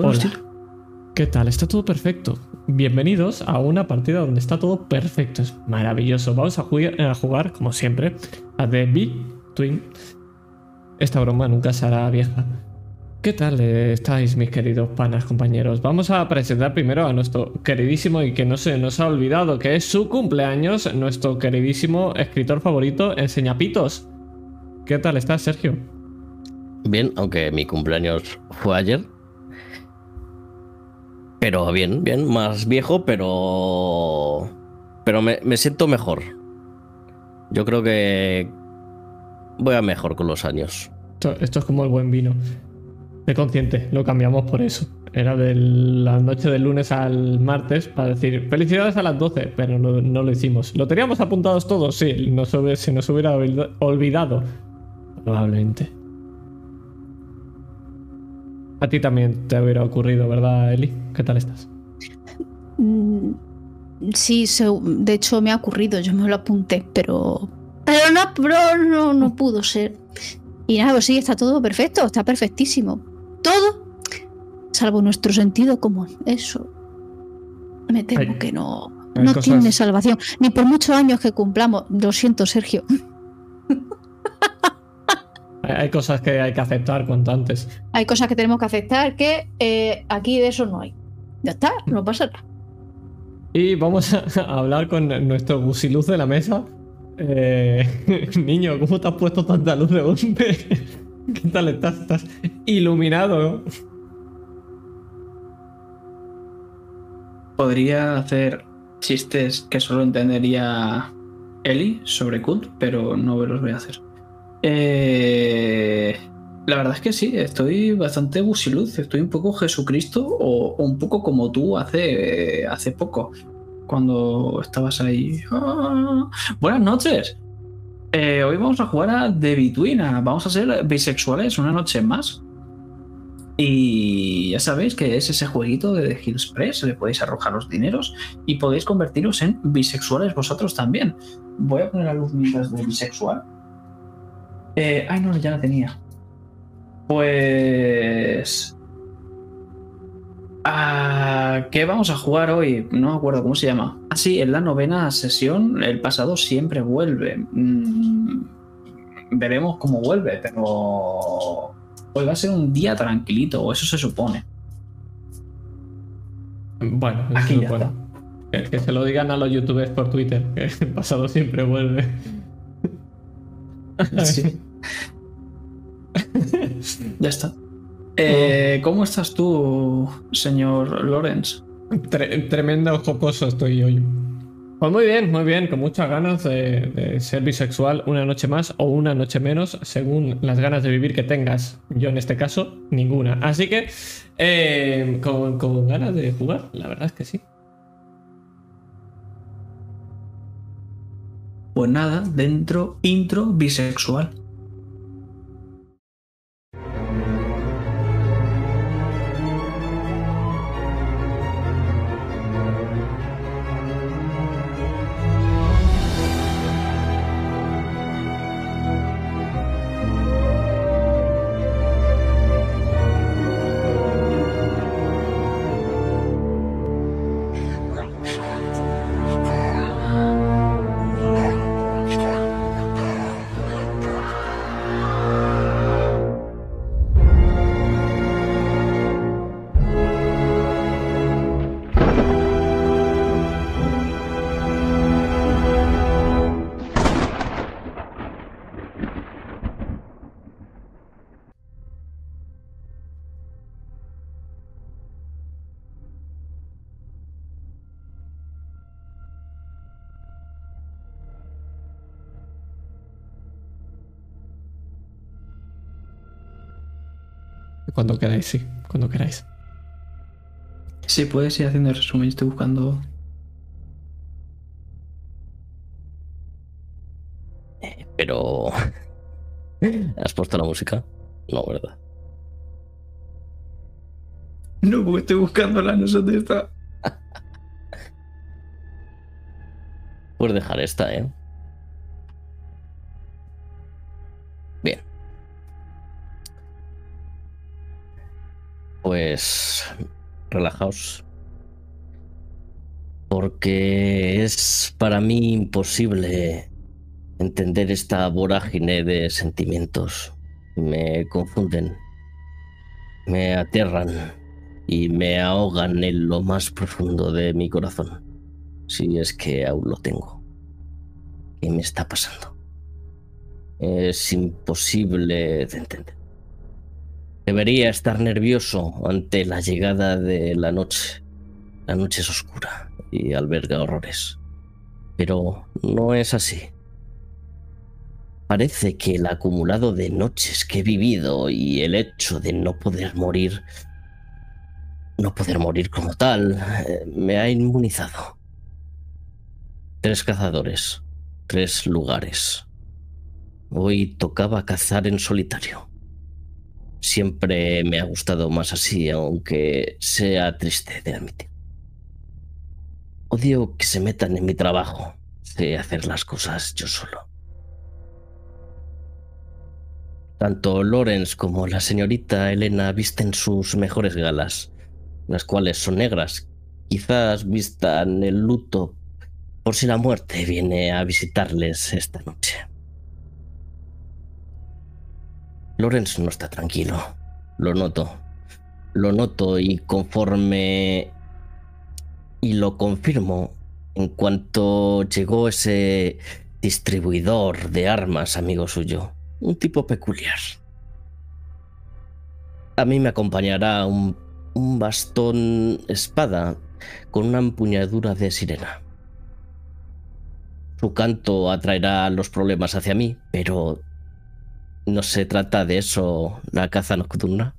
todo Hola. estilo. ¿Qué tal? Está todo perfecto. Bienvenidos a una partida donde está todo perfecto. Es maravilloso. Vamos a jugar, a jugar como siempre, a The Big Twin. Esta broma nunca será vieja. ¿Qué tal eh, estáis, mis queridos panas, compañeros? Vamos a presentar primero a nuestro queridísimo y que no se nos ha olvidado que es su cumpleaños, nuestro queridísimo escritor favorito, Enseñapitos. ¿Qué tal estás, Sergio? Bien, aunque mi cumpleaños fue ayer. Pero bien, bien, más viejo, pero. Pero me, me siento mejor. Yo creo que. Voy a mejor con los años. Esto, es como el buen vino. De consciente, lo cambiamos por eso. Era de la noche del lunes al martes para decir felicidades a las 12, pero no, no lo hicimos. ¿Lo teníamos apuntados todos? Sí, nos se nos hubiera olvid- olvidado. Probablemente. A ti también te hubiera ocurrido, ¿verdad, Eli? ¿Qué tal estás? Mm, Sí, de hecho me ha ocurrido, yo me lo apunté, pero. Pero no, pero no, no pudo ser. Y nada, pues sí, está todo perfecto, está perfectísimo. Todo, salvo nuestro sentido común. Eso. Me temo que no. No cosas- tiene salvación. Ni por muchos años que cumplamos. Lo siento, Sergio. Hay, cosas que hay que aceptar cuanto antes. Hay cosas que tenemos que aceptar que eh, aquí de eso no hay. Ya está, no pasa nada. Y vamos a hablar con nuestro gusiluz de la mesa. Eh, niño, ¿cómo te has puesto tanta luz de golpe? ¿Qué tal estás? Estás iluminado. Podría hacer chistes que solo entendería Eli sobre Kult, pero no los voy a hacer. Eh, la verdad es que sí, estoy bastante gusiluz, estoy un poco Jesucristo o, un poco como tú hace, hace poco, cuando estabas ahí. Ah, buenas noches. Eh, hoy vamos a jugar a The Between, vamos a ser bisexuales una noche más. Y ya sabéis que es ese jueguito de The Express, le podéis arrojar los dineros y podéis convertiros en bisexuales vosotros también. Voy a poner la luz mientras de bisexual. Eh, ay, no, ya la tenía. Pues... Ah, ¿Qué vamos a jugar hoy? No me acuerdo cómo se llama. Ah, sí, en la novena sesión, el pasado siempre vuelve. Mm, veremos cómo vuelve, pero hoy va a ser un día tranquilito, o eso se supone. Bueno, eso Aquí ya bueno. Que, que se lo digan a los youtubers por Twitter, que el pasado siempre vuelve. Sí. ya está. Eh, ¿Cómo estás tú, señor Lorenz? Tre- tremendo jocoso estoy hoy. Pues muy bien, muy bien, con muchas ganas de, de ser bisexual una noche más o una noche menos, según las ganas de vivir que tengas. Yo en este caso, ninguna. Así que, eh, con, con ganas de jugar, la verdad es que sí. Pues nada, dentro intro bisexual. Cuando queráis, sí, cuando queráis. Sí, puedes ir haciendo el resumen, estoy buscando. Pero. ¿Has puesto la música? No, ¿verdad? No, porque estoy buscándola, no sé dónde está. Puedes dejar esta, ¿eh? Relajaos. Porque es para mí imposible entender esta vorágine de sentimientos. Me confunden, me aterran y me ahogan en lo más profundo de mi corazón. Si es que aún lo tengo. ¿Qué me está pasando? Es imposible de entender. Debería estar nervioso ante la llegada de la noche. La noche es oscura y alberga horrores. Pero no es así. Parece que el acumulado de noches que he vivido y el hecho de no poder morir, no poder morir como tal, eh, me ha inmunizado. Tres cazadores, tres lugares. Hoy tocaba cazar en solitario. Siempre me ha gustado más así, aunque sea triste de admitir. Odio que se metan en mi trabajo. de hacer las cosas yo solo. Tanto Lorenz como la señorita Elena visten sus mejores galas, las cuales son negras. Quizás vistan el luto por si la muerte viene a visitarles esta noche. Lorenz no está tranquilo. Lo noto. Lo noto y conforme... Y lo confirmo en cuanto llegó ese distribuidor de armas, amigo suyo. Un tipo peculiar. A mí me acompañará un, un bastón espada con una empuñadura de sirena. Su canto atraerá los problemas hacia mí, pero ¿No se trata de eso la caza nocturna?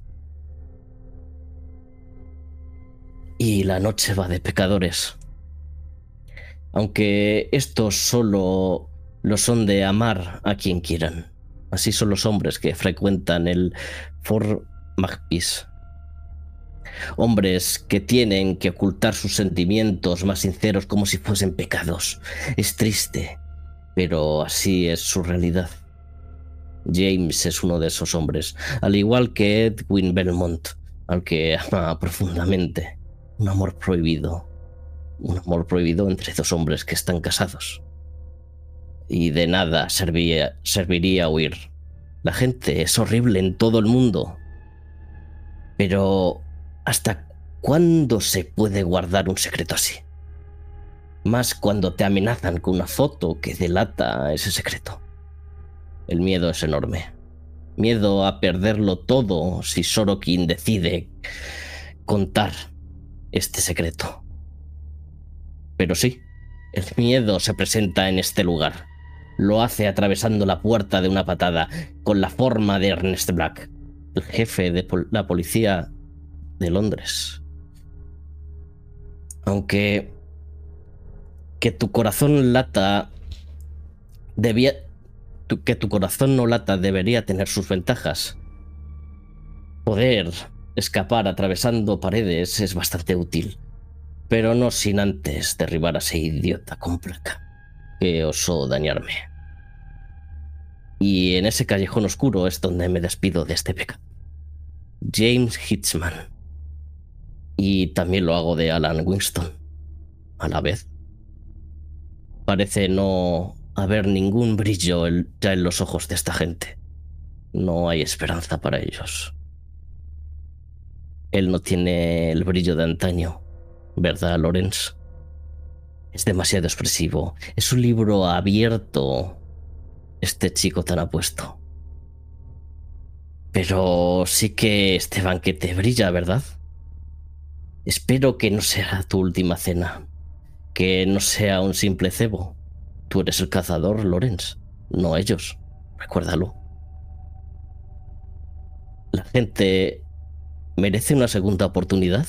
Y la noche va de pecadores. Aunque estos solo lo son de amar a quien quieran. Así son los hombres que frecuentan el Fort Magpis. Hombres que tienen que ocultar sus sentimientos más sinceros como si fuesen pecados. Es triste, pero así es su realidad. James es uno de esos hombres, al igual que Edwin Belmont, al que ama profundamente. Un amor prohibido. Un amor prohibido entre dos hombres que están casados. Y de nada serviría huir. La gente es horrible en todo el mundo. Pero, ¿hasta cuándo se puede guardar un secreto así? Más cuando te amenazan con una foto que delata ese secreto. El miedo es enorme. Miedo a perderlo todo si Sorokin decide contar este secreto. Pero sí, el miedo se presenta en este lugar. Lo hace atravesando la puerta de una patada, con la forma de Ernest Black, el jefe de la policía de Londres. Aunque que tu corazón lata debía que tu corazón no lata debería tener sus ventajas. Poder escapar atravesando paredes es bastante útil, pero no sin antes derribar a ese idiota con que osó dañarme. Y en ese callejón oscuro es donde me despido de este pecado. James Hitzman. Y también lo hago de Alan Winston. A la vez. Parece no haber ningún brillo ya en los ojos de esta gente. No hay esperanza para ellos. Él no tiene el brillo de antaño, ¿verdad, Lorenz? Es demasiado expresivo. Es un libro abierto, este chico tan apuesto. Pero sí que este banquete brilla, ¿verdad? Espero que no sea tu última cena, que no sea un simple cebo. Tú eres el cazador, Lorenz, no ellos. Recuérdalo. La gente merece una segunda oportunidad.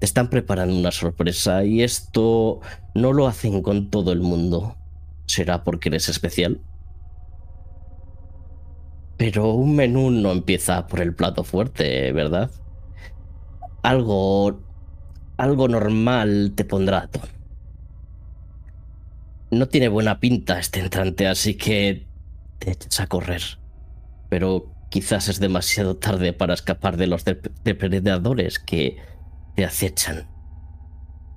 Te están preparando una sorpresa y esto no lo hacen con todo el mundo. ¿Será porque eres especial? Pero un menú no empieza por el plato fuerte, ¿verdad? Algo... algo normal te pondrá a. No tiene buena pinta este entrante, así que te echas a correr. Pero quizás es demasiado tarde para escapar de los depredadores que te acechan.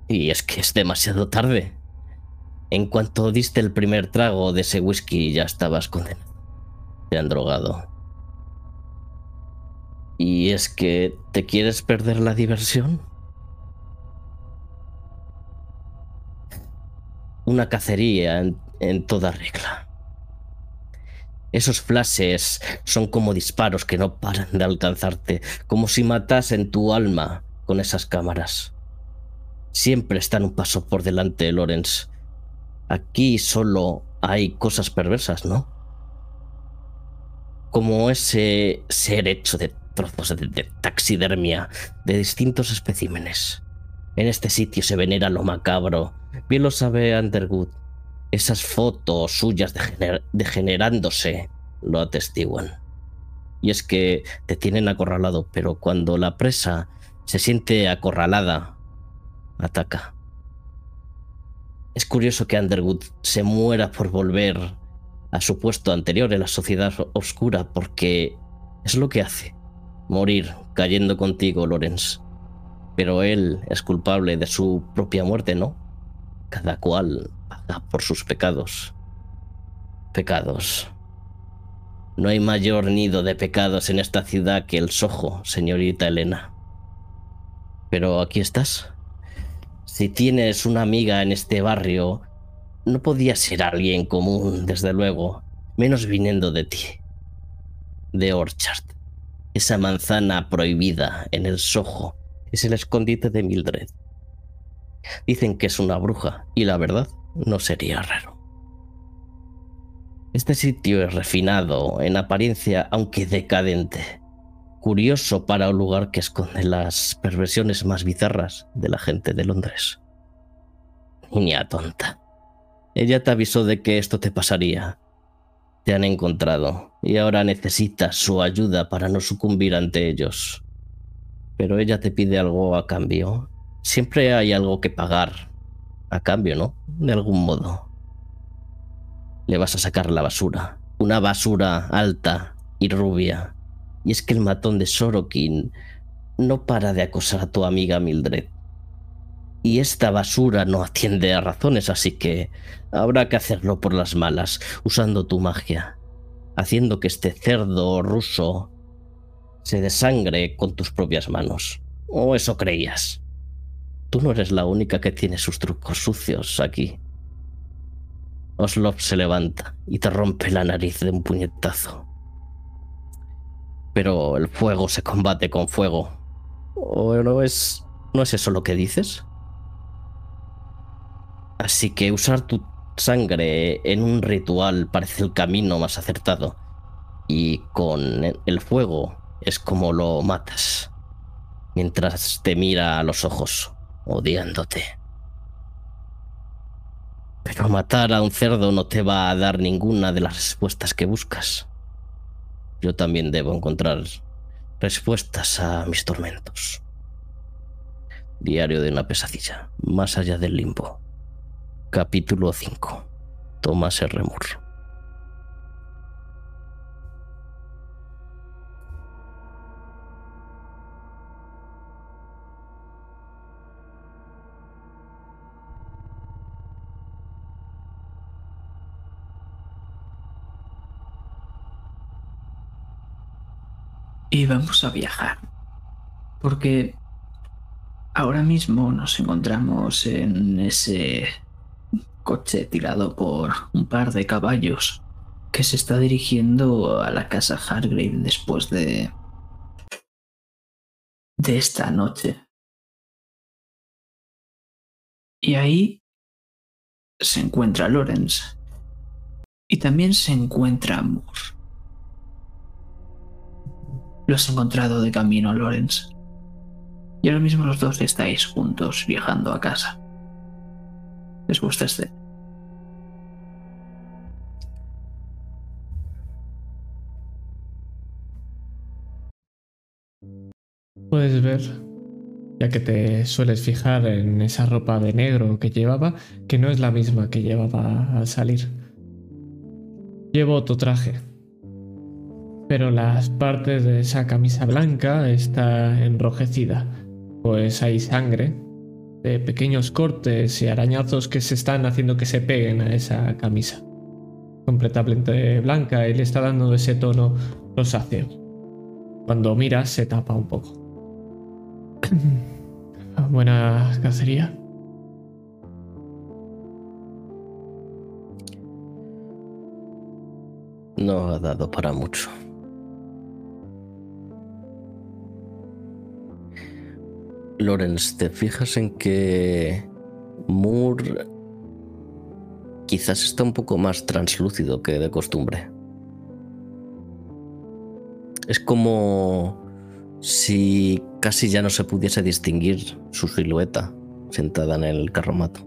Y es que es demasiado tarde. En cuanto diste el primer trago de ese whisky ya estabas condenado. Te han drogado. ¿Y es que te quieres perder la diversión? Una cacería en, toda regla. Esos flashes son como disparos que no paran de alcanzarte, como si matasen tu alma con esas cámaras. Siempre están un paso por delante, Lorenz. Aquí solo hay cosas perversas, ¿no? Como ese ser hecho de trozos de, taxidermia de distintos especímenes. En este sitio se venera lo macabro. Bien lo sabe Underwood. Esas fotos suyas degenerándose lo atestiguan. Y es que te tienen acorralado, pero cuando la presa se siente acorralada, ataca. Es curioso que Underwood se muera por volver a su puesto anterior en la sociedad oscura, porque es lo que hace morir cayendo contigo, Lorenz. Pero él es culpable de su propia muerte, ¿no? Cada cual paga por sus pecados. Pecados. No hay mayor nido de pecados en esta ciudad que el Soho, señorita Elena. Pero aquí estás. Si tienes una amiga en este barrio, no podía ser alguien común, desde luego, menos viniendo de ti. De Orchard. Esa manzana prohibida en el Soho es el escondite de Mildred. Dicen que es una bruja y la verdad no sería raro. Este sitio es refinado en apariencia aunque decadente, curioso para un lugar que esconde las perversiones más bizarras de la gente de Londres. Niña tonta. Ella te avisó de que esto te pasaría te han encontrado y ahora necesitas su ayuda para no sucumbir ante ellos. Pero ella te pide algo a cambio. Siempre hay algo que pagar. A cambio, ¿no? De algún modo. Le vas a sacar la basura. Una basura alta y rubia. Y es que el matón de Sorokin no para de acosar a tu amiga Mildred. Y esta basura no atiende a razones, así que habrá que hacerlo por las malas, usando tu magia, haciendo que este cerdo ruso se desangre con tus propias manos. ¿O eso creías? Tú no eres la única que tiene sus trucos sucios aquí. Oslov se levanta y te rompe la nariz de un puñetazo. Pero el fuego se combate con fuego. ¿O no es, no es eso lo que dices? Así que usar tu sangre en un ritual parece el camino más acertado. Y con el fuego es como lo matas. Mientras te mira a los ojos, odiándote. Pero matar a un cerdo no te va a dar ninguna de las respuestas que buscas. Yo también debo encontrar respuestas a mis tormentos. Diario de una pesadilla, más allá del limbo. Capítulo 5. Thomas R. Moore. Y vamos a viajar. Porque ahora mismo nos encontramos en ese coche tirado por un par de caballos que se está dirigiendo a la casa Hargrave después de de esta noche. Y ahí se encuentra Lorenz. Y también se encuentra Moore. Lo has encontrado de camino, Lorenz. Y ahora mismo los dos estáis juntos viajando a casa. ¿Les gusta este? Puedes ver, ya que te sueles fijar en esa ropa de negro que llevaba, que no es la misma que llevaba al salir. Llevo otro traje, pero las partes de esa camisa blanca está enrojecida, pues hay sangre de pequeños cortes y arañazos que se están haciendo que se peguen a esa camisa. Completamente blanca y le está dando ese tono rosáceo. Cuando mira se tapa un poco. Buena cacería. No ha dado para mucho. Lorenz, ¿te fijas en que Moore quizás está un poco más translúcido que de costumbre? Es como si casi ya no se pudiese distinguir su silueta sentada en el carromato.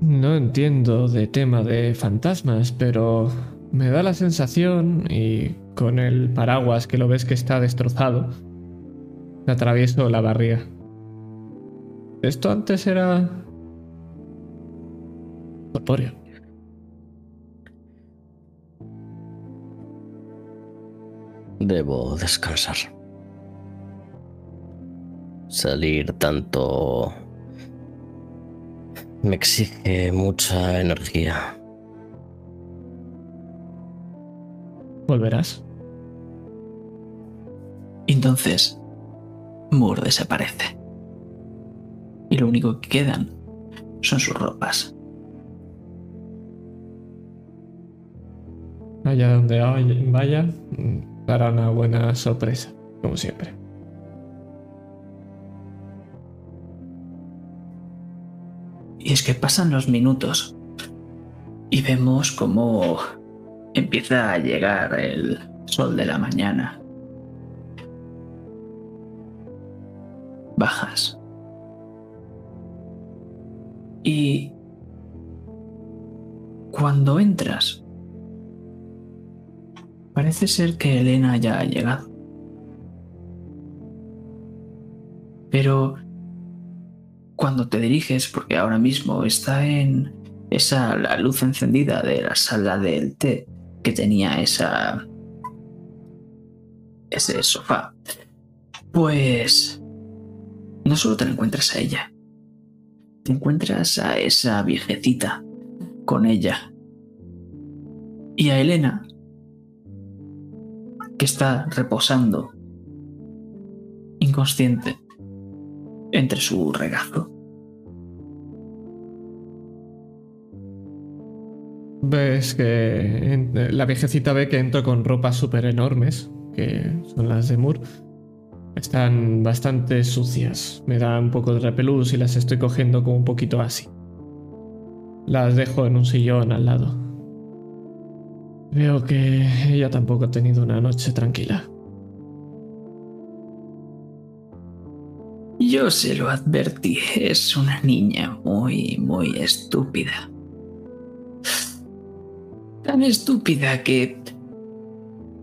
No entiendo de tema de fantasmas, pero me da la sensación, y con el paraguas que lo ves que está destrozado, atravieso la barriga. Esto antes era... corpóreo. Debo descansar. Salir tanto me exige mucha energía. ¿Volverás? Entonces, Moore desaparece. Y lo único que quedan son sus ropas. Allá donde vaya, dará una buena sorpresa, como siempre. Y es que pasan los minutos y vemos cómo empieza a llegar el sol de la mañana. Bajas. Y cuando entras, parece ser que Elena ya ha llegado. Pero cuando te diriges, porque ahora mismo está en esa la luz encendida de la sala del té, que tenía esa ese sofá, pues no solo te encuentras a ella, te encuentras a esa viejecita con ella y a Elena que está reposando inconsciente entre su regazo. Ves que la viejecita ve que entro con ropas súper enormes, que son las de Moore. Están bastante sucias. Me da un poco de repelús y las estoy cogiendo como un poquito así. Las dejo en un sillón al lado. Veo que ella tampoco ha tenido una noche tranquila. Yo se lo advertí, es una niña muy, muy estúpida. Tan estúpida que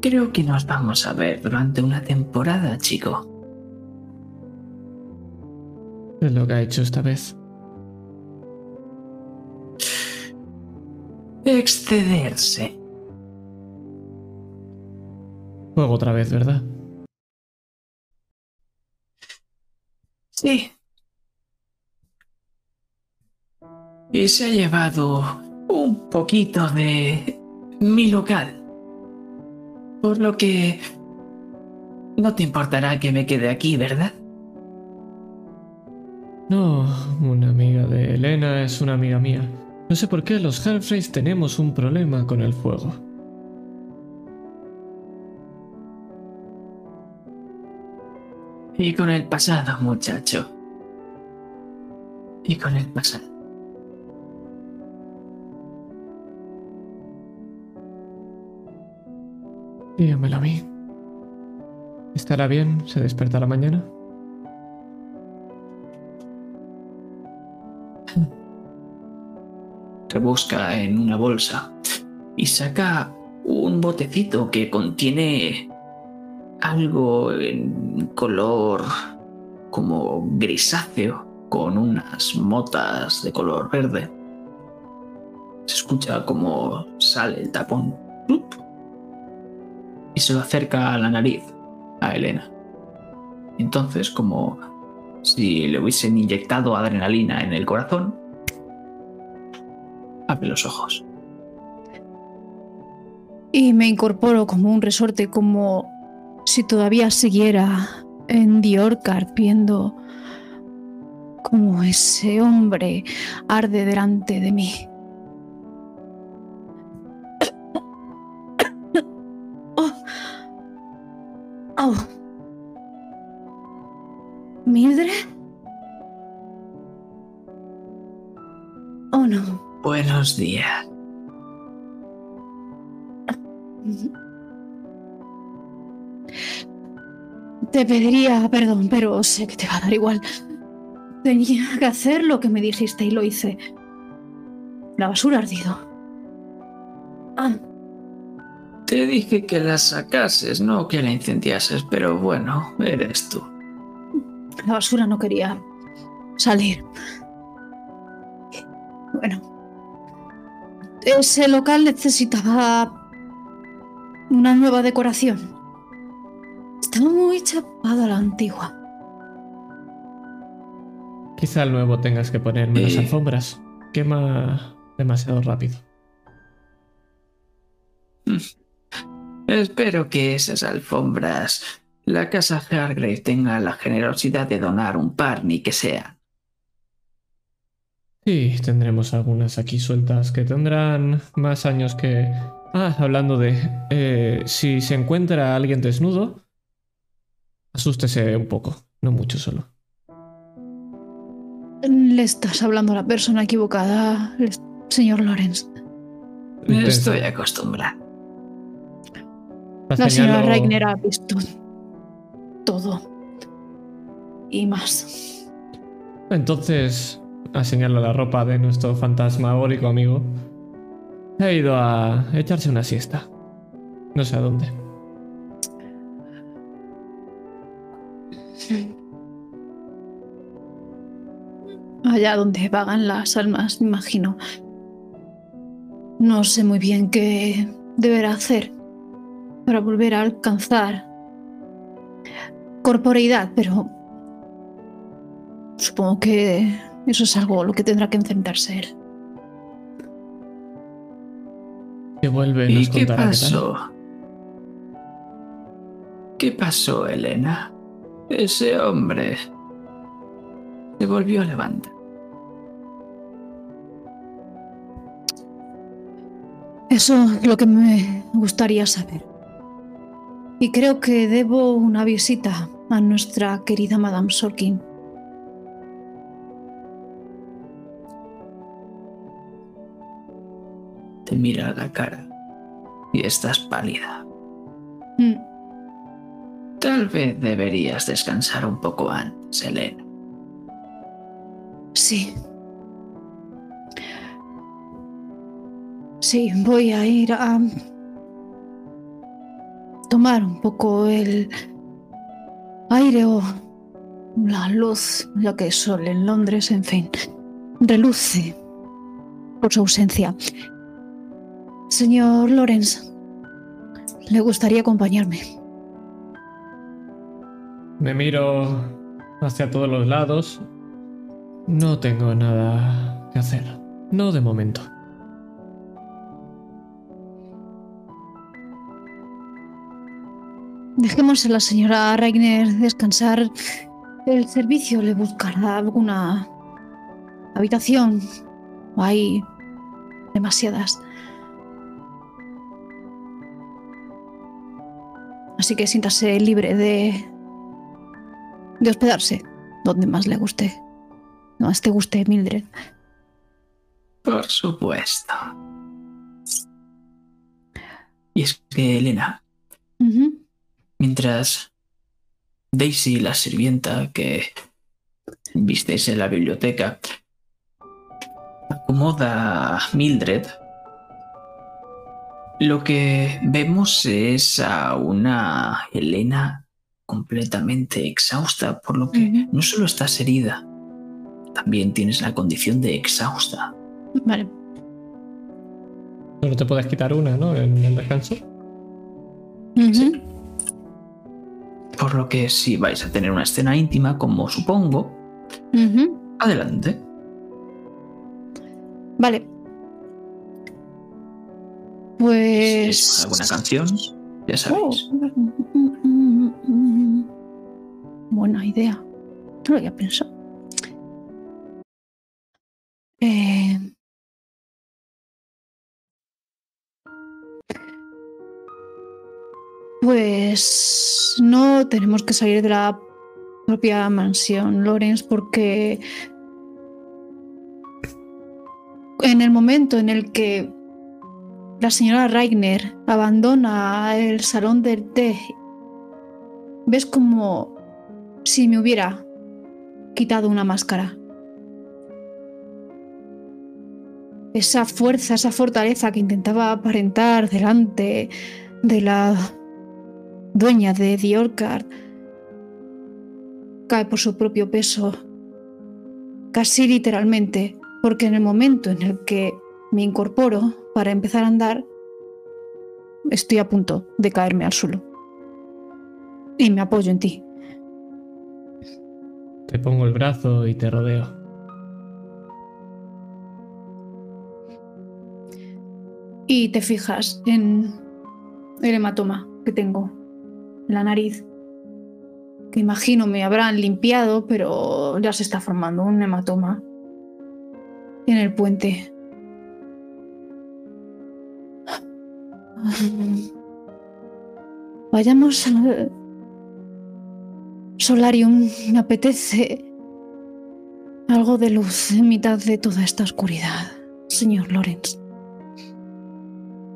creo que nos vamos a ver durante una temporada, chico. Es lo que ha hecho esta vez. Excederse. Juego otra vez, ¿verdad? Sí. Y se ha llevado un poquito de mi local. Por lo que no te importará que me quede aquí, ¿verdad? No, una amiga de Elena es una amiga mía. No sé por qué los Halfreys tenemos un problema con el fuego. Y con el pasado, muchacho. Y con el pasado. Dígamelo a mí. ¿Estará bien? ¿Se despertará mañana? Rebusca en una bolsa y saca un botecito que contiene algo en color como grisáceo con unas motas de color verde. se escucha como sale el tapón. Y se lo acerca a la nariz a Elena. Entonces, como si le hubiesen inyectado adrenalina en el corazón, abre los ojos. Y me incorporo como un resorte, como si todavía siguiera en Diorcar viendo cómo ese hombre arde delante de mí. Oh. ¿Mildred? Oh no. Buenos días. Te pediría perdón, pero sé que te va a dar igual. Tenía que hacer lo que me dijiste y lo hice. La basura ardido. Ah, Te dije que la sacases, no que la incendiases, pero bueno, eres tú. la basura no quería salir. Bueno. Ese local necesitaba una nueva decoración. Estaba muy chapado a la antigua. Quizá al nuevo tengas que poner menos Eh. alfombras. Quema demasiado rápido. Espero que esas alfombras la casa Hargrave tenga la generosidad de donar un par, ni que sea. Sí, tendremos algunas aquí sueltas que tendrán más años que... Ah, hablando de... eh, si se encuentra alguien desnudo, asústese un poco, no mucho solo. Le estás hablando a la persona equivocada, señor Lawrence. Estoy acostumbrado. La La señora señalo- Reigner ha visto todo. Y más. Entonces, señalo la ropa de nuestro fantasmagórico amigo. Ha ido a echarse una siesta. No sé a dónde. Allá donde vagan las almas, me imagino. No sé muy bien qué deberá hacer para volver a alcanzar corporeidad, pero supongo que eso es algo a lo que tendrá que enfrentarse él. Que vuelve ¿Y nos qué pasó? ¿Qué pasó, Elena? Ese hombre se volvió a levantar. Eso es lo que me gustaría saber. Y creo que debo una visita a nuestra querida Madame Sorkin. Te mira a la cara y estás pálida. Mm, Tal vez deberías descansar un poco antes, Elena. Sí. Sí, voy a ir a tomar un poco el aire o la luz, ya que es sol en Londres, en fin, reluce por su ausencia. Señor Lawrence, ¿le gustaría acompañarme? Me miro hacia todos los lados. No tengo nada que hacer. No de momento. Dejemos a la señora Reigner descansar. El servicio le buscará alguna habitación. Hay demasiadas. Así que siéntase libre de, de hospedarse donde más le guste. Más te guste, Mildred. Por supuesto. Y es que, Elena. Mientras Daisy, la sirvienta que visteis en la biblioteca, acomoda a Mildred, lo que vemos es a una Elena completamente exhausta, por lo que no solo estás herida, también tienes la condición de exhausta. Vale. Solo te puedes quitar una, ¿no? En el descanso. Ujú. Por lo que si vais a tener una escena íntima, como supongo, adelante. Vale. Si Pues. es alguna canción, ya sabéis. Oh. Buena idea. No lo había pensado. Eh, Pues no tenemos que salir de la propia mansión, Lorenz, porque en el momento en el que la señora Reigner abandona el salón del té, ves como si me hubiera quitado una máscara. Esa fuerza, esa fortaleza que intentaba aparentar delante de la dueña de The Orchard cae por su propio peso, casi literalmente, porque en el momento en el que me incorporo para empezar a andar, estoy a punto de caerme al suelo. Y me apoyo en ti. Te pongo el brazo y te rodeo. Y te fijas en el hematoma que tengo en la nariz. Que imagino me habrán limpiado, pero ya se está formando un hematoma en el puente. Vayamos al solarium. Me apetece algo de luz en mitad de toda esta oscuridad, señor Lawrence.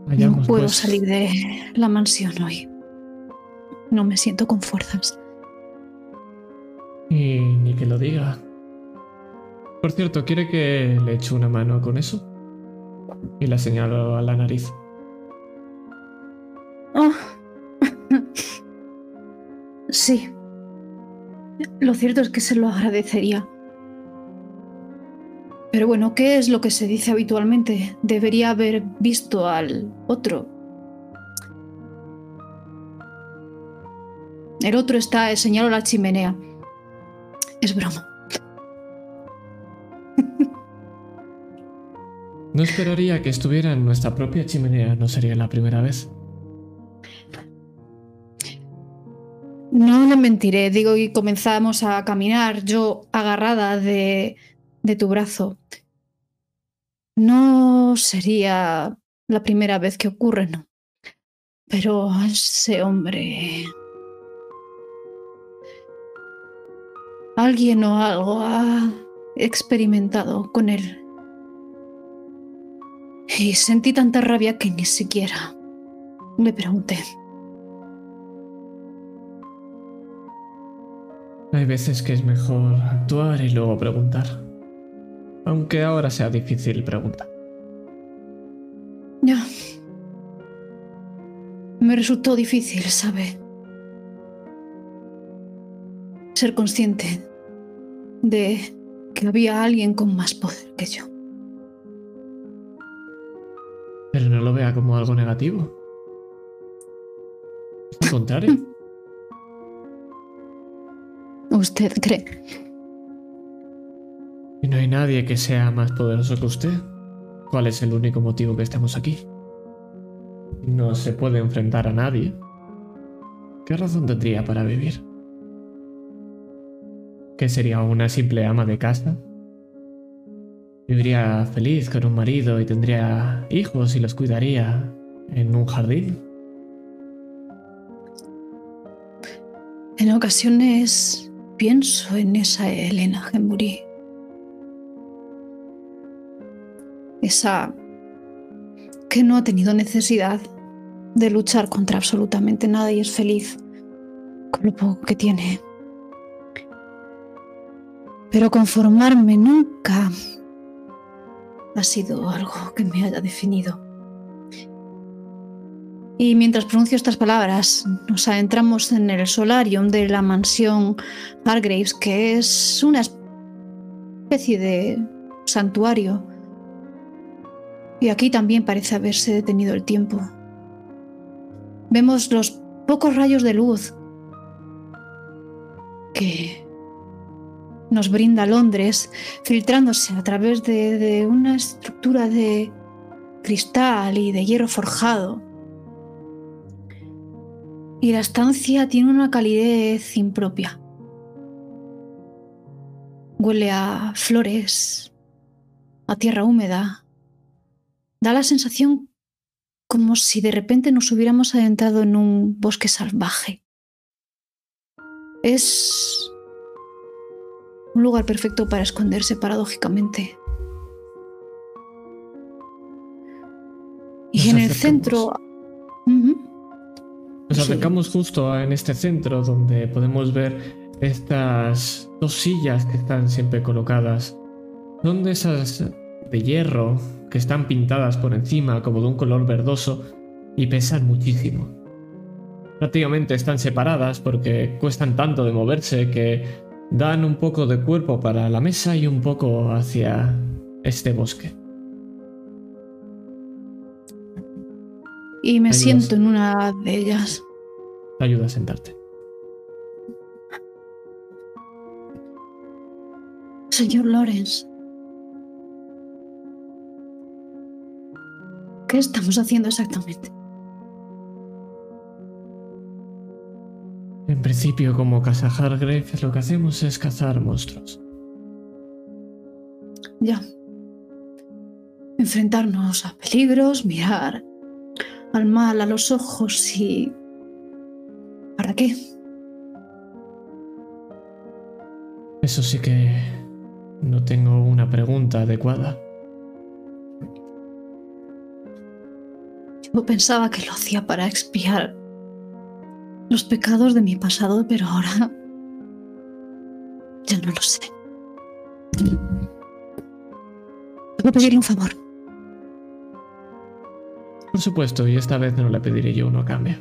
Vayamos, no puedo pues. salir de la mansión hoy. No me siento con fuerzas. Y ni que lo diga. Por cierto, ¿quiere que le eche una mano con eso? Y la señalo a la nariz. Oh. sí. Lo cierto es que se lo agradecería. Pero bueno, ¿qué es lo que se dice habitualmente? Debería haber visto al otro. El otro está, señaló la chimenea. Es broma. No esperaría que estuviera en nuestra propia chimenea, no sería la primera vez. No le mentiré, digo, y comenzamos a caminar, yo agarrada de, de tu brazo. No sería la primera vez que ocurre, ¿no? Pero ese hombre... Alguien o algo ha experimentado con él. Y sentí tanta rabia que ni siquiera le pregunté. Hay veces que es mejor actuar y luego preguntar. Aunque ahora sea difícil preguntar. Ya. Me resultó difícil, ¿sabe? Ser consciente de que había alguien con más poder que yo. Pero no lo vea como algo negativo. Al contrario. ¿Usted cree? Y no hay nadie que sea más poderoso que usted. ¿Cuál es el único motivo que estemos aquí? No se puede enfrentar a nadie. ¿Qué razón tendría para vivir? ¿Qué sería una simple ama de casa? Viviría feliz con un marido y tendría hijos y los cuidaría en un jardín. En ocasiones pienso en esa Elena Gembury. Esa que no ha tenido necesidad de luchar contra absolutamente nada y es feliz con lo poco que tiene. Pero conformarme nunca ha sido algo que me haya definido. Y mientras pronuncio estas palabras, nos adentramos en el solarium de la mansión Hargraves, que es una especie de santuario Y aquí también parece haberse detenido el tiempo. Vemos los pocos rayos de luz que nos brinda Londres, filtrándose a través de, de una estructura de cristal y de hierro forjado. Y la estancia tiene una calidez impropia. Huele a flores, a tierra húmeda. Da la sensación como si de repente nos hubiéramos adentrado en un bosque salvaje. Es un lugar perfecto para esconderse paradójicamente. Y Nos en el centro... Nos Sí. acercamos justo en este centro donde podemos ver estas dos sillas que están siempre colocadas. Son de esas de hierro que están pintadas por encima como de un color verdoso y pesan muchísimo. Prácticamente están separadas porque cuestan tanto de moverse que dan un poco de cuerpo para la mesa y un poco hacia este bosque. Y me Ayudas. siento en una de ellas. Te ayuda a sentarte. Señor Lawrence. ¿Qué estamos haciendo exactamente? En principio, como Casa Hargrave, lo que hacemos es cazar monstruos. Ya. Enfrentarnos a peligros, mirar al mal a los ojos y... ¿Para qué? Eso sí que no tengo una pregunta adecuada. Yo pensaba que lo hacía para expiar los pecados de mi pasado, pero ahora ya no lo sé. Puedo pedirle un favor. Por supuesto, y esta vez no le pediré yo uno a cambio.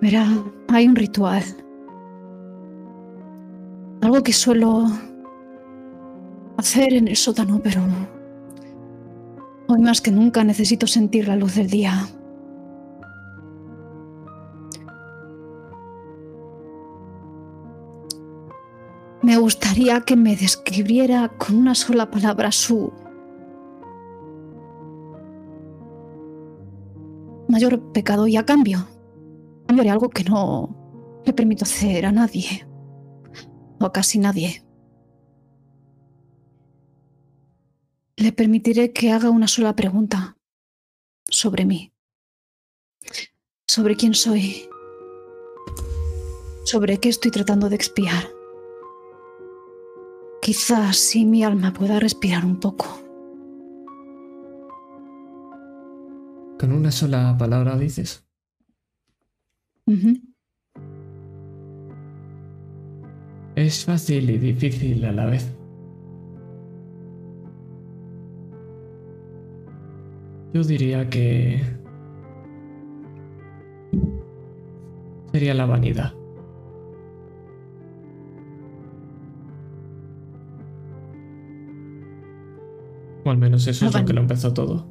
Verá, hay un ritual. Algo que suelo hacer en el sótano, pero hoy más que nunca necesito sentir la luz del día. Me gustaría que me describiera con una sola palabra su mayor pecado y a cambio haré algo que no le permito hacer a nadie o a casi nadie. Le permitiré que haga una sola pregunta sobre mí, sobre quién soy, sobre qué estoy tratando de expiar. Quizás si mi alma pueda respirar un poco. Con una sola palabra dices. Es fácil y difícil a la vez. Yo diría que sería la vanidad. O al menos eso La es lo que lo empezó todo.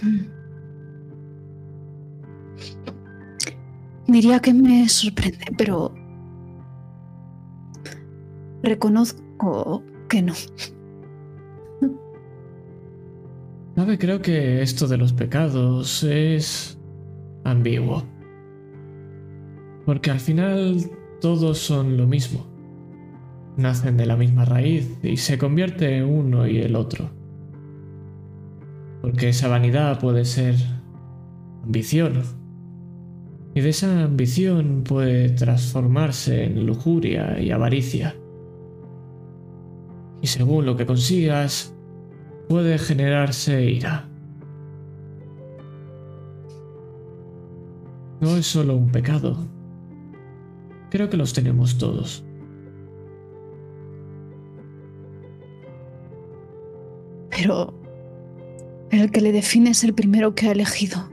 Diría que me sorprende, pero reconozco que no. ¿Sabe? Creo que esto de los pecados es ambiguo. Porque al final todos son lo mismo. Nacen de la misma raíz y se convierte uno y el otro. Porque esa vanidad puede ser ambición. Y de esa ambición puede transformarse en lujuria y avaricia. Y según lo que consigas, puede generarse ira. No es solo un pecado. Creo que los tenemos todos. Pero el que le define es el primero que ha elegido.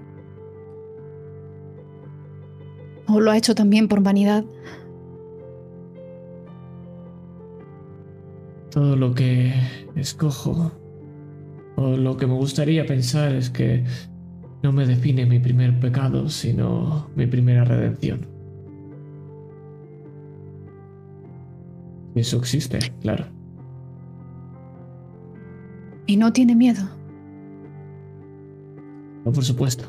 O lo ha hecho también por vanidad. todo lo que escojo, o lo que me gustaría pensar es que no me define mi primer pecado, sino mi primera redención. Eso existe, claro. Y no tiene miedo. No, por supuesto.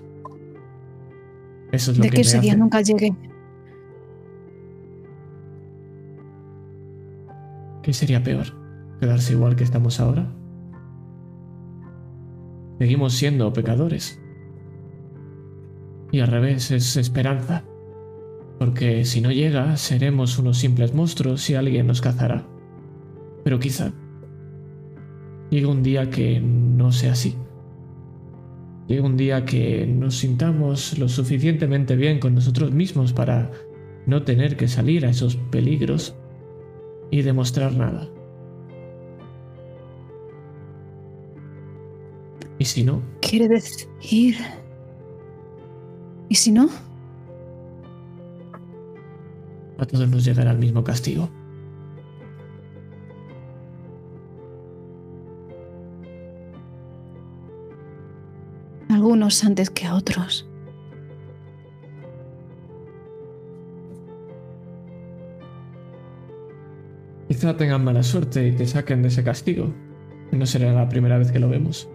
Eso es lo de que, que me ese día hace- nunca llegue. ¿Qué sería peor? ¿Quedarse igual que estamos ahora? Seguimos siendo pecadores. Y al revés es esperanza. Porque si no llega, seremos unos simples monstruos y alguien nos cazará. Pero quizá llegue un día que no sea así. Llegue un día que nos sintamos lo suficientemente bien con nosotros mismos para no tener que salir a esos peligros y demostrar nada. ¿Y si no? Quiere decir... ¿Y si no? A todos nos llegará el mismo castigo. Algunos antes que a otros. Quizá tengan mala suerte y te saquen de ese castigo. No será la primera vez que lo vemos.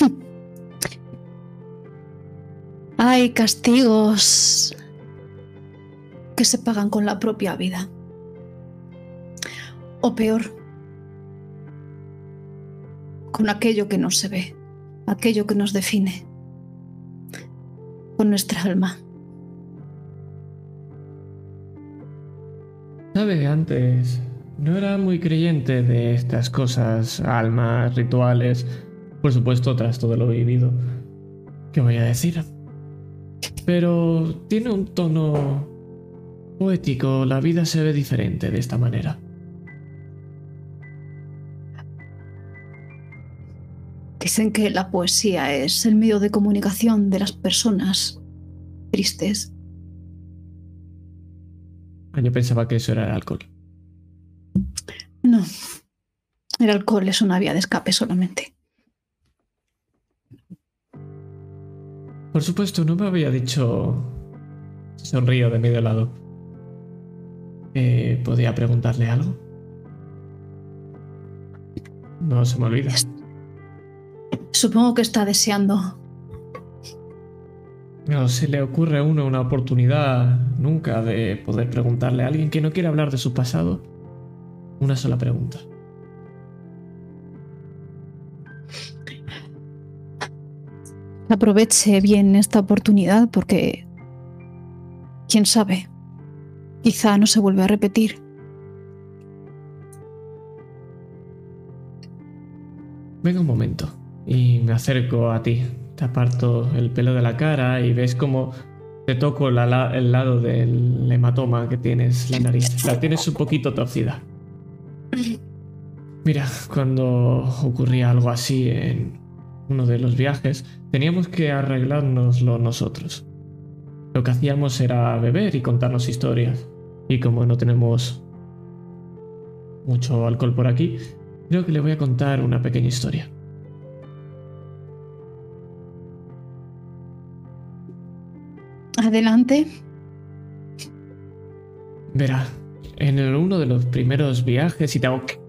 Hay castigos que se pagan con la propia vida. O peor, con aquello que no se ve, aquello que nos define, con nuestra alma. Sabe, antes no era muy creyente de estas cosas, almas, rituales, por supuesto tras todo lo vivido. ¿Qué voy a decir? Pero tiene un tono poético, la vida se ve diferente de esta manera. Dicen que la poesía es el medio de comunicación de las personas tristes. Ah, Yo pensaba que eso era el alcohol. No, el alcohol es una vía de escape solamente. Por supuesto, no me había dicho... Sonrío de medio lado. Eh, ¿Podía preguntarle algo? No se me olvida. Supongo que está deseando. No se le ocurre a uno una oportunidad nunca de poder preguntarle a alguien que no quiere hablar de su pasado una sola pregunta. Aproveche bien esta oportunidad porque, quién sabe, quizá no se vuelve a repetir. Venga un momento y me acerco a ti. Te aparto el pelo de la cara y ves como te toco el lado del hematoma que tienes la nariz. La tienes un poquito torcida. Mira, cuando ocurría algo así en uno de los viajes, teníamos que arreglárnoslo nosotros. Lo que hacíamos era beber y contarnos historias. Y como no tenemos mucho alcohol por aquí, creo que le voy a contar una pequeña historia. Adelante. Verá, en uno de los primeros viajes y tengo que...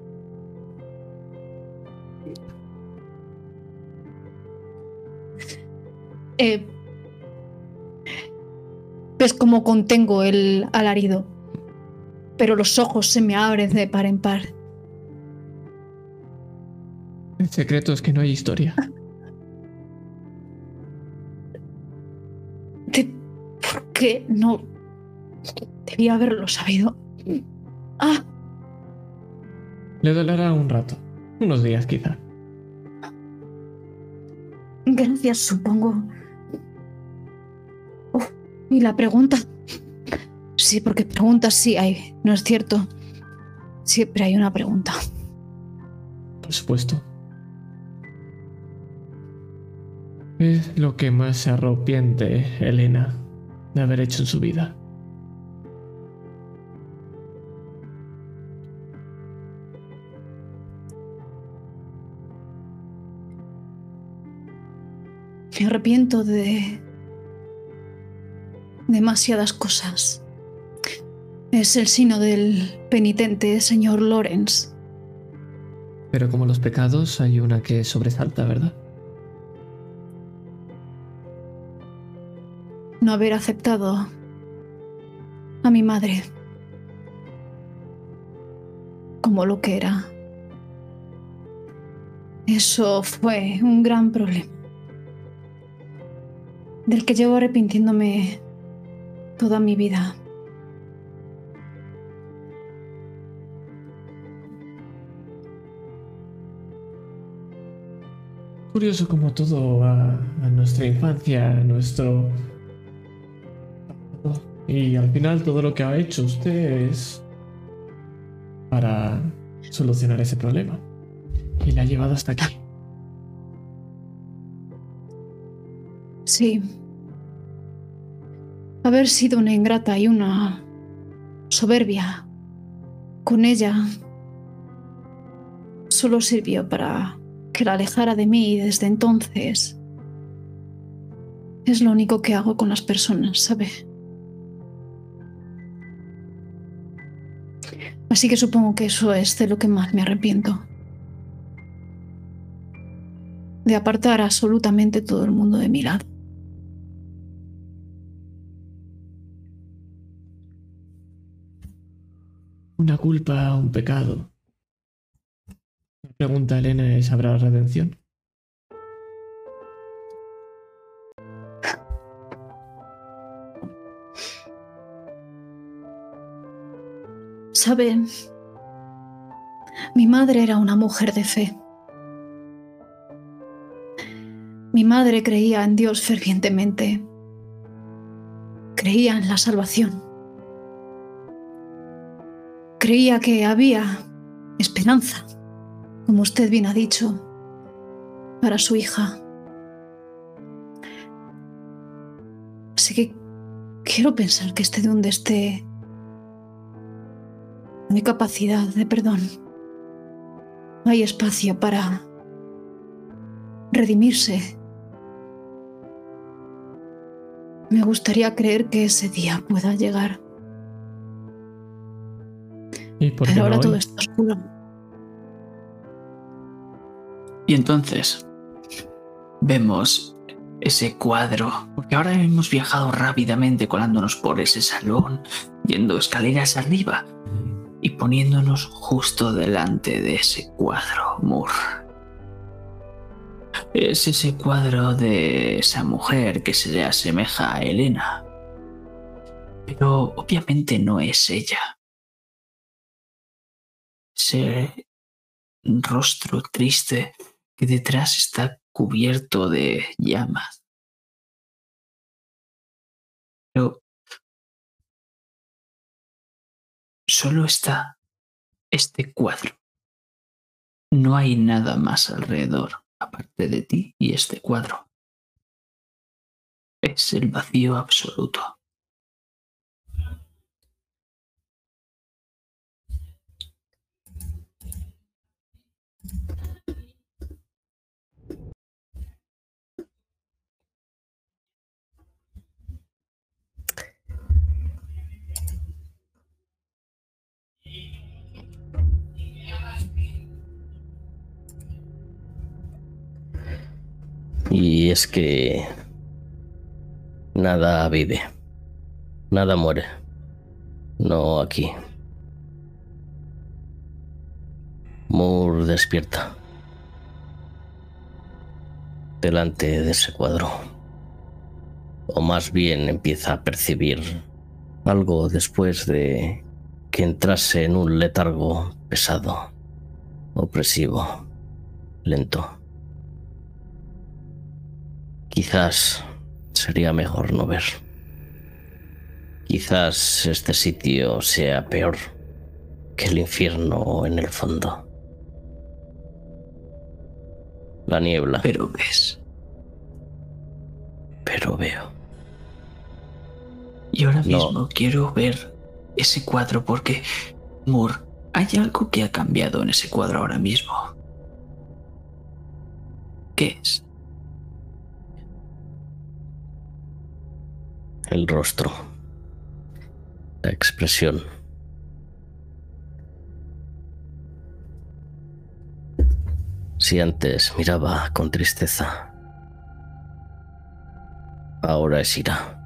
Eh, ves cómo contengo el alarido, pero los ojos se me abren de par en par. El secreto es que no hay historia. ¿Por qué no debía haberlo sabido? Ah, Le dolerá un rato, unos días quizá. gracias, supongo. ¿Y la pregunta? Sí, porque preguntas sí hay, ¿no es cierto? Siempre hay una pregunta. Por supuesto. Es lo que más se arrepiente Elena de haber hecho en su vida. Me arrepiento de demasiadas cosas. Es el sino del penitente señor Lawrence. Pero como los pecados, hay una que sobresalta, ¿verdad? No haber aceptado a mi madre como lo que era. Eso fue un gran problema, del que llevo arrepintiéndome toda mi vida. Curioso como todo a, a nuestra infancia, a nuestro... Y al final todo lo que ha hecho usted es para solucionar ese problema. Y la ha llevado hasta aquí. Sí. Haber sido una ingrata y una soberbia con ella solo sirvió para que la alejara de mí y desde entonces es lo único que hago con las personas, ¿sabe? Así que supongo que eso es de lo que más me arrepiento. De apartar absolutamente todo el mundo de mi lado. Una culpa, un pecado. Pregunta Elena es, ¿habrá redención? Sabe, mi madre era una mujer de fe. Mi madre creía en Dios fervientemente. Creía en la salvación. Creía que había esperanza, como usted bien ha dicho, para su hija. Así que quiero pensar que esté donde esté mi capacidad de perdón. Hay espacio para redimirse. Me gustaría creer que ese día pueda llegar. ¿Y por qué Pero no ahora todo está oscuro. Y entonces vemos ese cuadro, porque ahora hemos viajado rápidamente colándonos por ese salón, yendo escaleras arriba y poniéndonos justo delante de ese cuadro, Moore. Es ese cuadro de esa mujer que se le asemeja a Elena. Pero obviamente no es ella. Ese rostro triste que detrás está cubierto de llamas. Pero solo está este cuadro. No hay nada más alrededor, aparte de ti y este cuadro. Es el vacío absoluto. Y es que nada vive, nada muere. No aquí. Moore despierta. Delante de ese cuadro. O más bien empieza a percibir algo después de que entrase en un letargo pesado, opresivo, lento. Quizás sería mejor no ver. Quizás este sitio sea peor que el infierno en el fondo la niebla. Pero ves. Pero veo. Y ahora mismo quiero ver ese cuadro porque, Moore, hay algo que ha cambiado en ese cuadro ahora mismo. ¿Qué es? El rostro. La expresión. Si antes miraba con tristeza, ahora es ira.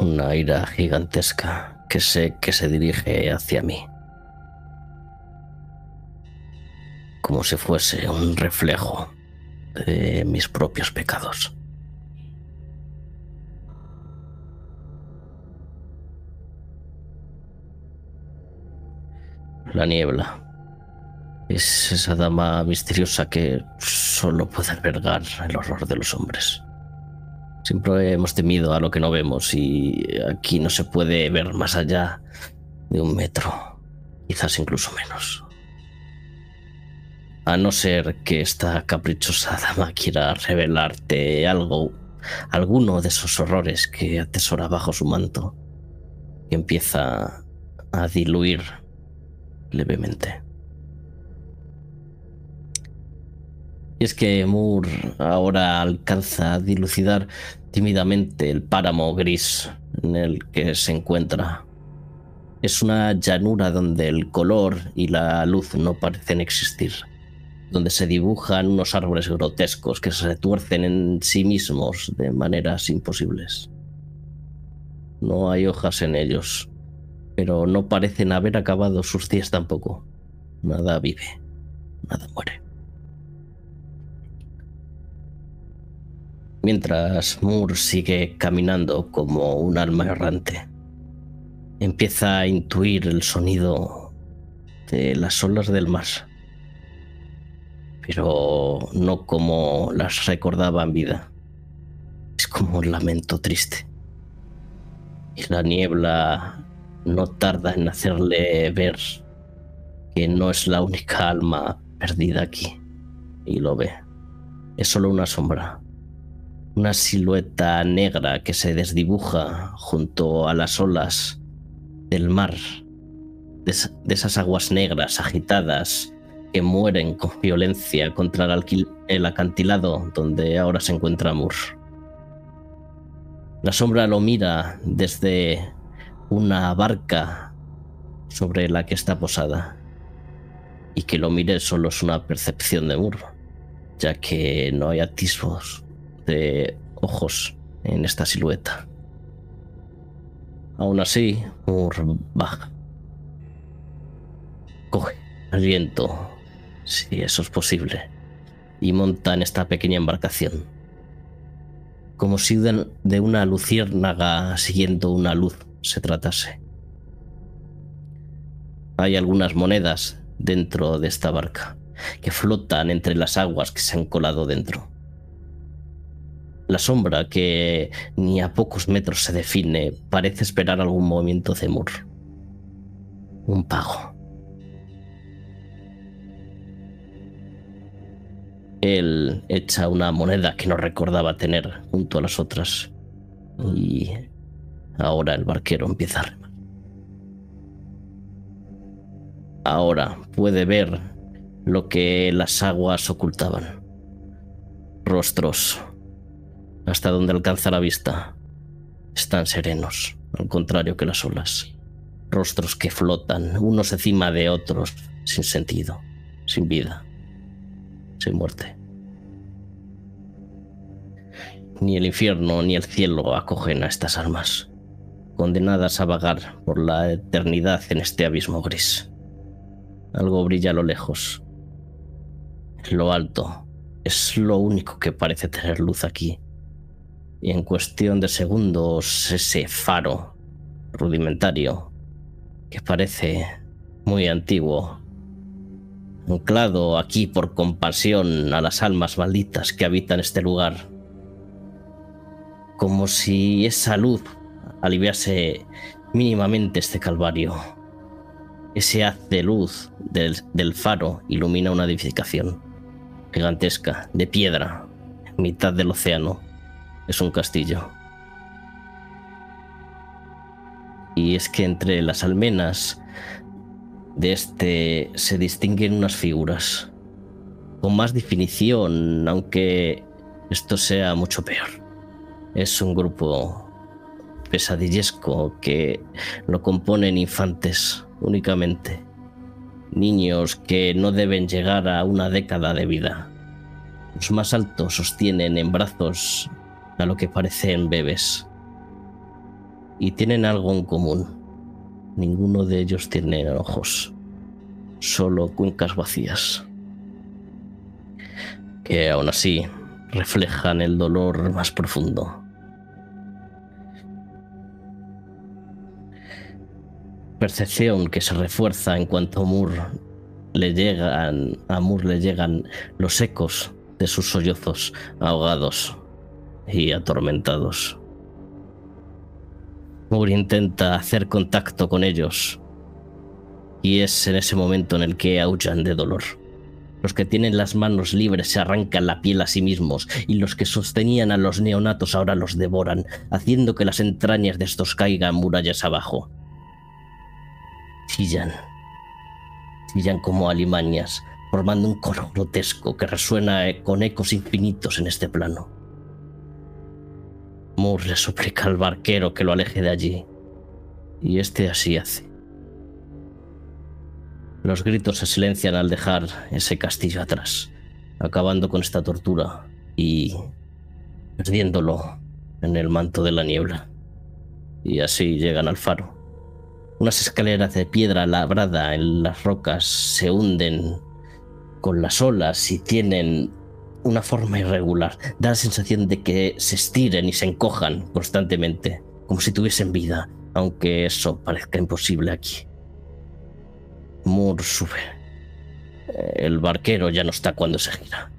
Una ira gigantesca que sé que se dirige hacia mí. Como si fuese un reflejo de mis propios pecados. La niebla es esa dama misteriosa que solo puede albergar el horror de los hombres. Siempre hemos temido a lo que no vemos y aquí no se puede ver más allá de un metro, quizás incluso menos. A no ser que esta caprichosa dama quiera revelarte algo, alguno de esos horrores que atesora bajo su manto y empieza a diluir levemente. Y es que Moore ahora alcanza a dilucidar tímidamente el páramo gris en el que se encuentra. Es una llanura donde el color y la luz no parecen existir, donde se dibujan unos árboles grotescos que se retuercen en sí mismos de maneras imposibles. No hay hojas en ellos, pero no parecen haber acabado sus días tampoco. Nada vive, nada muere. Mientras Moore sigue caminando como un alma errante, empieza a intuir el sonido de las olas del mar, pero no como las recordaba en vida. Es como un lamento triste. Y la niebla no tarda en hacerle ver que no es la única alma perdida aquí. Y lo ve. Es solo una sombra. Una silueta negra que se desdibuja junto a las olas del mar. De, esas aguas negras agitadas que mueren con violencia contra el, el acantilado donde ahora se encuentra Moore. La sombra lo mira desde una barca sobre la que está posada. Y que lo mire solo es una percepción de Moore, ya que no hay atisbos de ojos en esta silueta. Aún así, Moore baja. Coge aliento, si eso es posible, y monta en esta pequeña embarcación. Como si de una luciérnaga siguiendo una luz se tratase. Hay algunas monedas dentro de esta barca que flotan entre las aguas que se han colado dentro. La sombra, que ni a pocos metros se define, parece esperar algún movimiento de Moore. Un pago. Él echa una moneda que no recordaba tener junto a las otras y Ahora el barquero empieza a remar. Ahora puede ver lo que las aguas ocultaban. Rostros, hasta donde alcanza la vista, están serenos, al contrario que las olas. Rostros que flotan unos encima de otros, sin sentido, sin vida, sin muerte. Ni el infierno ni el cielo acogen a estas almas condenadas a vagar por la eternidad en este abismo gris. Algo brilla a lo lejos. Lo alto es lo único que parece tener luz aquí. Y en cuestión de segundos ese faro rudimentario que parece muy antiguo, anclado aquí por compasión a las almas malditas que habitan este lugar, como si esa luz aliviarse mínimamente este calvario. Ese haz de luz del, faro ilumina una edificación gigantesca, de piedra, en mitad del océano. Es un castillo. Y es que entre las almenas de este se distinguen unas figuras con más definición, aunque esto sea mucho peor. Es un grupo pesadillesco que lo componen infantes únicamente. Niños que no deben llegar a una década de vida. Los más altos sostienen en brazos a lo que parecen bebés. Y tienen algo en común. Ninguno de ellos tiene ojos, solo cuencas vacías. Que aún así reflejan el dolor más profundo. Percepción que se refuerza en cuanto Moore le llegan, a Moore le llegan los ecos de sus sollozos ahogados y atormentados. Moore intenta hacer contacto con ellos y es en ese momento en el que aullan de dolor. Los que tienen las manos libres se arrancan la piel a sí mismos y los que sostenían a los neonatos ahora los devoran, haciendo que las entrañas de estos caigan murallas abajo. Chillan. Chillan como alimañas, formando un coro grotesco que resuena con ecos infinitos en este plano. Le suplica al barquero que lo aleje de allí, y este así hace. Los gritos se silencian al dejar ese castillo atrás, acabando con esta tortura y perdiéndolo en el manto de la niebla. Y así llegan al faro. Unas escaleras de piedra labrada en las rocas se hunden con las olas y tienen una forma irregular. Da la sensación de que se estiren y se encojan constantemente, como si tuviesen vida, aunque eso parezca imposible aquí. Moore sube. El barquero ya no está cuando se gira.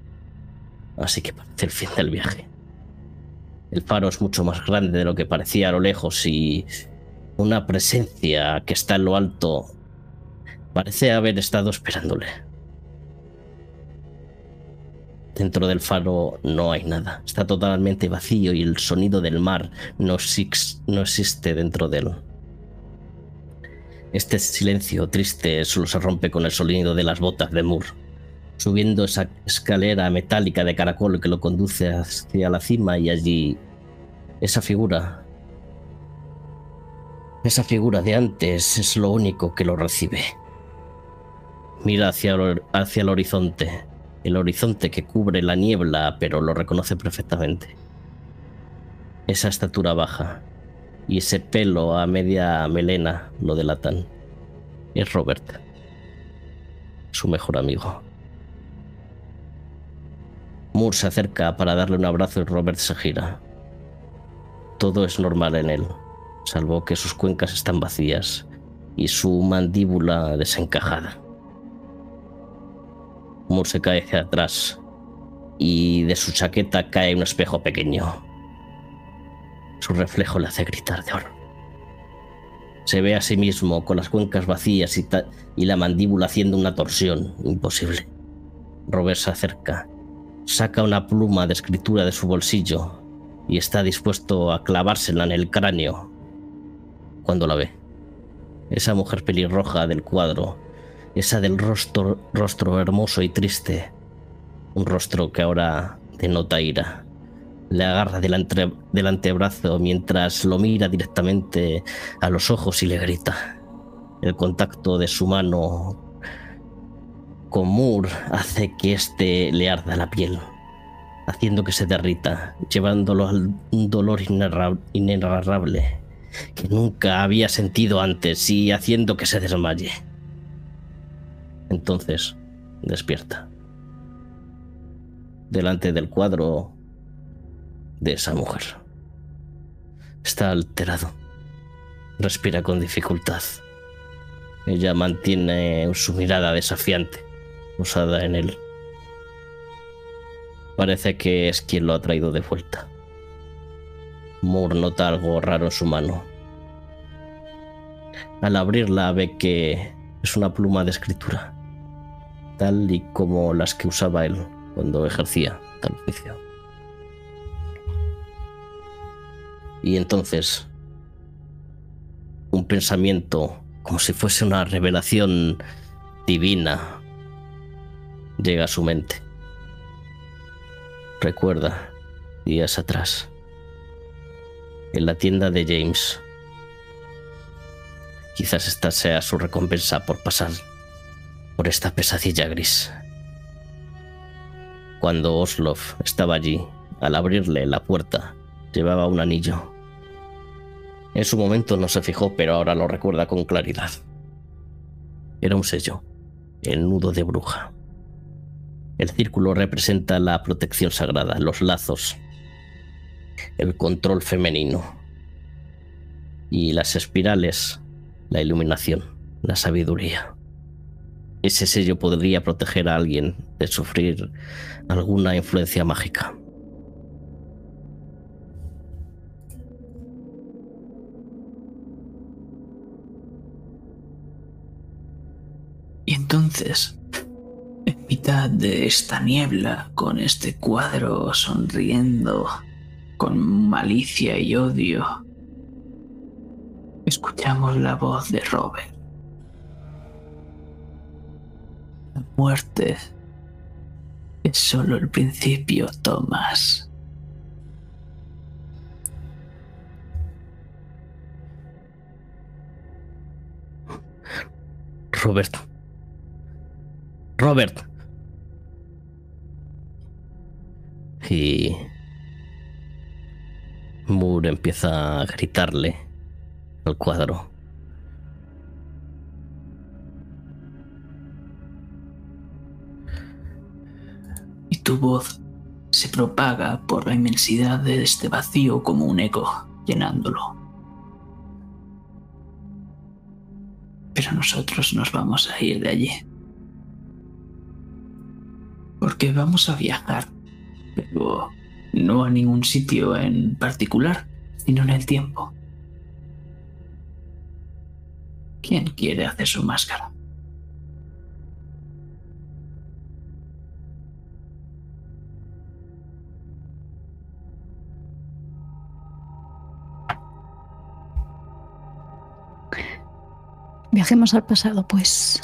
Así que parece el fin del viaje. El faro es mucho más grande de lo que parecía a lo lejos y una presencia que está en lo alto parece haber estado esperándole. Dentro del faro no hay nada, está totalmente vacío y el sonido del mar no, existe dentro de él. Este silencio triste solo se rompe con el sonido de las botas de Moore, subiendo esa escalera metálica de caracol que lo conduce hacia la cima y allí esa figura, esa figura de antes es lo único que lo recibe. Mira hacia, hacia el horizonte el horizonte que cubre la niebla, pero lo reconoce perfectamente. Esa estatura baja y ese pelo a media melena lo delatan. Es Robert, su mejor amigo. Moore se acerca para darle un abrazo y Robert se gira. Todo es normal en él, salvo que sus cuencas están vacías y su mandíbula desencajada. Moore se cae hacia atrás y de su chaqueta cae un espejo pequeño. Su reflejo le hace gritar de oro. Se ve a sí mismo con las cuencas vacías y, y la mandíbula haciendo una torsión imposible. Robert se acerca, saca una pluma de escritura de su bolsillo y está dispuesto a clavársela en el cráneo cuando la ve. Esa mujer pelirroja del cuadro esa del rostro, rostro hermoso y triste, un rostro que ahora denota ira. Le agarra del, antebrazo mientras lo mira directamente a los ojos y le grita. El contacto de su mano con Moore hace que éste le arda la piel, haciendo que se derrita, llevándolo a un dolor inenarrable que nunca había sentido antes y haciendo que se desmaye. Entonces despierta. Delante del cuadro de esa mujer. Está alterado. Respira con dificultad. Ella mantiene su mirada desafiante, usada en él. Parece que es quien lo ha traído de vuelta. Moore nota algo raro en su mano. Al abrirla ve que es una pluma de escritura tal y como las que usaba él cuando ejercía tal oficio. Y entonces, un pensamiento como si fuese una revelación divina llega a su mente. Recuerda días atrás, en la tienda de James. Quizás esta sea su recompensa por pasar por esta pesadilla gris. Cuando Oslov estaba allí, al abrirle la puerta, llevaba un anillo. En su momento no se fijó, pero ahora lo recuerda con claridad. Era un sello, el nudo de bruja. El círculo representa la protección sagrada, los lazos, el control femenino. Y las espirales, la iluminación, la sabiduría. Ese sello podría proteger a alguien de sufrir alguna influencia mágica. Y entonces, en mitad de esta niebla, con este cuadro sonriendo, con malicia y odio, escuchamos la voz de Robert. Muerte es solo el principio, Thomas. Robert. Robert. Y Moore empieza a gritarle al cuadro. Tu voz se propaga por la inmensidad de este vacío como un eco, llenándolo. Pero nosotros nos vamos a ir de allí. Porque vamos a viajar, pero no a ningún sitio en particular, sino en el tiempo. ¿Quién quiere hacer su máscara? Viajemos al pasado, pues.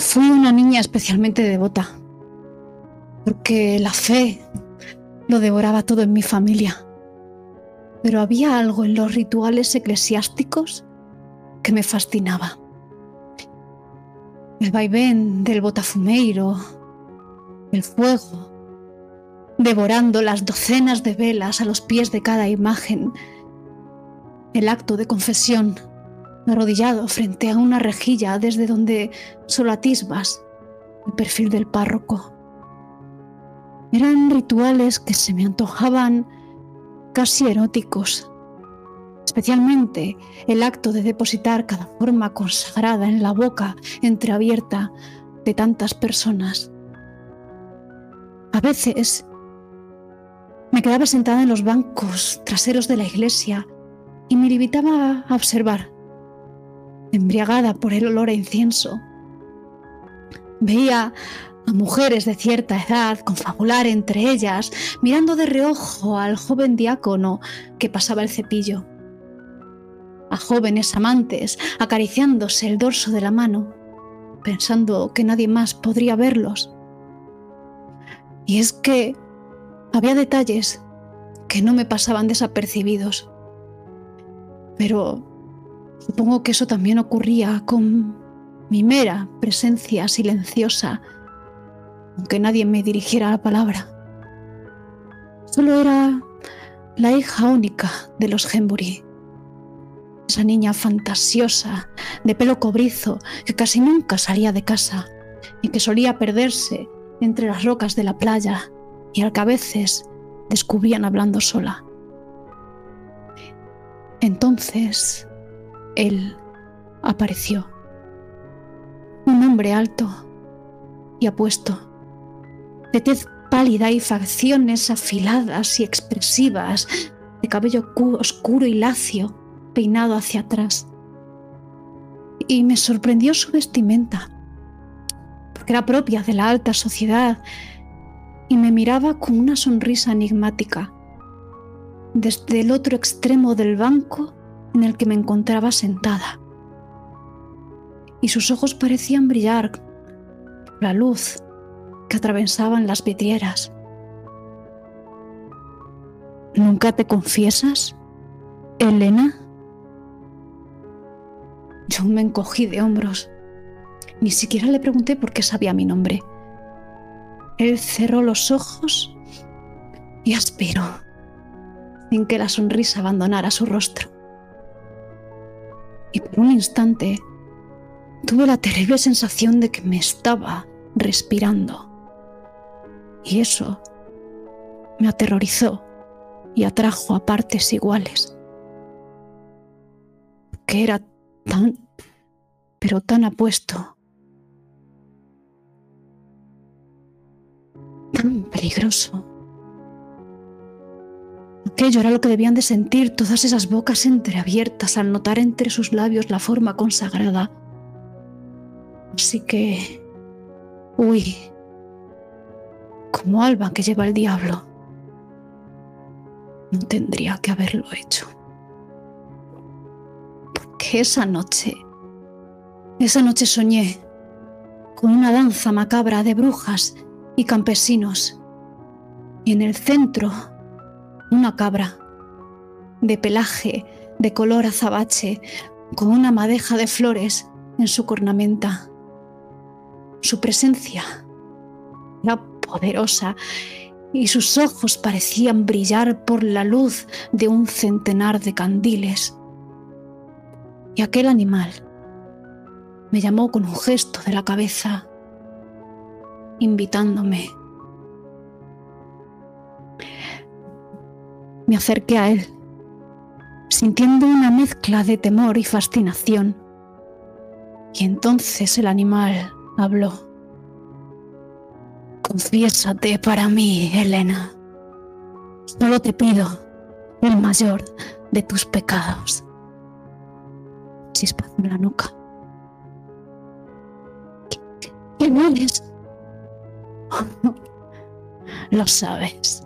Fui una niña especialmente devota, porque la fe lo devoraba todo en mi familia. Pero había algo en los rituales eclesiásticos que me fascinaba. El vaivén del botafumeiro, el fuego, devorando las docenas de velas a los pies de cada imagen, el acto de confesión, arrodillado frente a una rejilla desde donde solo atisbas el perfil del párroco. Eran rituales que se me antojaban casi eróticos, especialmente el acto de depositar cada forma consagrada en la boca entreabierta de tantas personas. A veces me quedaba sentada en los bancos traseros de la iglesia y me limitaba a observar, embriagada por el olor a incienso. Veía a mujeres de cierta edad confabular entre ellas, mirando de reojo al joven diácono que pasaba el cepillo, a jóvenes amantes acariciándose el dorso de la mano, pensando que nadie más podría verlos. Y es que había detalles que no me pasaban desapercibidos. Pero supongo que eso también ocurría con mi mera presencia silenciosa aunque nadie me dirigiera la palabra. Solo era la hija única de los Gembury. Esa niña fantasiosa, de pelo cobrizo, que casi nunca salía de casa y que solía perderse entre las rocas de la playa y al que a veces descubrían hablando sola. Entonces, él apareció. Un hombre alto y apuesto de tez pálida y facciones afiladas y expresivas, de cabello oscuro y lacio, peinado hacia atrás. Y me sorprendió su vestimenta, porque era propia de la alta sociedad, y me miraba con una sonrisa enigmática desde el otro extremo del banco en el que me encontraba sentada. Y sus ojos parecían brillar la luz que atravesaban las vidrieras. ¿Nunca te confiesas, Elena? Yo me encogí de hombros. Ni siquiera le pregunté por qué sabía mi nombre. Él cerró los ojos y aspiró, sin que la sonrisa abandonara su rostro. Y por un instante tuve la terrible sensación de que me estaba respirando. Y eso me aterrorizó y atrajo a partes iguales. Que era tan, pero tan apuesto, tan peligroso. Aquello era lo que debían de sentir todas esas bocas entreabiertas al notar entre sus labios la forma consagrada. Así que... Uy, como alba que lleva el diablo. No tendría que haberlo hecho. Porque esa noche, esa noche soñé con una danza macabra de brujas y campesinos. Y en el centro, una cabra de pelaje de color azabache con una madeja de flores en su cornamenta. Su presencia era poderosa y sus ojos parecían brillar por la luz de un centenar de candiles. Y aquel animal me llamó con un gesto de la cabeza, invitándome. Me acerqué a él, sintiendo una mezcla de temor y fascinación. Y entonces el animal habló. Confiésate para mí, Elena. Solo te pido el mayor de tus pecados. Chispazo en la nuca. ¿Quién eres? Lo sabes.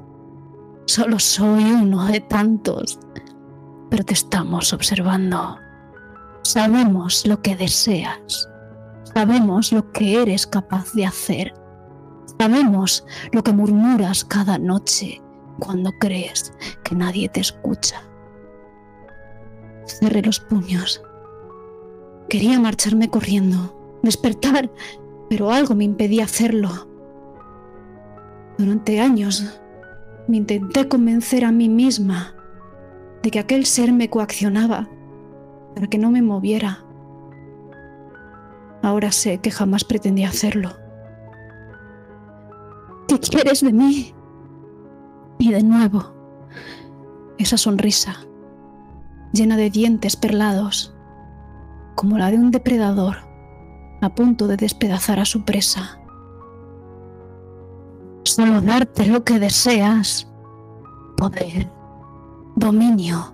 Solo soy uno de tantos. Pero te estamos observando. Sabemos lo que deseas. Sabemos lo que eres capaz de hacer Sabemos lo que murmuras cada noche cuando crees que nadie te escucha. Cerré los puños. Quería marcharme corriendo, despertar, pero algo me impedía hacerlo. Durante años me intenté convencer a mí misma de que aquel ser me coaccionaba para que no me moviera. Ahora sé que jamás pretendía hacerlo. ¿Qué quieres de mí? Y de nuevo, esa sonrisa, llena de dientes perlados, como la de un depredador a punto de despedazar a su presa. Solo darte lo que deseas, poder, dominio,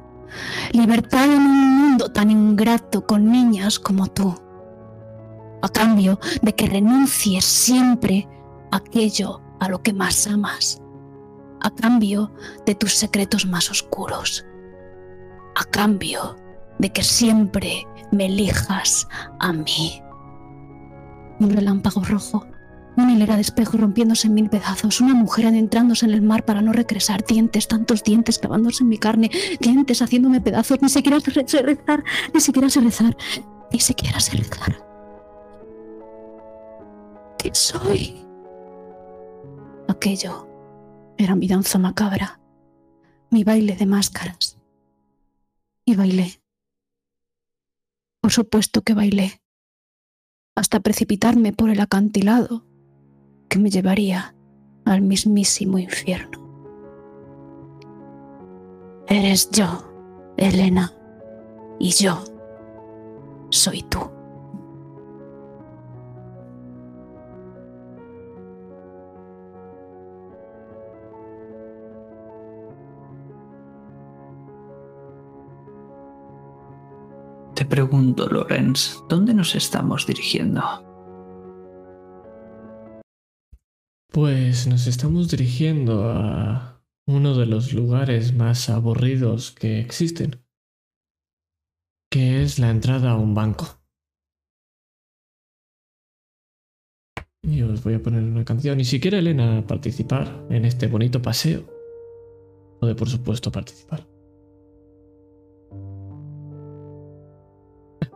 libertad en un mundo tan ingrato con niñas como tú, a cambio de que renuncies siempre a aquello a lo que más amas, a cambio de tus secretos más oscuros, a cambio de que siempre me elijas a mí. Un relámpago rojo, una hilera de espejos rompiéndose en mil pedazos, una mujer adentrándose en el mar para no regresar, dientes, tantos dientes clavándose en mi carne, dientes haciéndome pedazos, ni siquiera sé rezar, ni siquiera sé rezar, ni siquiera sé rezar. ¿Qué soy? Aquello era mi danza macabra, mi baile de máscaras. Y bailé. Por supuesto que bailé, hasta precipitarme por el acantilado que me llevaría al mismísimo infierno. Eres yo, Elena, y yo soy tú. Te pregunto, Lorenz, ¿dónde nos estamos dirigiendo? Pues nos estamos dirigiendo a uno de los lugares más aburridos que existen, que es la entrada a un banco. Y os voy a poner una canción. Y si quiere Elena participar en este bonito paseo, puede por supuesto participar.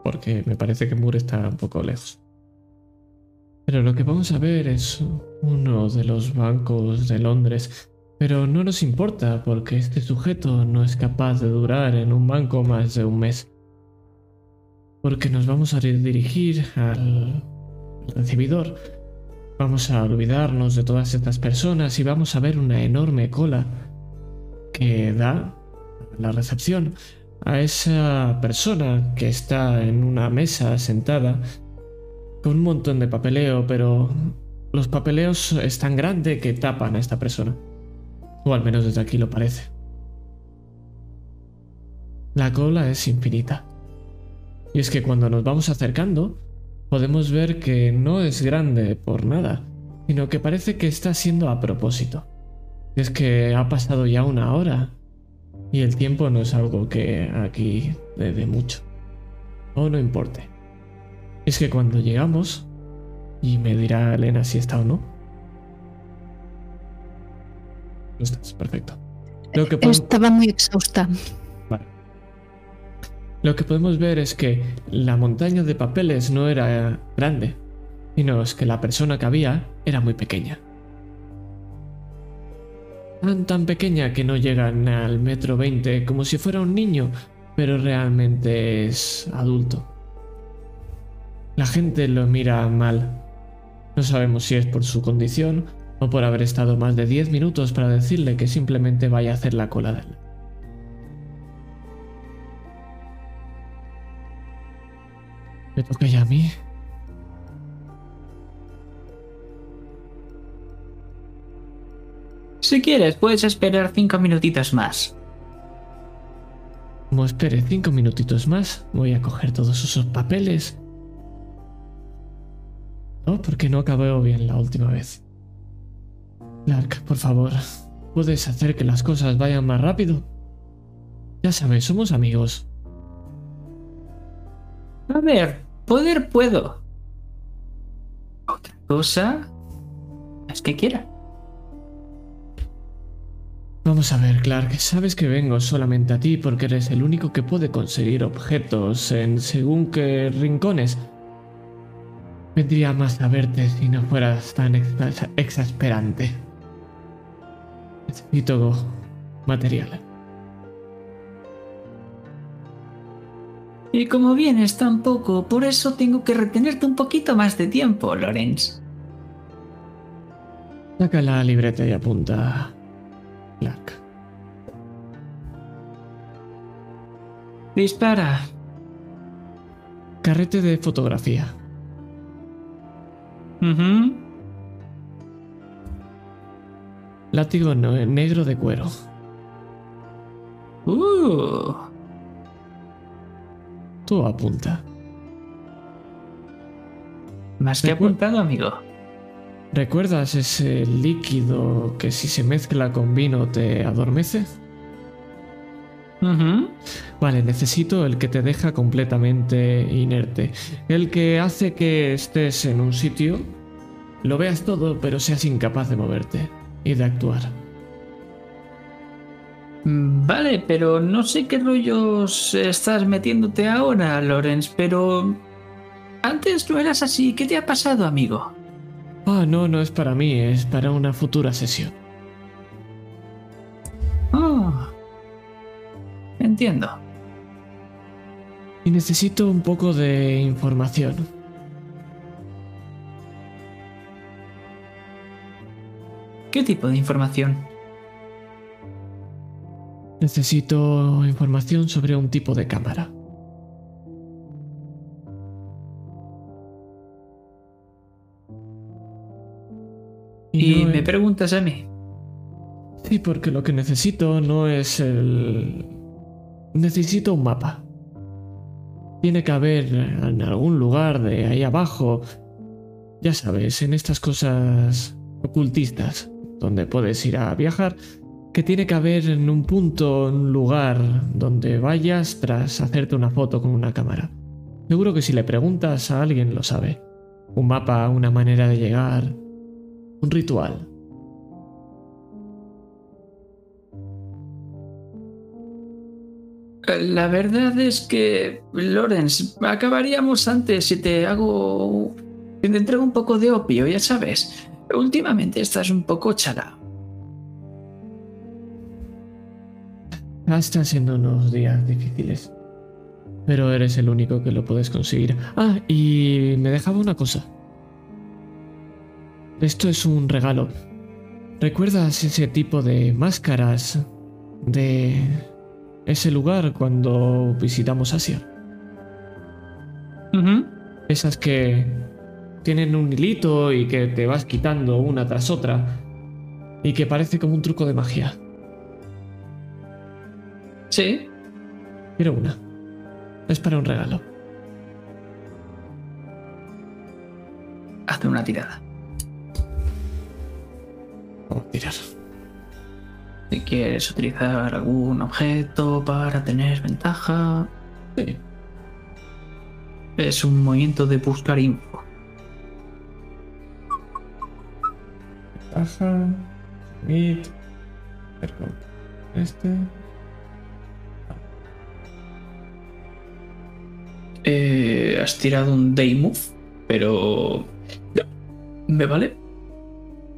Porque me parece que Moore está un poco lejos. Pero lo que vamos a ver es uno de los bancos de Londres. Pero no nos importa porque este sujeto no es capaz de durar en un banco más de un mes. Porque nos vamos a dirigir al recibidor. Vamos a olvidarnos de todas estas personas y vamos a ver una enorme cola que da la recepción a esa persona que está en una mesa sentada con un montón de papeleo, pero los papeleos es tan grande que tapan a esta persona. O al menos desde aquí lo parece. La cola es infinita. Y es que cuando nos vamos acercando, podemos ver que no es grande por nada, sino que parece que está siendo a propósito. Y es que ha pasado ya una hora y el tiempo no es algo que aquí dé mucho. O no importe. Es que cuando llegamos, y me dirá Elena si está o no. No estás, perfecto. Lo que podemos- Estaba muy exhausta. Vale. Lo que podemos ver es que la montaña de papeles no era grande, sino es que la persona que había era muy pequeña. Tan tan pequeña que no llegan al metro veinte, como si fuera un niño, pero realmente es adulto. La gente lo mira mal. No sabemos si es por su condición o por haber estado más de 10 minutos para decirle que simplemente vaya a hacer la cola de él. ¿Me toca ya a mí? Si quieres, puedes esperar cinco minutitos más. Como espere cinco minutitos más, voy a coger todos esos papeles. No, porque no acabó bien la última vez. Clark, por favor, ¿puedes hacer que las cosas vayan más rápido? Ya sabes, somos amigos. A ver, poder puedo. Otra cosa es que quiera. Vamos a ver, Clark, sabes que vengo solamente a ti porque eres el único que puede conseguir objetos en según qué rincones. Vendría más a verte si no fueras tan exa- exasperante. Necesito material. Y como vienes tan poco, por eso tengo que retenerte un poquito más de tiempo, Lorenz. Saca la libreta y apunta. Clark. Dispara. Carrete de fotografía. Látigo negro de cuero. Uh. Tú apunta. Más que apuntado, amigo. ¿Recuerdas ese líquido que si se mezcla con vino te adormece? Vale, necesito el que te deja completamente inerte. El que hace que estés en un sitio, lo veas todo, pero seas incapaz de moverte y de actuar. Mm, Vale, pero no sé qué rollos estás metiéndote ahora, Lorenz, pero... Antes no eras así. ¿Qué te ha pasado, amigo? Ah, no, no es para mí, es para una futura sesión. Entiendo. Y necesito un poco de información. ¿Qué tipo de información? Necesito información sobre un tipo de cámara. Y no me he- preguntas a mí. Sí, porque lo que necesito no es el... Necesito un mapa. tiene que haber en algún lugar de ahí abajo, ya sabes, en estas cosas ocultistas, donde puedes ir a viajar, que tiene que haber en un punto, un lugar donde vayas tras hacerte una foto con una cámara. Seguro que si le preguntas a alguien lo sabe. Un mapa, una manera de llegar, un ritual. La verdad es que, Lorenz, acabaríamos antes si te hago. Si te entrego un poco de opio, ya sabes. Últimamente estás un poco chala. Están siendo unos días difíciles. Pero eres el único que lo puedes conseguir. Ah, y me dejaba una cosa. Esto es un regalo. ¿Recuerdas ese tipo de máscaras de ese lugar cuando visitamos Asia? Esas que tienen un hilito y que te vas quitando una tras otra y que parece como un truco de magia. Sí. Quiero una. Es para un regalo. Hazte una tirada. Vamos a tirar. Si quieres utilizar algún objeto para tener ventaja, Sí. es un movimiento de buscar info. Baja. Meet. Este. Eh, has tirado un day move, pero. Ya. ¿Me vale?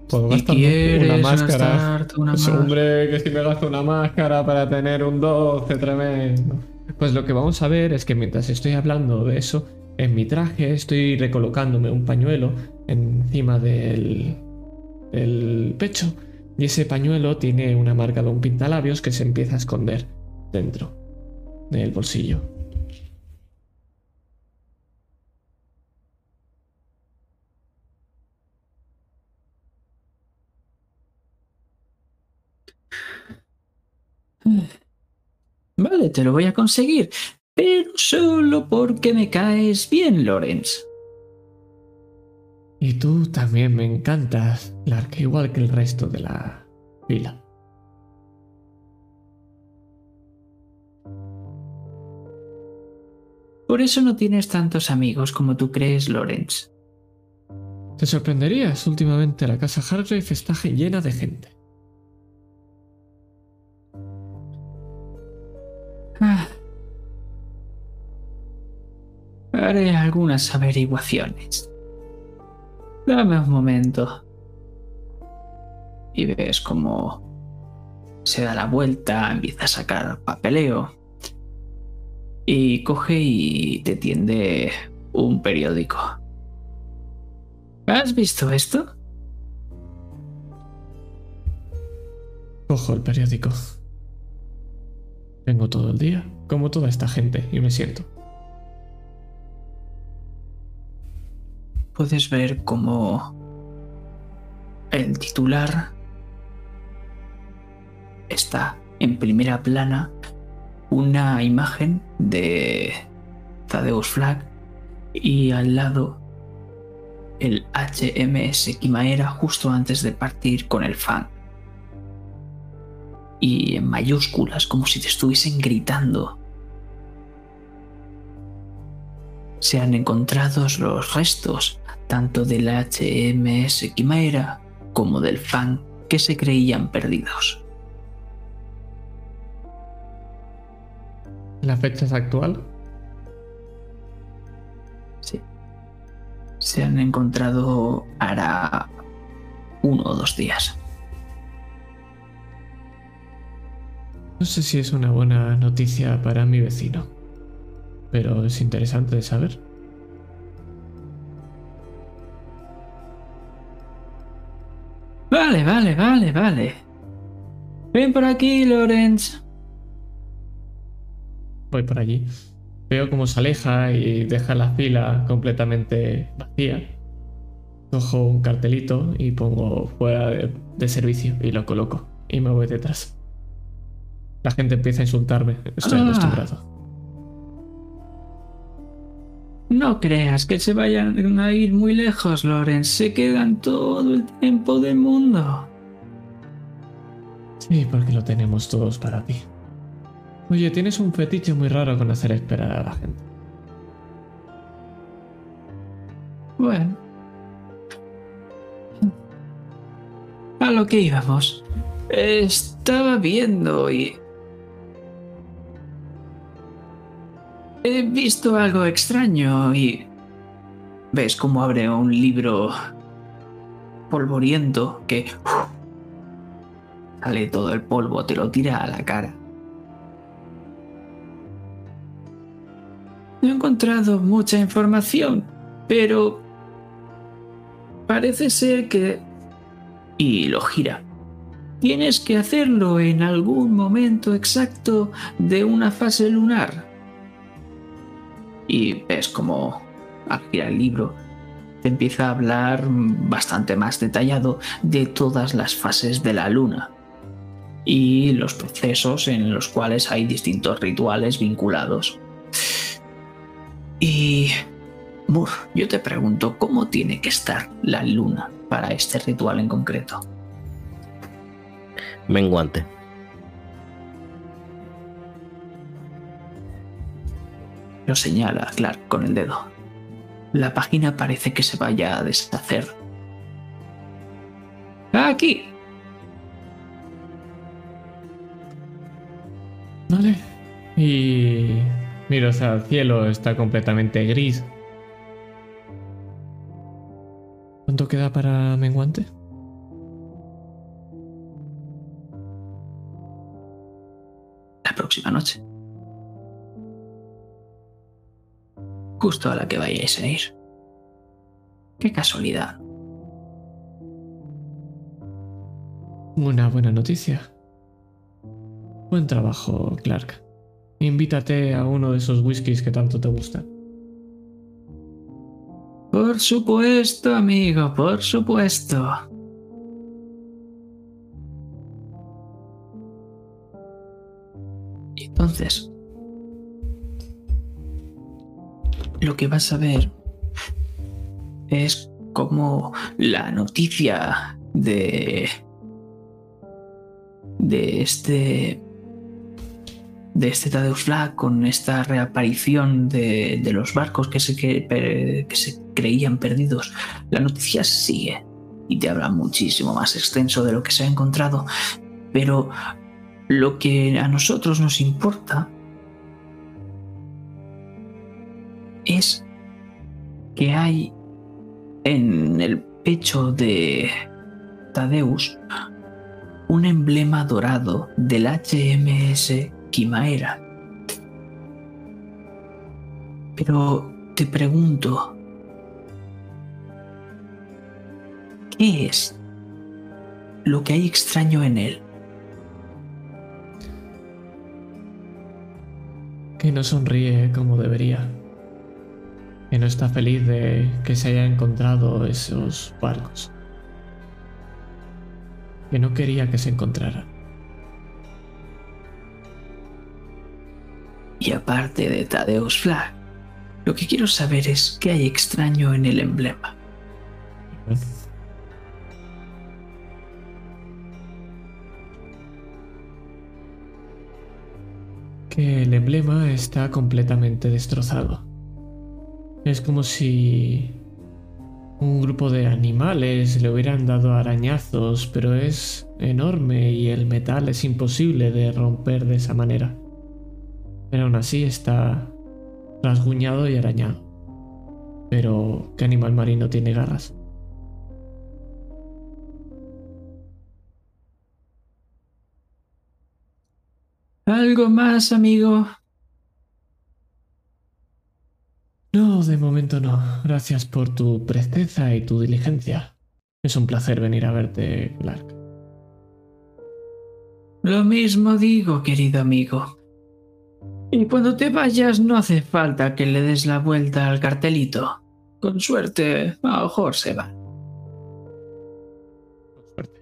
Puedo Si gastar quieres una máscara. una Pues, hombre, que si me gasto una máscara para tener un 12 tremendo. Pues lo que vamos a ver es que mientras estoy hablando de eso, en mi traje estoy recolocándome un pañuelo encima del, del pecho. Y ese pañuelo tiene una marca de un pintalabios que se empieza a esconder dentro del bolsillo. Vale, te lo voy a conseguir. Pero solo porque me caes bien, Lorenz. Y tú también me encantas, Clark, igual que el resto de la fila. Por eso no tienes tantos amigos como tú crees, Lorenz. Te sorprenderías, últimamente la casa Hargrave está llena de gente. Haré algunas averiguaciones. Dame un momento. Y ves cómo se da la vuelta, empieza a sacar papeleo. Y coge y te tiende un periódico. ¿Has visto esto? Cojo el periódico. Tengo todo el día, como toda esta gente, y me siento. puedes ver cómo el titular está en primera plana una imagen de Thaddeus Flagg y al lado el HMS Quimaera justo antes de partir con el fan. Y en mayúsculas, como si te estuviesen gritando. Se han encontrado los restos tanto del HMS Quimaera como del fan que se creían perdidos. ¿La fecha es actual? Sí. Se han encontrado hará uno o dos días. No sé si es una buena noticia para mi vecino, pero es interesante de saber. Vale, vale, vale, vale. Ven por aquí, Lorenz. Voy por allí. Veo cómo se aleja y deja la fila completamente vacía. Cojo un cartelito y pongo fuera de, de servicio y lo coloco. Y me voy detrás. La gente empieza a insultarme. Estoy Ah. acostumbrado. No creas que se vayan a ir muy lejos, Loren. Se quedan todo el tiempo del mundo. Sí, porque lo tenemos todos para ti. Oye, tienes un fetiche muy raro con hacer esperar a la gente. Bueno. A lo que íbamos. Estaba viendo y... He visto algo extraño y... ¿Ves cómo abre un libro polvoriento que... uf, sale todo el polvo, te lo tira a la cara? He encontrado mucha información, pero parece ser que... Y lo gira. Tienes que hacerlo en algún momento exacto de una fase lunar. Y ves como al girar el libro te empieza a hablar bastante más detallado de todas las fases de la luna y los procesos en los cuales hay distintos rituales vinculados. Y... Mur, yo te pregunto, ¿cómo tiene que estar la luna para este ritual en concreto? Menguante. Lo señala Clark con el dedo. La página parece que se vaya a deshacer. ¡Aquí! Vale. Y miro hacia el cielo, está completamente gris. ¿Cuánto queda para menguante? La próxima noche. Justo a la que vayáis a ir. Qué casualidad. Una buena noticia. Buen trabajo, Clark. Invítate a uno de esos whiskies que tanto te gustan. Por supuesto, amigo, por supuesto. Y entonces, lo que vas a ver es como la noticia de de este de este con esta reaparición de, de los barcos que se, que, que se creían perdidos. La noticia sigue y te habla muchísimo más extenso de lo que se ha encontrado, pero lo que a nosotros nos importa es que hay en el pecho de Tadeus un emblema dorado del HMS Quimaera. Pero te pregunto, ¿qué es lo que hay extraño en él? Que no sonríe como debería. Que no está feliz de que se haya encontrado esos barcos. Que no quería que se encontraran. Y aparte de Tadeus Flag, lo que quiero saber es qué hay extraño en el emblema. Que el emblema está completamente destrozado. Es como si un grupo de animales le hubieran dado arañazos, pero es enorme y el metal es imposible de romper de esa manera. Pero aún así está rasguñado y arañado. Pero, ¿qué animal marino tiene garras? ¿Algo más, amigo? No, de momento no. Gracias por tu presteza y tu diligencia. Es un placer venir a verte, Clark. Lo mismo digo, querido amigo. Y cuando te vayas no hace falta que le des la vuelta al cartelito. Con suerte, a mejor se va. Con suerte.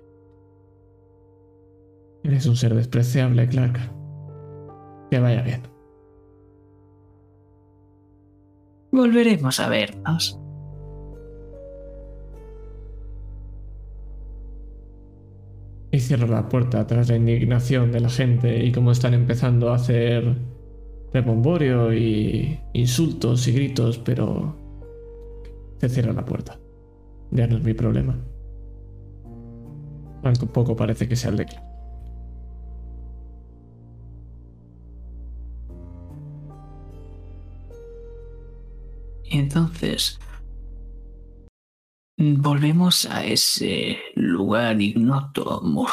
Eres un ser despreciable, Clark. Que vaya bien. Volveremos a vernos. Y cierro la puerta tras la indignación de la gente y cómo están empezando a hacer rebomborio y insultos y gritos, pero se cierra la puerta. Ya no es mi problema. Tampoco parece que sea el de entonces volvemos a ese lugar ignoto, amor.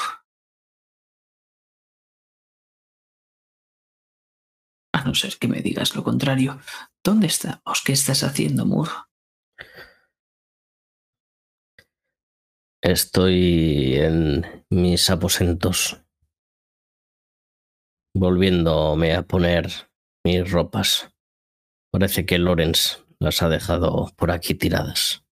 A no ser que me digas lo contrario. ¿Dónde estamos? ¿Qué estás haciendo, Moore? Estoy en mis aposentos, volviéndome a poner mis ropas. Parece que Lorenz las ha dejado por aquí tiradas.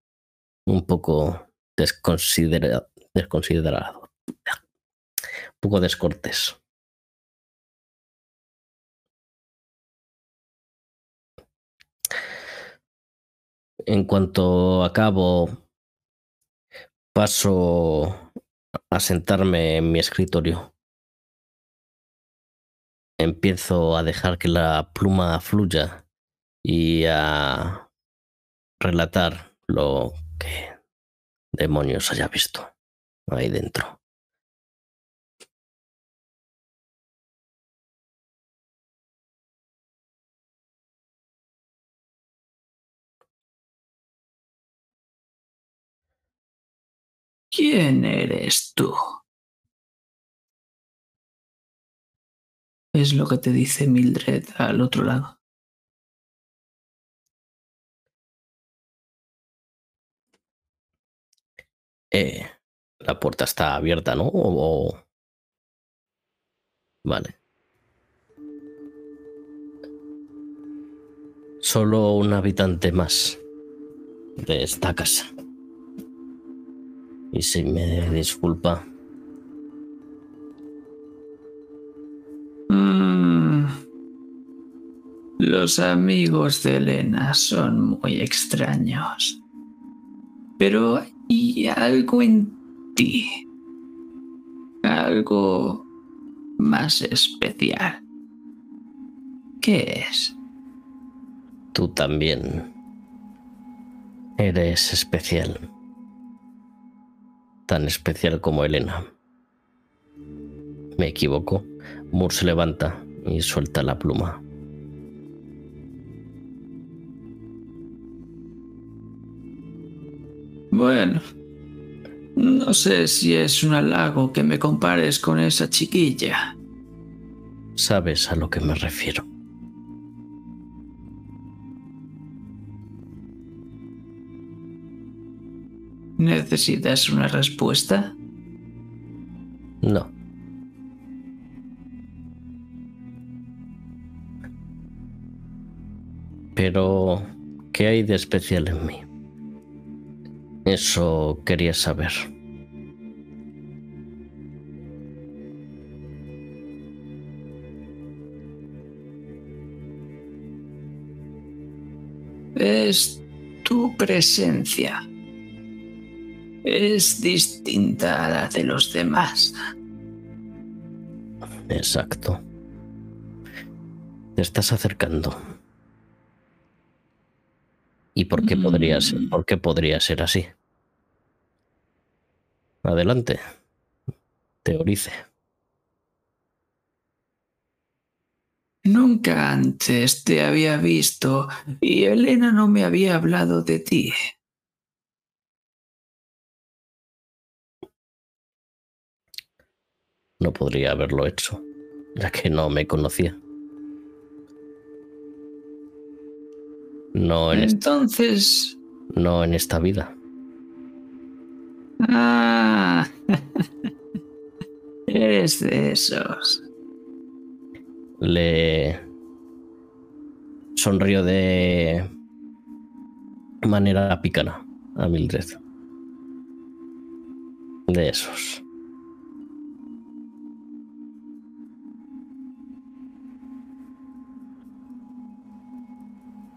Un poco desconsidera- desconsiderado. Un poco descortés. En cuanto acabo, paso a sentarme en mi escritorio. Empiezo a dejar que la pluma fluya y a relatar lo que demonios haya visto ahí dentro. ¿Quién eres tú? Es lo que te dice Mildred al otro lado. Eh, la puerta está abierta, ¿no? O- Vale. Solo un habitante más de esta casa. Y si me disculpa, Mm. Los amigos de Elena son muy extraños. Pero hay algo en ti. Algo más especial. ¿Qué es? tú también eres especial. Tan especial como Elena. Me equivoco. Moore se levanta y suelta la pluma. Bueno, no sé si es un halago que me compares con esa chiquilla. Sabes a lo que me refiero. ¿Necesitas una respuesta? No. Pero, ¿qué hay de especial en mí? Eso quería saber. Es tu presencia. Es distinta a la de los demás. Exacto. Te estás acercando. ¿Y por qué podría ser, por qué podría ser así? Adelante. Teorice. Nunca antes te había visto y Elena no me había hablado de ti. No podría haberlo hecho, ya que no me conocía. No en, Entonces... no en esta vida. Ah, eres de esos. Le sonrió de manera pícara a Mildred. De esos.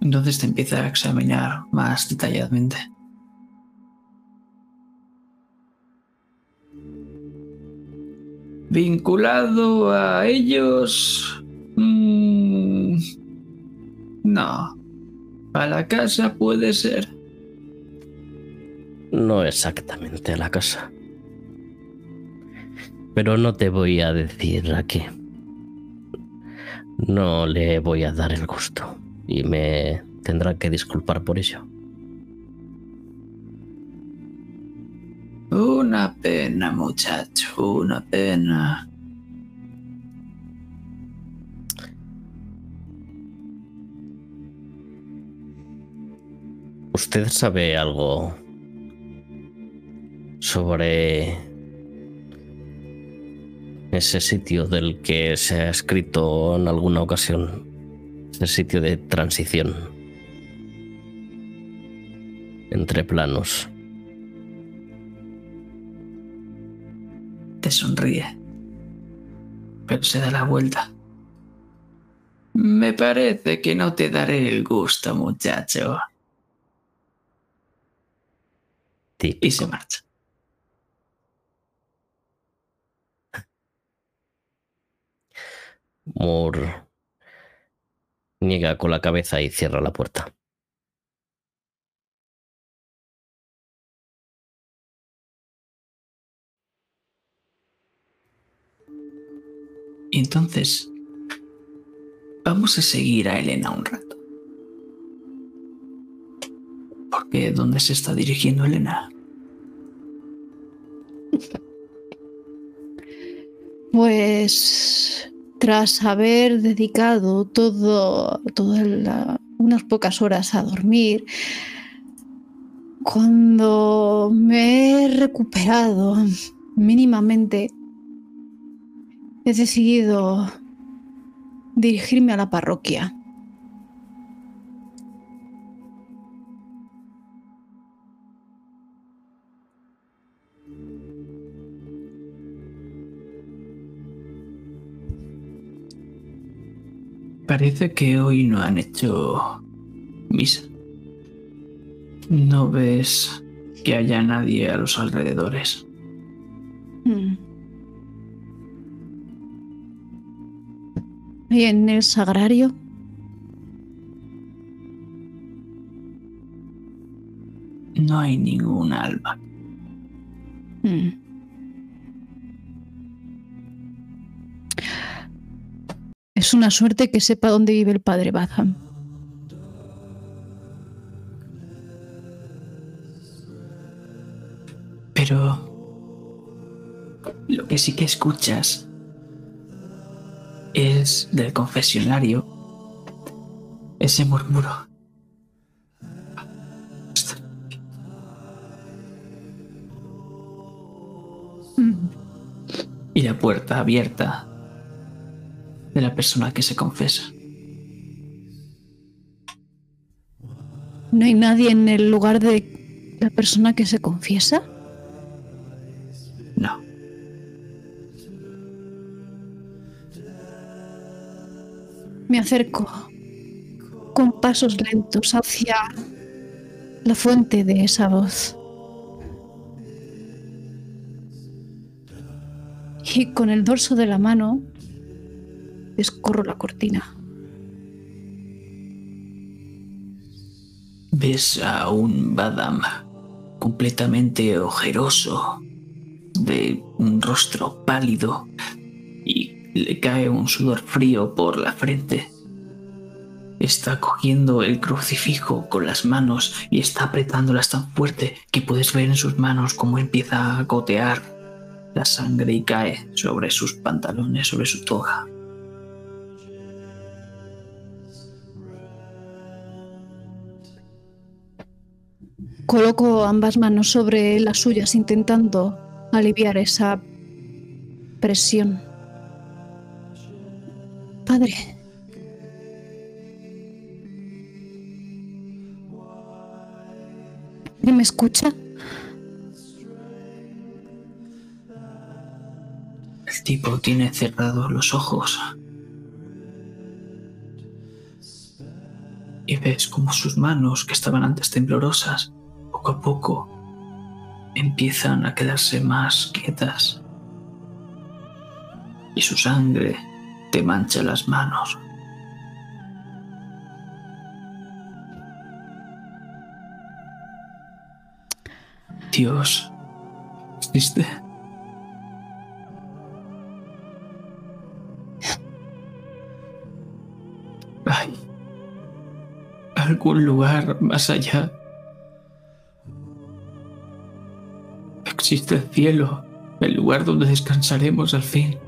Entonces te empieza a examinar más detalladamente. Vinculado a ellos... mm, no. A la casa puede ser. No exactamente a la casa. Pero no te voy a decir a qué. No le voy a dar el gusto. Y me tendrá que disculpar por ello. Una pena, muchacho, una pena. ¿Usted sabe algo sobre ese sitio del que se ha escrito en alguna ocasión? Ese sitio de transición entre planos. Te sonríe. Pero se da la vuelta. Me parece que no te daré el gusto, muchacho. Típico. Y se marcha. Moore niega con la cabeza y cierra la puerta. Entonces, vamos a seguir a Elena un rato. Porque ¿dónde se está dirigiendo Elena? Pues tras haber dedicado todo, todas la- unas pocas horas a dormir, cuando me he recuperado mínimamente, he decidido dirigirme a la parroquia. Parece que hoy no han hecho misa. No ves que haya nadie a los alrededores. Mm. ¿Y en el sagrario? No hay ningún alma. Mm. Es una suerte que sepa dónde vive el padre Batham. Pero lo que sí que escuchas es del confesionario ese murmuro. Y la puerta abierta de la persona que se confesa. ¿No hay nadie en el lugar de la persona que se confiesa? Me acerco con pasos lentos hacia la fuente de esa voz. Y con el dorso de la mano descorro la cortina. Ves a un Badam completamente ojeroso, de un rostro pálido le cae un sudor frío por la frente. Está cogiendo el crucifijo con las manos y está apretándolas tan fuerte que puedes ver en sus manos cómo empieza a gotear la sangre y cae sobre sus pantalones, sobre su toga. Coloco ambas manos sobre las suyas intentando aliviar esa presión. Padre. ¿Padre, ¿Me escucha? El tipo tiene cerrados los ojos. y ves como sus manos, que estaban antes temblorosas, poco a poco empiezan a quedarse más quietas. Y su sangre te mancha las manos. Dios, ¿existe? Hay algún lugar más allá. Existe el cielo, el lugar donde descansaremos al fin.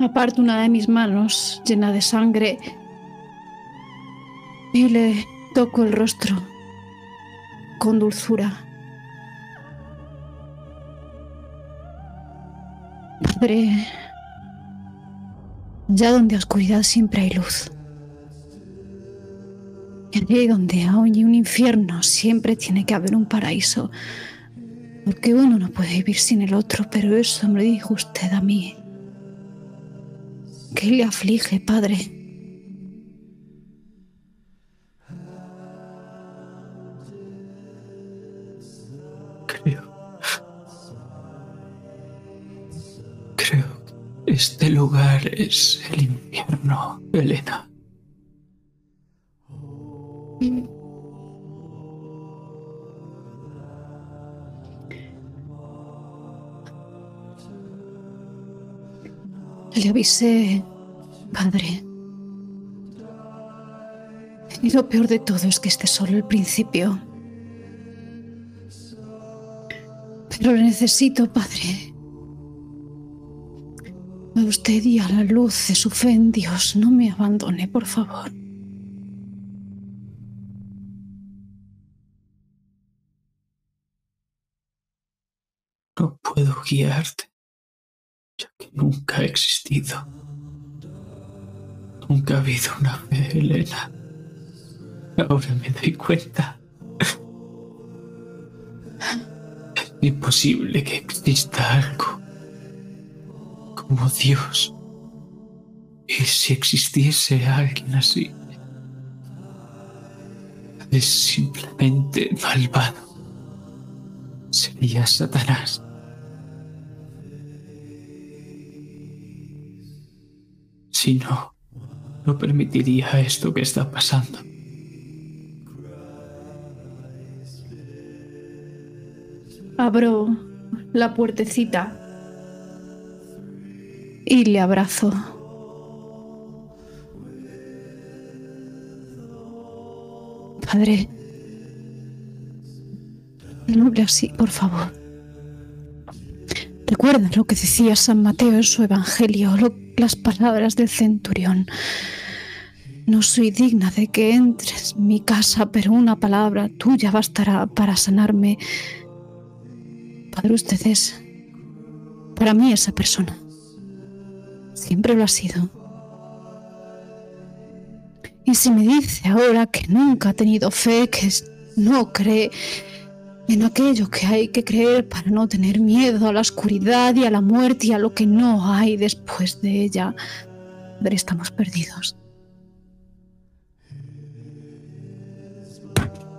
Aparto una de mis manos llena de sangre y le toco el rostro con dulzura. Padre, ya donde oscuridad siempre hay luz. Y allí donde hay un infierno siempre tiene que haber un paraíso. Porque uno no puede vivir sin el otro, pero eso me dijo usted a mí. ¿Qué le aflige, padre? Creo. Creo que este lugar es el infierno, Elena. Le avisé, padre. Y lo peor de todo es que este es solo el principio. Pero le necesito, padre. A usted y a la luz de su fe en Dios, no me abandone, por favor. No puedo guiarte, que nunca ha existido. Nunca ha habido una fe, Elena. Ahora me doy cuenta. Es imposible que exista algo como Dios. Y si existiese alguien así, es simplemente malvado. Sería Satanás. Si no, no permitiría esto que está pasando. Abro la puertecita y le abrazo. Padre, no hable así, por favor. Recuerda lo que decía San Mateo en su Evangelio, lo- las palabras del centurión. No soy digna de que entres en mi casa, pero una palabra tuya bastará para sanarme. Padre, usted es para mí esa persona. Siempre lo ha sido. Y si me dice ahora que nunca ha tenido fe, que no cree en aquello que hay que creer para no tener miedo a la oscuridad y a la muerte y a lo que no hay después de ella, Padre, estamos perdidos.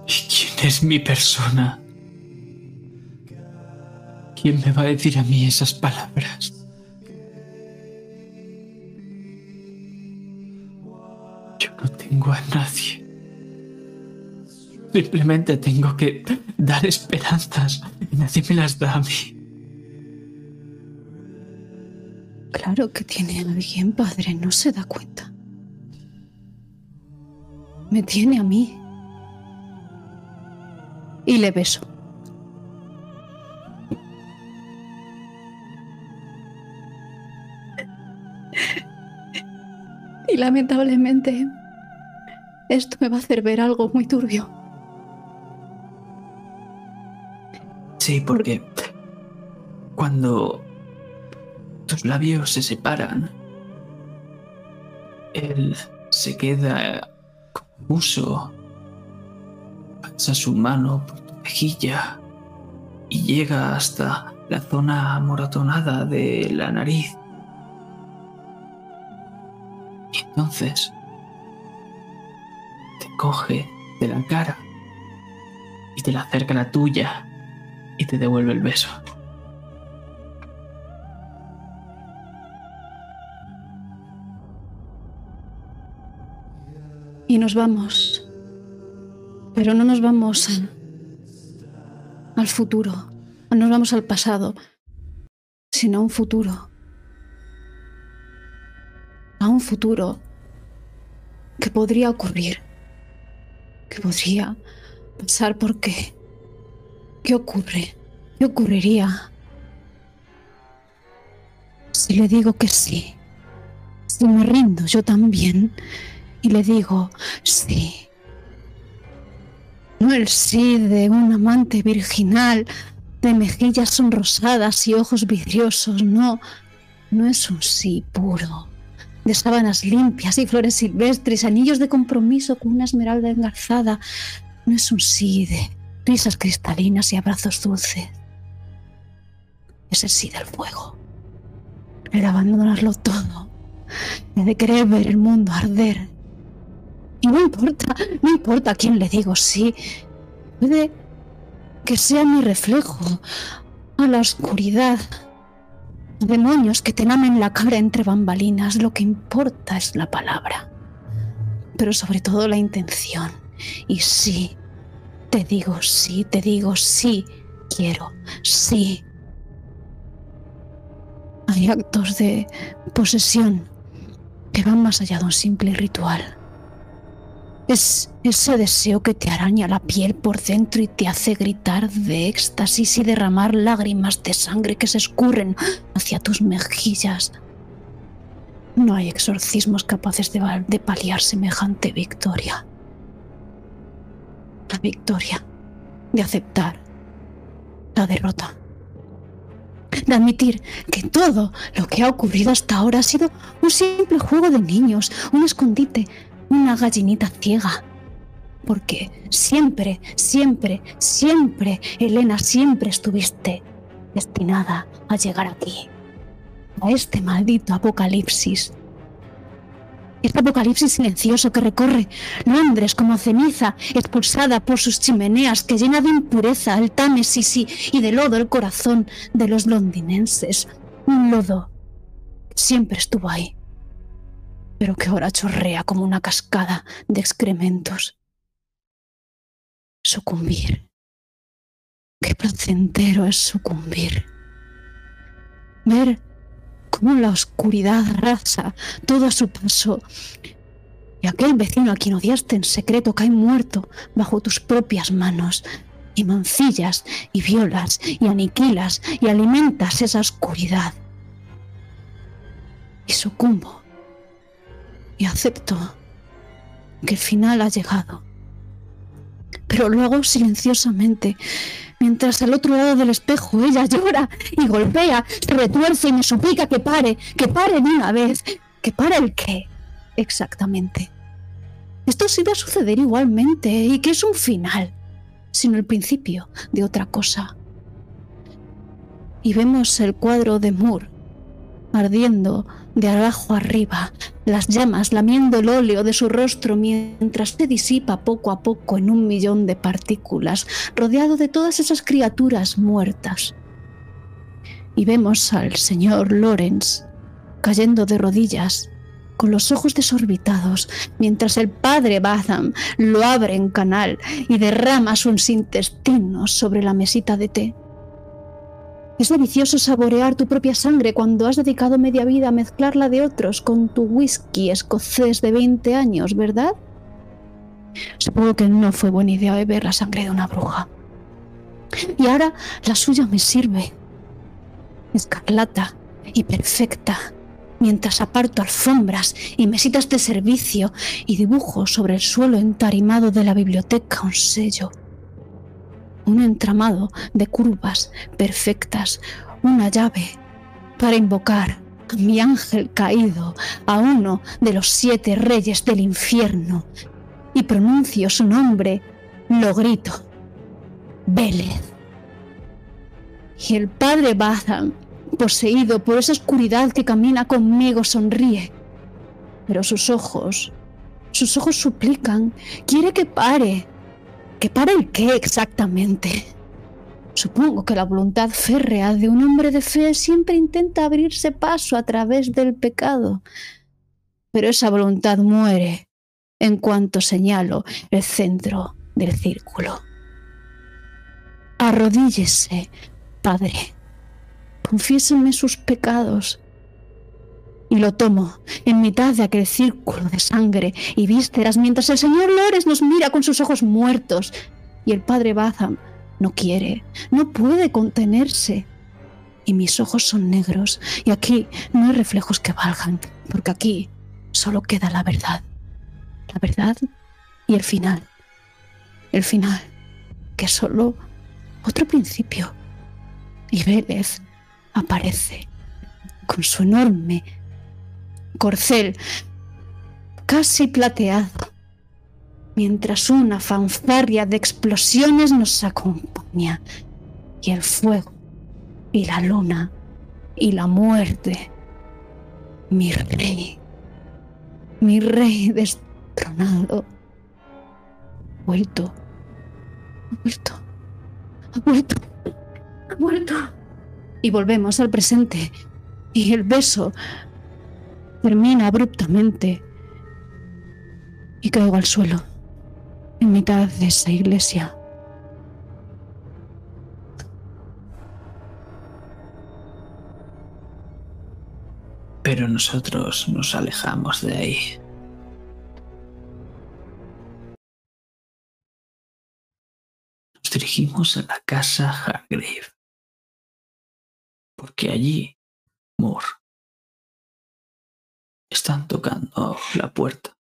¿Y quién es mi persona? ¿Quién me va a decir a mí esas palabras? Yo no tengo a nadie. Simplemente tengo que dar esperanzas y nadie me las da a mí. Claro que tiene alguien, padre, no se da cuenta. Me tiene a mí. Y le beso. Y lamentablemente, esto me va a hacer ver algo muy turbio. Sí, porque cuando tus labios se separan, él se queda confuso, pasa su mano por tu mejilla y llega hasta la zona amoratonada de la nariz. Entonces, te coge de la cara y te la acerca a la tuya y te devuelve el beso. Y nos vamos. Pero no nos vamos al futuro, no nos vamos al pasado, sino a un futuro. A un futuro que podría ocurrir, que podría pasar por qué. ¿Qué ocurre? ¿Qué ocurriría si le digo que sí? Si me rindo yo también y le digo sí. No el sí de un amante virginal, de mejillas sonrosadas y ojos vidriosos, no. No es un sí puro, de sábanas limpias y flores silvestres, anillos de compromiso con una esmeralda engarzada. No es un sí de risas cristalinas y abrazos dulces. Es el sí del fuego, el abandonarlo todo, el de querer ver el mundo arder y no importa, no importa a quién le digo sí. Puede que sea mi reflejo a la oscuridad. Demonios que te lamen la cara entre bambalinas. Lo que importa es la palabra. Pero sobre todo la intención. Y sí, te digo sí, te digo sí, quiero, sí. Hay actos de posesión que van más allá de un simple ritual. Es ese deseo que te araña la piel por dentro y te hace gritar de éxtasis y derramar lágrimas de sangre que se escurren hacia tus mejillas. No hay exorcismos capaces de, de paliar semejante victoria. La victoria de aceptar la derrota. De admitir que todo lo que ha ocurrido hasta ahora ha sido un simple juego de niños, un escondite, una gallinita ciega. Porque siempre, siempre, siempre, Elena, siempre estuviste destinada a llegar aquí, a este maldito apocalipsis. Este apocalipsis silencioso que recorre Londres como ceniza expulsada por sus chimeneas que llena de impureza el Támesis y, y de lodo el corazón de los londinenses. Un lodo que siempre estuvo ahí pero que ahora chorrea como una cascada de excrementos. Sucumbir. Qué placentero es sucumbir. Ver cómo la oscuridad arrasa todo a su paso y aquel vecino a quien odiaste en secreto cae muerto bajo tus propias manos y mancillas y violas y aniquilas y alimentas esa oscuridad. Y sucumbo y acepto que el final ha llegado. Pero luego silenciosamente, mientras al otro lado del espejo ella llora y golpea, se retuerce y me suplica que pare, que pare de una vez, que pare el qué exactamente. Esto sí va a suceder igualmente y que es un final, sino el principio de otra cosa. Y vemos el cuadro de Moore ardiendo de abajo arriba, las llamas lamiendo el óleo de su rostro mientras se disipa poco a poco en un millón de partículas, rodeado de todas esas criaturas muertas. Y vemos al señor Lawrence cayendo de rodillas, con los ojos desorbitados, mientras el padre Batham lo abre en canal y derrama sus intestinos sobre la mesita de té. Es delicioso saborear tu propia sangre cuando has dedicado media vida a mezclarla de otros con tu whisky escocés de 20 años, ¿verdad? Supongo que no fue buena idea beber la sangre de una bruja. Y ahora la suya me sirve. Escarlata y perfecta, mientras aparto alfombras y mesitas de servicio y dibujo sobre el suelo entarimado de la biblioteca un sello un entramado de curvas perfectas, una llave para invocar a mi ángel caído, a uno de los siete reyes del infierno, y pronuncio su nombre, lo grito, Vélez. Y el padre Batham, poseído por esa oscuridad que camina conmigo, sonríe. Pero sus ojos, sus ojos suplican, quiere que pare. ¿Que pare el qué exactamente? Supongo que la voluntad férrea de un hombre de fe siempre intenta abrirse paso a través del pecado. Pero esa voluntad muere en cuanto señalo el centro del círculo. Arrodíllese, Padre. Confiéseme sus pecados. Y lo tomo en mitad de aquel círculo de sangre y vísceras mientras el señor Lores nos mira con sus ojos muertos y el padre Batham no quiere, no puede contenerse. Y mis ojos son negros y aquí no hay reflejos que valgan, porque aquí solo queda la verdad. La verdad y el final. El final, que es solo otro principio. Y Vélez aparece con su enorme corcel casi plateado mientras una fanfarria de explosiones nos acompaña, y el fuego, y la luna, y la muerte. Mi rey, mi rey destronado, vuelto, ha vuelto, ha vuelto, ha vuelto. Y volvemos al presente, y el beso termina abruptamente, y caigo al suelo en mitad de esa iglesia. Pero nosotros nos alejamos de ahí. Nos dirigimos a la casa Hargrave. Porque allí, Moore, están tocando la puerta.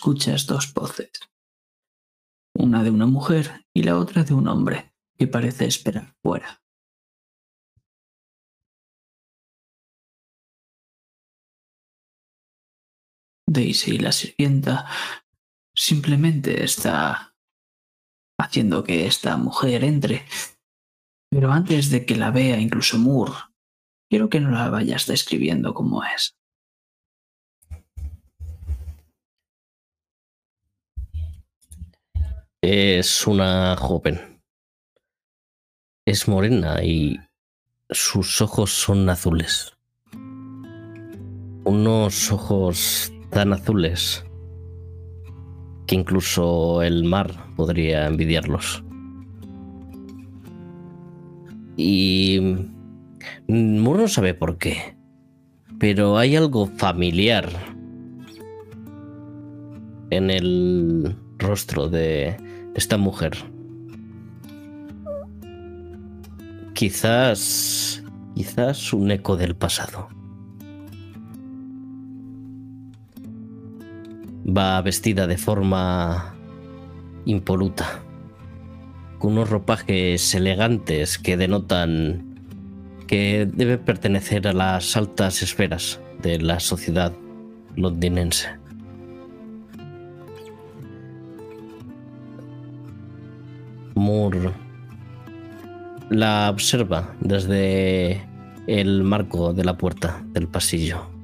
escuchas dos voces, una de una mujer y la otra de un hombre que parece esperar fuera. Daisy, la sirvienta, simplemente está haciendo que esta mujer entre. Pero antes de que la vea incluso Moore, quiero que no la vayas describiendo como es. Es una joven. Es morena y sus ojos son azules. Unos ojos tan azules que incluso el mar podría envidiarlos. Y Moore no sabe por qué, pero hay algo familiar en el rostro de esta mujer. Quizás, quizás un eco del pasado. Va vestida de forma impoluta, con unos ropajes elegantes que denotan que debe pertenecer a las altas esferas de la sociedad londinense. Moore la observa desde el marco de la puerta del pasillo.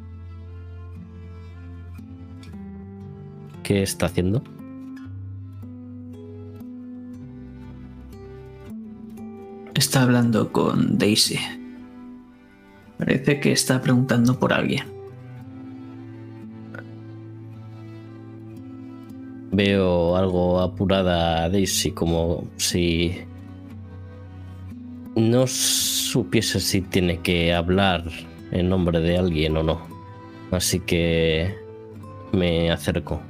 ¿Qué está haciendo? Está hablando con Daisy. Parece que está preguntando por alguien. Veo algo apurada a Daisy, como si no supiese si tiene que hablar en nombre de alguien o no. Así que me acerco.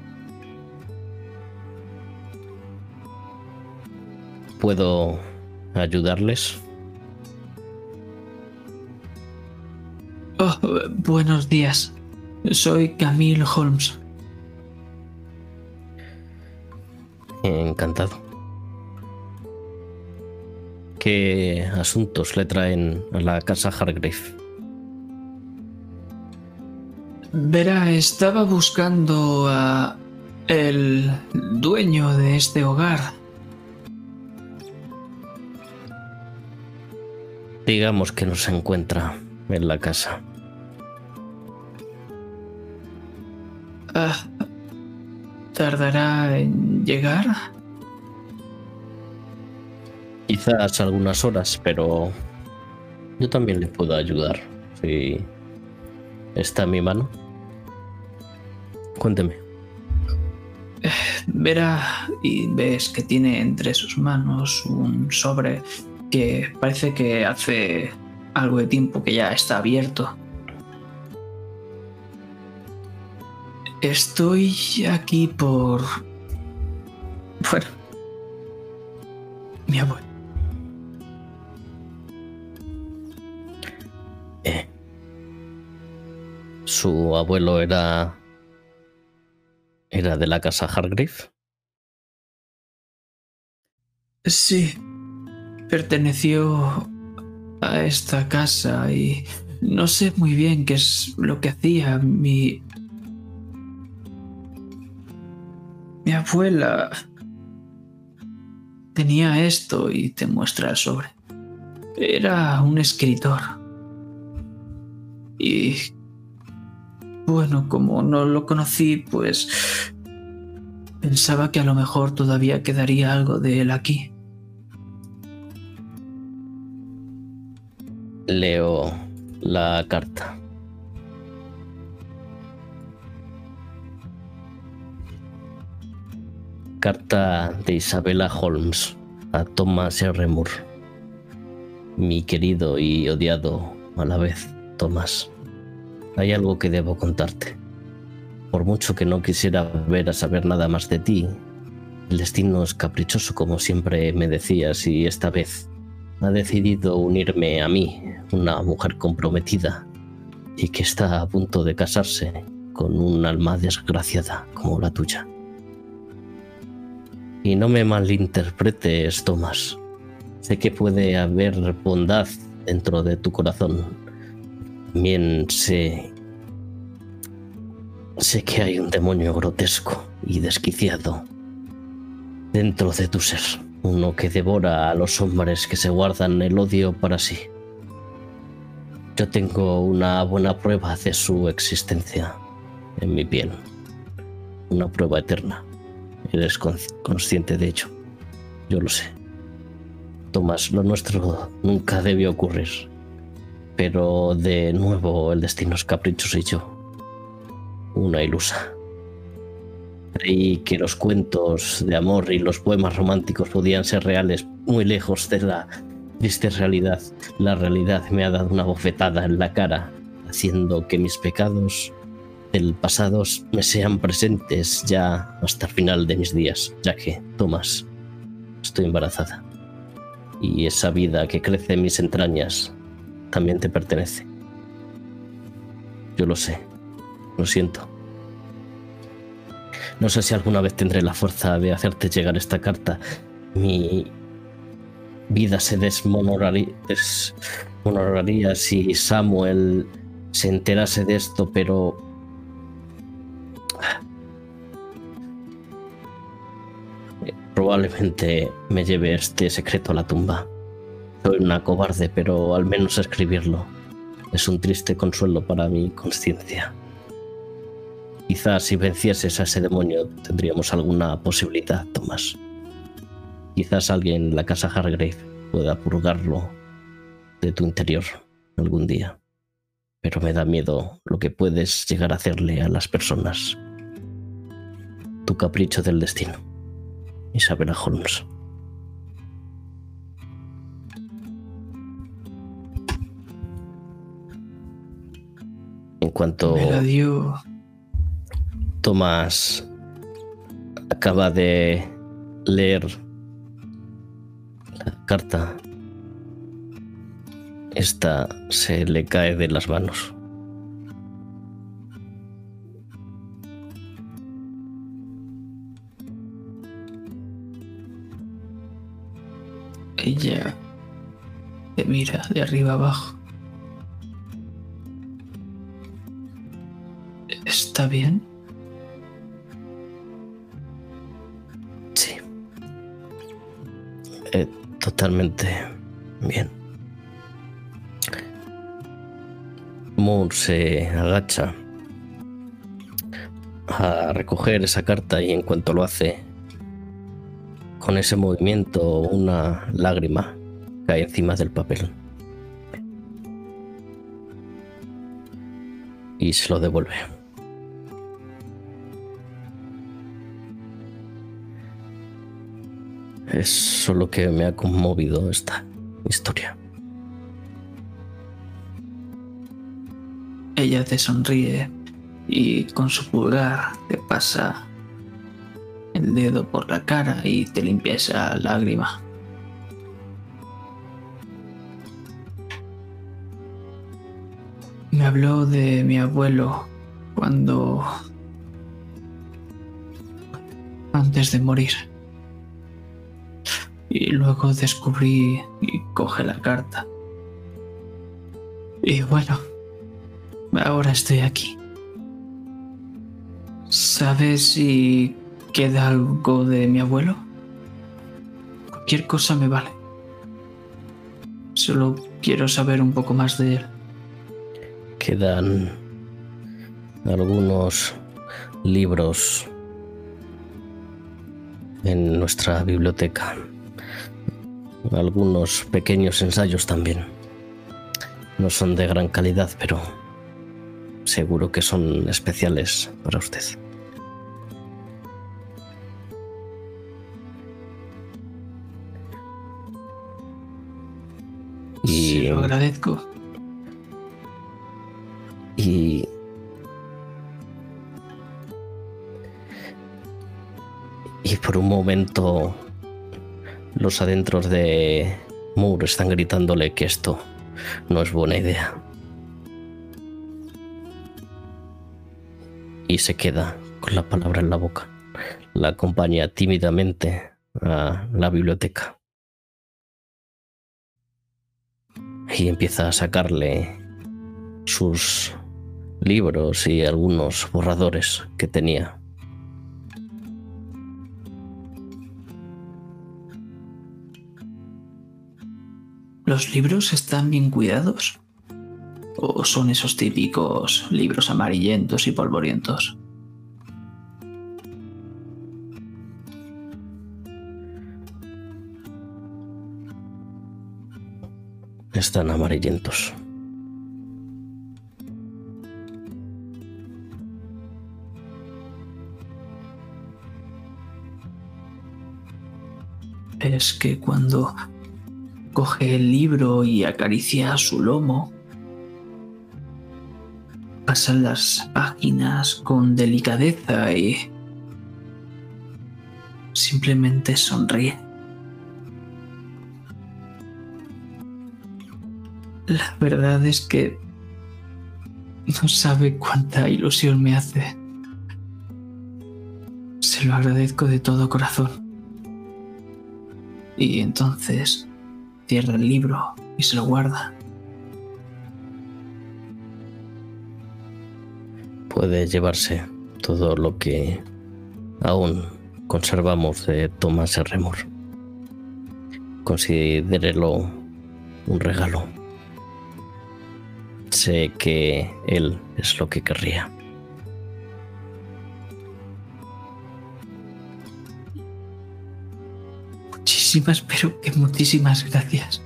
¿Puedo ayudarles? Oh, buenos días. Soy Camille Holmes. Encantado. ¿Qué asuntos le traen a la casa Hargrave? Verá, estaba buscando a el dueño de este hogar. Digamos que no se encuentra en la casa. Ah, ¿Tardará en llegar? Quizás algunas horas, pero yo también le puedo ayudar. Si está en mi mano. Cuénteme. Verá y ves que tiene entre sus manos un sobre que parece que hace algo de tiempo que ya está abierto. Estoy aquí por... Bueno. Mi abuelo. Eh. Su abuelo era... ¿Era de la casa Hargrave? Sí. Perteneció a esta casa y no sé muy bien qué es lo que hacía mi... Mi abuela tenía esto y te muestra el sobre. Era un escritor. Y... Bueno, como no lo conocí, pues... Pensaba que a lo mejor todavía quedaría algo de él aquí. Leo la carta. Carta de Isabella Holmes a Thomas R. Moore. Mi querido y odiado a la vez, Thomas. Hay algo que debo contarte. Por mucho que no quisiera ver a saber nada más de ti, el destino es caprichoso como siempre me decías y esta vez ha decidido unirme a mí, una mujer comprometida y que está a punto de casarse con un alma desgraciada como la tuya. Y no me malinterpretes, Thomas. Sé que puede haber bondad dentro de tu corazón. También sé... Sé que hay un demonio grotesco y desquiciado dentro de tu ser. Uno que devora a los hombres que se guardan el odio para sí. Yo tengo una buena prueba de su existencia en mi piel. Una prueba eterna. Eres consciente de ello. Yo lo sé. Tomás, lo nuestro nunca debió ocurrir. Pero de nuevo el destino es caprichoso y yo. Una ilusa. Creí que los cuentos de amor y los poemas románticos podían ser reales muy lejos de la triste realidad. La realidad me ha dado una bofetada en la cara, haciendo que mis pecados del pasado me sean presentes ya hasta el final de mis días, ya que, Tomás, estoy embarazada. Y esa vida que crece en mis entrañas también te pertenece. Yo lo sé, lo siento. No sé si alguna vez tendré la fuerza de hacerte llegar esta carta. Mi vida se desmonoraría, si Samuel se enterase de esto, pero... Probablemente me lleve este secreto a la tumba. Soy una cobarde, pero al menos escribirlo es un triste consuelo para mi conciencia. Quizás si vencieses a ese demonio tendríamos alguna posibilidad, Tomás. Quizás alguien en la casa Hargrave pueda purgarlo de tu interior algún día. Pero me da miedo lo que puedes llegar a hacerle a las personas. Tu capricho del destino. Isabella Holmes. En cuanto... Me la Tomás acaba de leer la carta. Esta se le cae de las manos. Ella te mira de arriba abajo. ¿Está bien? Eh, totalmente bien. Moore se agacha a recoger esa carta y en cuanto lo hace, con ese movimiento una lágrima cae encima del papel. Y se lo devuelve. Es solo que me ha conmovido esta historia. Ella te sonríe y con su pulgar te pasa el dedo por la cara y te limpia esa lágrima. Me habló de mi abuelo cuando... antes de morir. Y luego descubrí y coge la carta. Y bueno, ahora estoy aquí. ¿Sabes si queda algo de mi abuelo? Cualquier cosa me vale. Solo quiero saber un poco más de él. Quedan algunos libros en nuestra biblioteca. Algunos pequeños ensayos también. No son de gran calidad, pero seguro que son especiales para usted. Y lo agradezco. Y y por un momento los adentros de Moore están gritándole que esto no es buena idea. Y se queda con la palabra en la boca. La acompaña tímidamente a la biblioteca. Y empieza a sacarle sus libros y algunos borradores que tenía. ¿Los libros están bien cuidados? ¿O son esos típicos libros amarillentos y polvorientos? Están amarillentos. Es que cuando coge el libro y acaricia su lomo, pasan las páginas con delicadeza y simplemente sonríe. La verdad es que no sabe cuánta ilusión me hace. Se lo agradezco de todo corazón. Y entonces cierra el libro y se lo guarda. Puede llevarse todo lo que aún conservamos de Thomas Remor. Considérelo un regalo. Sé que él es lo que querría. Pero que muchísimas gracias.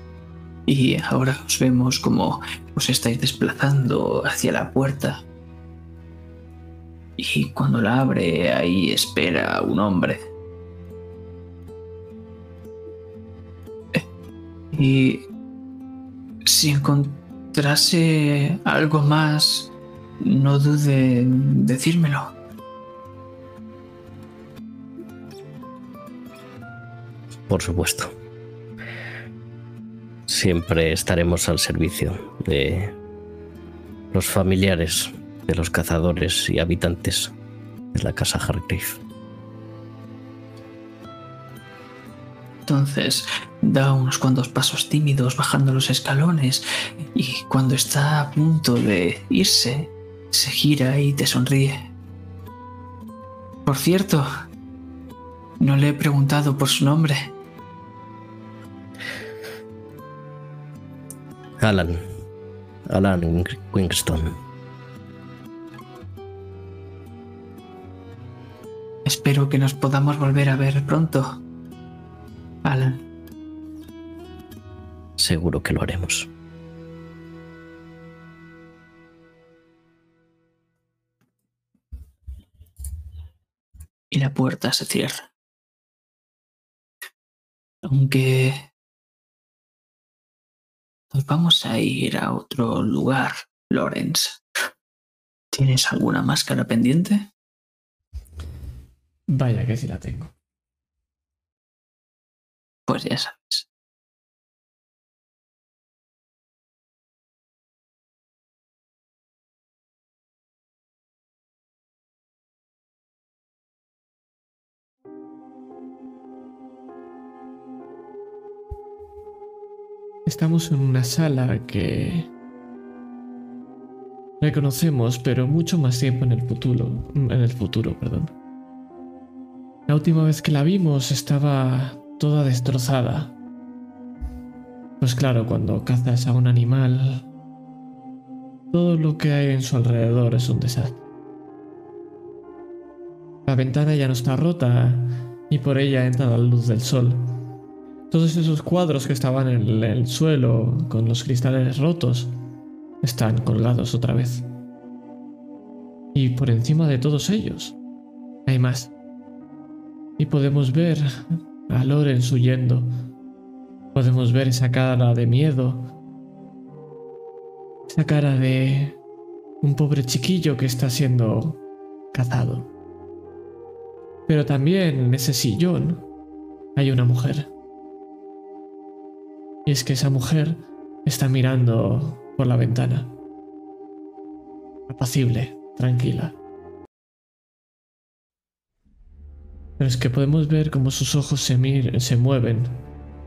Y ahora os vemos como os estáis desplazando hacia la puerta. Y cuando la abre, ahí espera un hombre. Y si encontrase algo más, no dude en decírmelo. Por supuesto. Siempre estaremos al servicio de los familiares de los cazadores y habitantes de la casa Hargrave. Entonces da unos cuantos pasos tímidos bajando los escalones y cuando está a punto de irse, se gira y te sonríe. Por cierto, no le he preguntado por su nombre. Alan. Alan Winston. Espero que nos podamos volver a ver pronto. Alan. Seguro que lo haremos. Y la puerta se cierra. Aunque nos vamos a ir a otro lugar, Lorenz. ¿Tienes alguna máscara pendiente? Vaya que sí la tengo. Pues ya sabes. Estamos en una sala que reconocemos, pero mucho más tiempo en el futuro, en el futuro, perdón. La última vez que la vimos estaba toda destrozada. Pues claro, cuando cazas a un animal, todo lo que hay en su alrededor es un desastre. La ventana ya no está rota y por ella entra la luz del sol. Todos esos cuadros que estaban en el suelo con los cristales rotos están colgados otra vez. Y por encima de todos ellos hay más. Y podemos ver a Lorenz huyendo. Podemos ver esa cara de miedo. Esa cara de un pobre chiquillo que está siendo cazado. Pero también en ese sillón hay una mujer. Y es que esa mujer está mirando por la ventana. Apacible, tranquila. Pero es que podemos ver cómo sus ojos se, se mueven.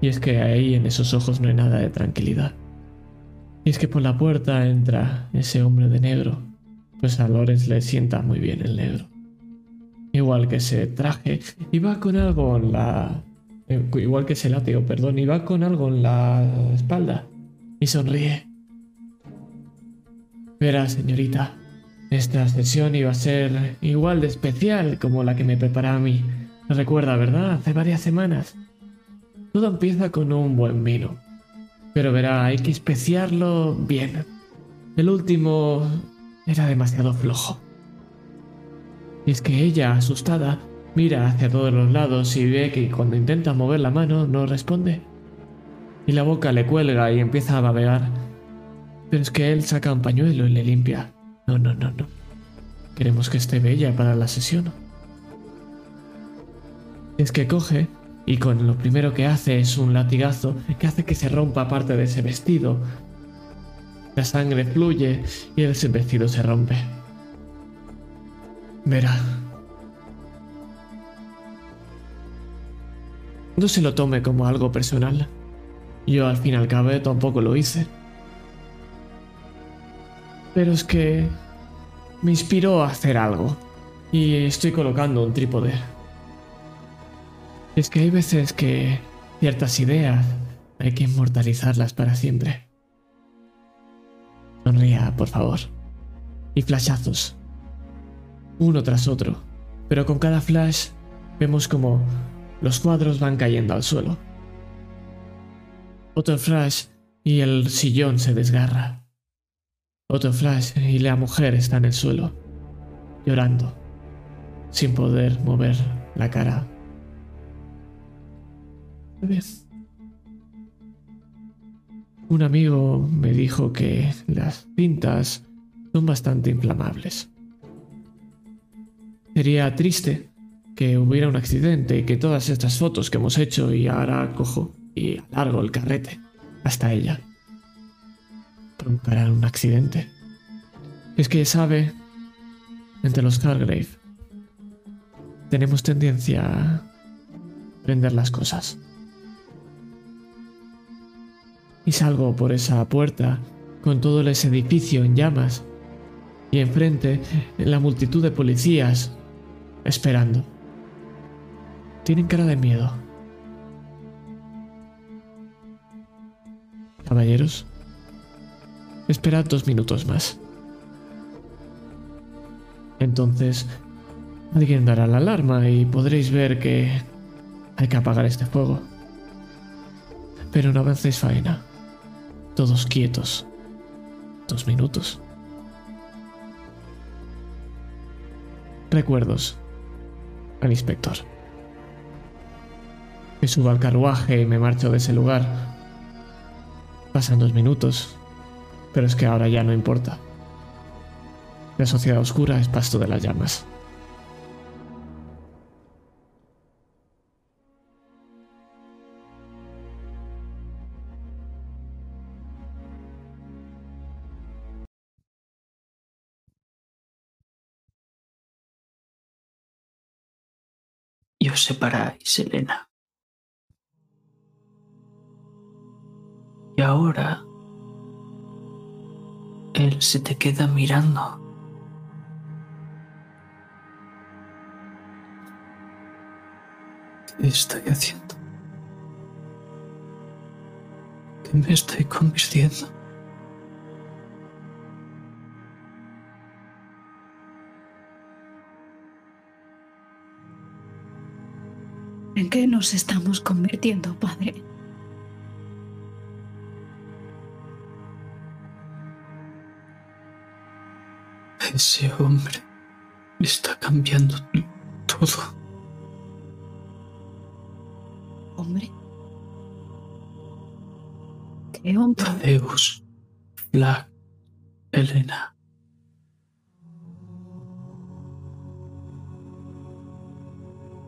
Y es que ahí en esos ojos no hay nada de tranquilidad. Y es que por la puerta entra ese hombre de negro. Pues a Lorenz le sienta muy bien el negro. Igual que ese traje. Y va con algo en la igual que ese látigo, perdón, y va con algo en la espalda y sonríe. Verá, señorita, esta sesión iba a ser igual de especial como la que me preparaba a mí. Recuerda, ¿verdad? Hace varias semanas. Todo empieza con un buen vino. Pero verá, hay que especiarlo bien. El último era demasiado flojo. Y es que ella, asustada, Mira hacia todos los lados y ve que cuando intenta mover la mano no responde. Y la boca le cuelga y empieza a babear. Pero es que él saca un pañuelo y le limpia. No, no, no, no. Queremos que esté bella para la sesión. Es que coge y con lo primero que hace es un latigazo que hace que se rompa parte de ese vestido. La sangre fluye y ese vestido se rompe. Verá, No se lo tome como algo personal. Yo al fin y al cabo tampoco lo hice. Pero es que me inspiró a hacer algo. Y estoy colocando un trípode. Es que hay veces que ciertas ideas hay que inmortalizarlas para siempre. Sonría, por favor. Y flashazos. Uno tras otro. Pero con cada flash vemos como los cuadros van cayendo al suelo. Otro flash y el sillón se desgarra. Otro flash y la mujer está en el suelo, llorando, sin poder mover la cara. Un amigo me dijo que las cintas son bastante inflamables. Sería triste que hubiera un accidente y que todas estas fotos que hemos hecho y ahora cojo y alargo el carrete hasta ella provocarán un accidente. Es que sabe, entre los Hargrave, tenemos tendencia a prender las cosas. Y salgo por esa puerta con todo ese edificio en llamas y enfrente la multitud de policías esperando. Tienen cara de miedo. Caballeros, Esperad dos minutos más. Entonces, alguien dará la alarma y podréis ver que hay que apagar este fuego. Pero no avancéis faena. Todos quietos. Dos minutos. Recuerdos. Al inspector. Me subo al carruaje y me marcho de ese lugar. Pasan dos minutos, pero es que ahora ya no importa. La sociedad oscura es pasto de las llamas. Y os separáis, Elena. Y ahora él se te queda mirando. ¿Qué estoy haciendo? ¿Qué me estoy convirtiendo? ¿En qué nos estamos convirtiendo, padre? Ese hombre está cambiando todo. ¿Hombre? ¿Qué hombre? Tadeus, Black, Elena.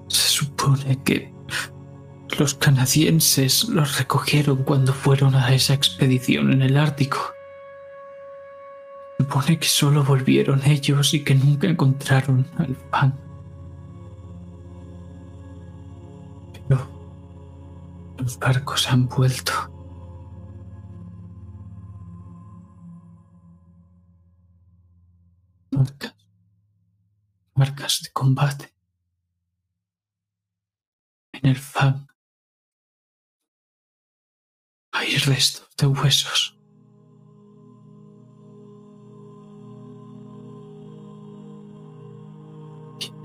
Se supone que los canadienses los recogieron cuando fueron a esa expedición en el Ártico. Supone que solo volvieron ellos y que nunca encontraron al pan. Pero los barcos han vuelto. Marcas. Marcas de combate. En el fan hay restos de huesos.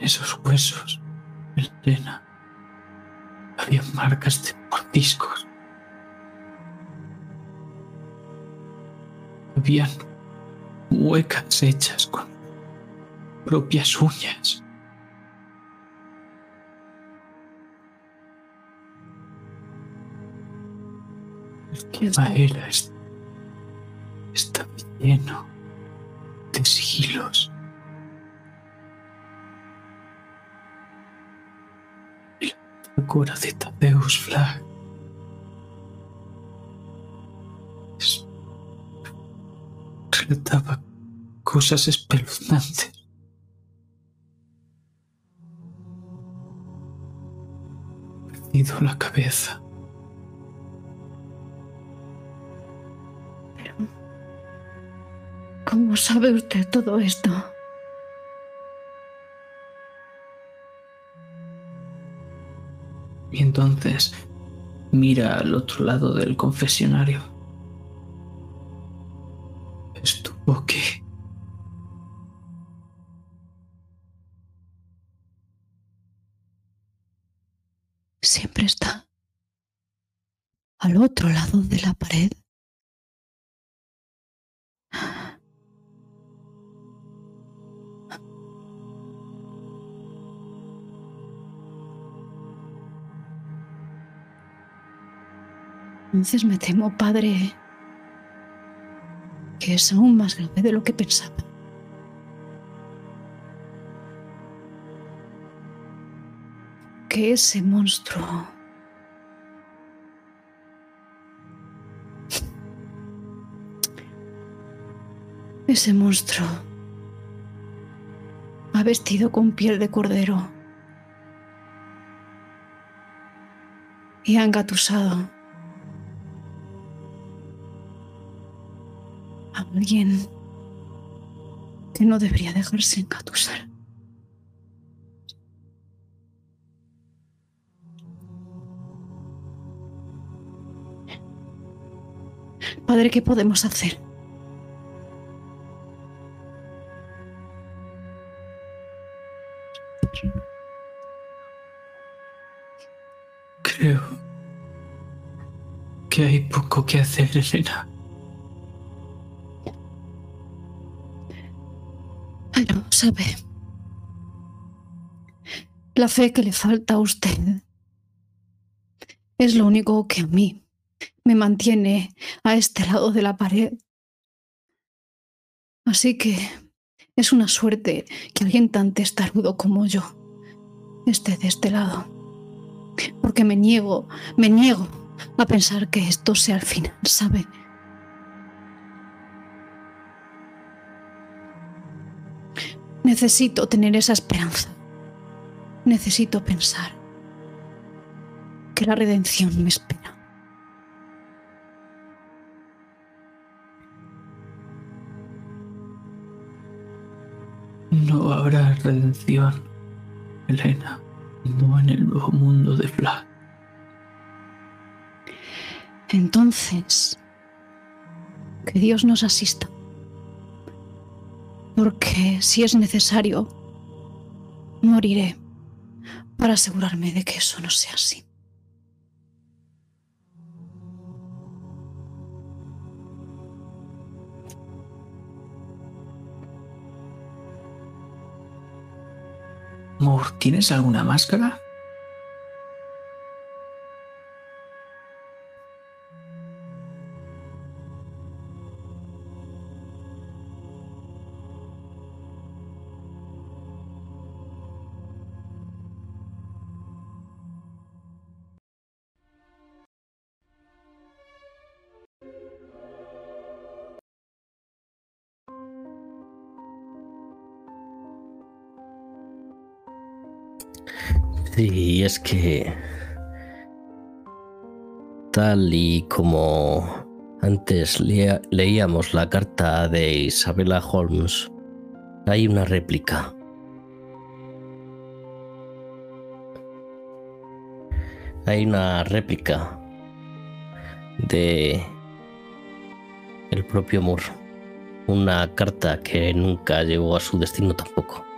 Esos huesos, Elena, había marcas de mordiscos. Habían muecas hechas con propias uñas. El clima era est- estaba lleno de sigilos. La cora de Tadeus Flag relataba cosas espeluznantes. Perdido la cabeza. ¿Cómo sabe usted todo esto? Y entonces mira al otro lado del confesionario. Estuvo aquí. Siempre está al otro lado de la pared. Entonces me temo, padre, que es aún más grave de lo que pensaba. Que ese monstruo Ese monstruo ha vestido con piel de cordero y ha engatusado alguien que no debería dejarse engatusar. Padre, ¿qué podemos hacer? Creo que hay poco que hacer, Elena. ¿Sabe? La fe que le falta a usted es lo único que a mí me mantiene a este lado de la pared. Así que es una suerte que alguien tan testarudo como yo esté de este lado. Porque me niego, me niego a pensar que esto sea el final, ¿sabe? Necesito tener esa esperanza. Necesito pensar que la redención me espera. No habrá redención, Elena, no en el nuevo mundo de Flash. Entonces, que Dios nos asista. Porque si es necesario, moriré para asegurarme de que eso no sea así. Moore, ¿tienes alguna máscara? Sí, es que tal y como antes leíamos la carta de Isabella Holmes, hay una réplica. Hay una réplica de el propio Moore. Una carta que nunca llegó a su destino tampoco.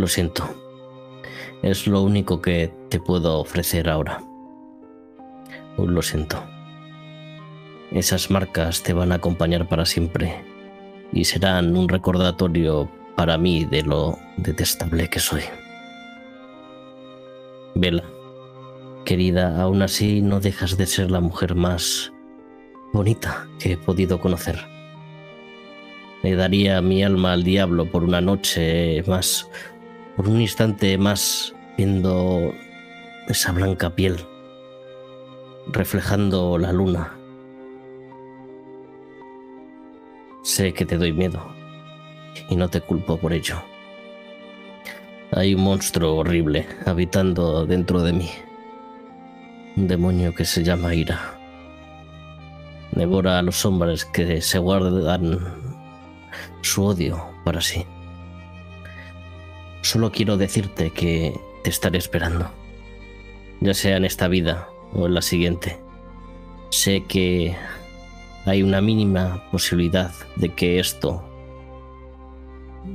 Lo siento. Es lo único que te puedo ofrecer ahora. Lo siento. Esas marcas te van a acompañar para siempre y serán un recordatorio para mí de lo detestable que soy. Vela, querida, aún así no dejas de ser la mujer más bonita que he podido conocer. Le daría mi alma al diablo por una noche más, por un instante más, viendo esa blanca piel, reflejando la luna. Sé que te doy miedo y no te culpo por ello. Hay un monstruo horrible habitando dentro de mí. Un demonio que se llama ira. Devora a los hombres que se guardan su odio para sí. Solo quiero decirte que te estaré esperando, ya sea en esta vida o en la siguiente. Sé que hay una mínima posibilidad de que esto,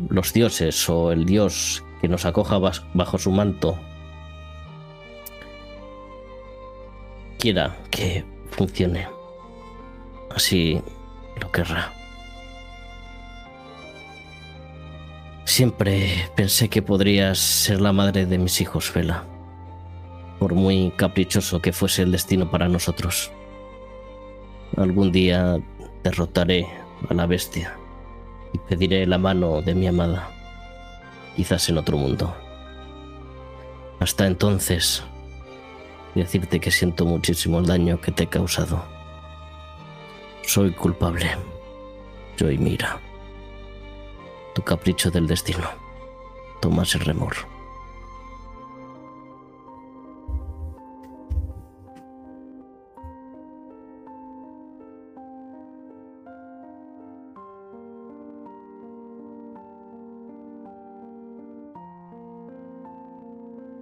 los dioses o el dios que nos acoja bajo su manto, quiera que funcione. Así lo querrá. Siempre pensé que podrías ser la madre de mis hijos, Vela. Por muy caprichoso que fuese el destino para nosotros. Algún día derrotaré a la bestia y pediré la mano de mi amada, quizás en otro mundo. Hasta entonces, decirte que siento muchísimo el daño que te he causado. Soy culpable. Yo y Mira. Capricho del destino. Tomas el remor.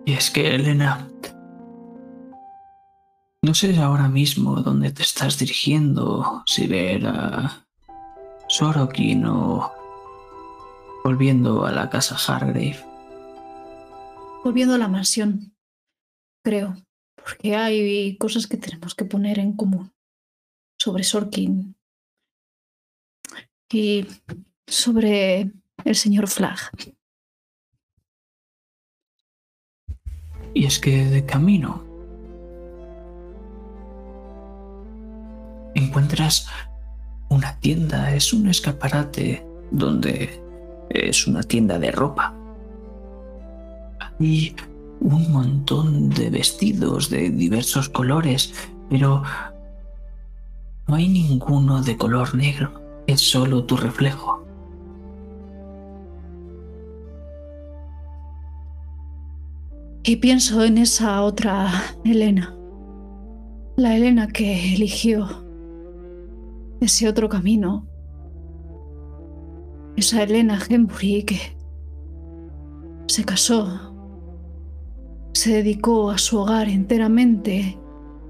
Y es que, Elena, no sé ahora mismo dónde te estás dirigiendo, si ver a Sorokin volviendo a la casa Hargrave. Volviendo a la mansión, creo, porque hay cosas que tenemos que poner en común sobre Sorkin y sobre el señor Flagg. Y es que de camino encuentras una tienda, es un escaparate donde es una tienda de ropa. Hay un montón de vestidos de diversos colores, pero no hay ninguno de color negro, es solo tu reflejo. Y pienso en esa otra Elena, la Elena que eligió ese otro camino, esa Elena Hembury que se casó, se dedicó a su hogar enteramente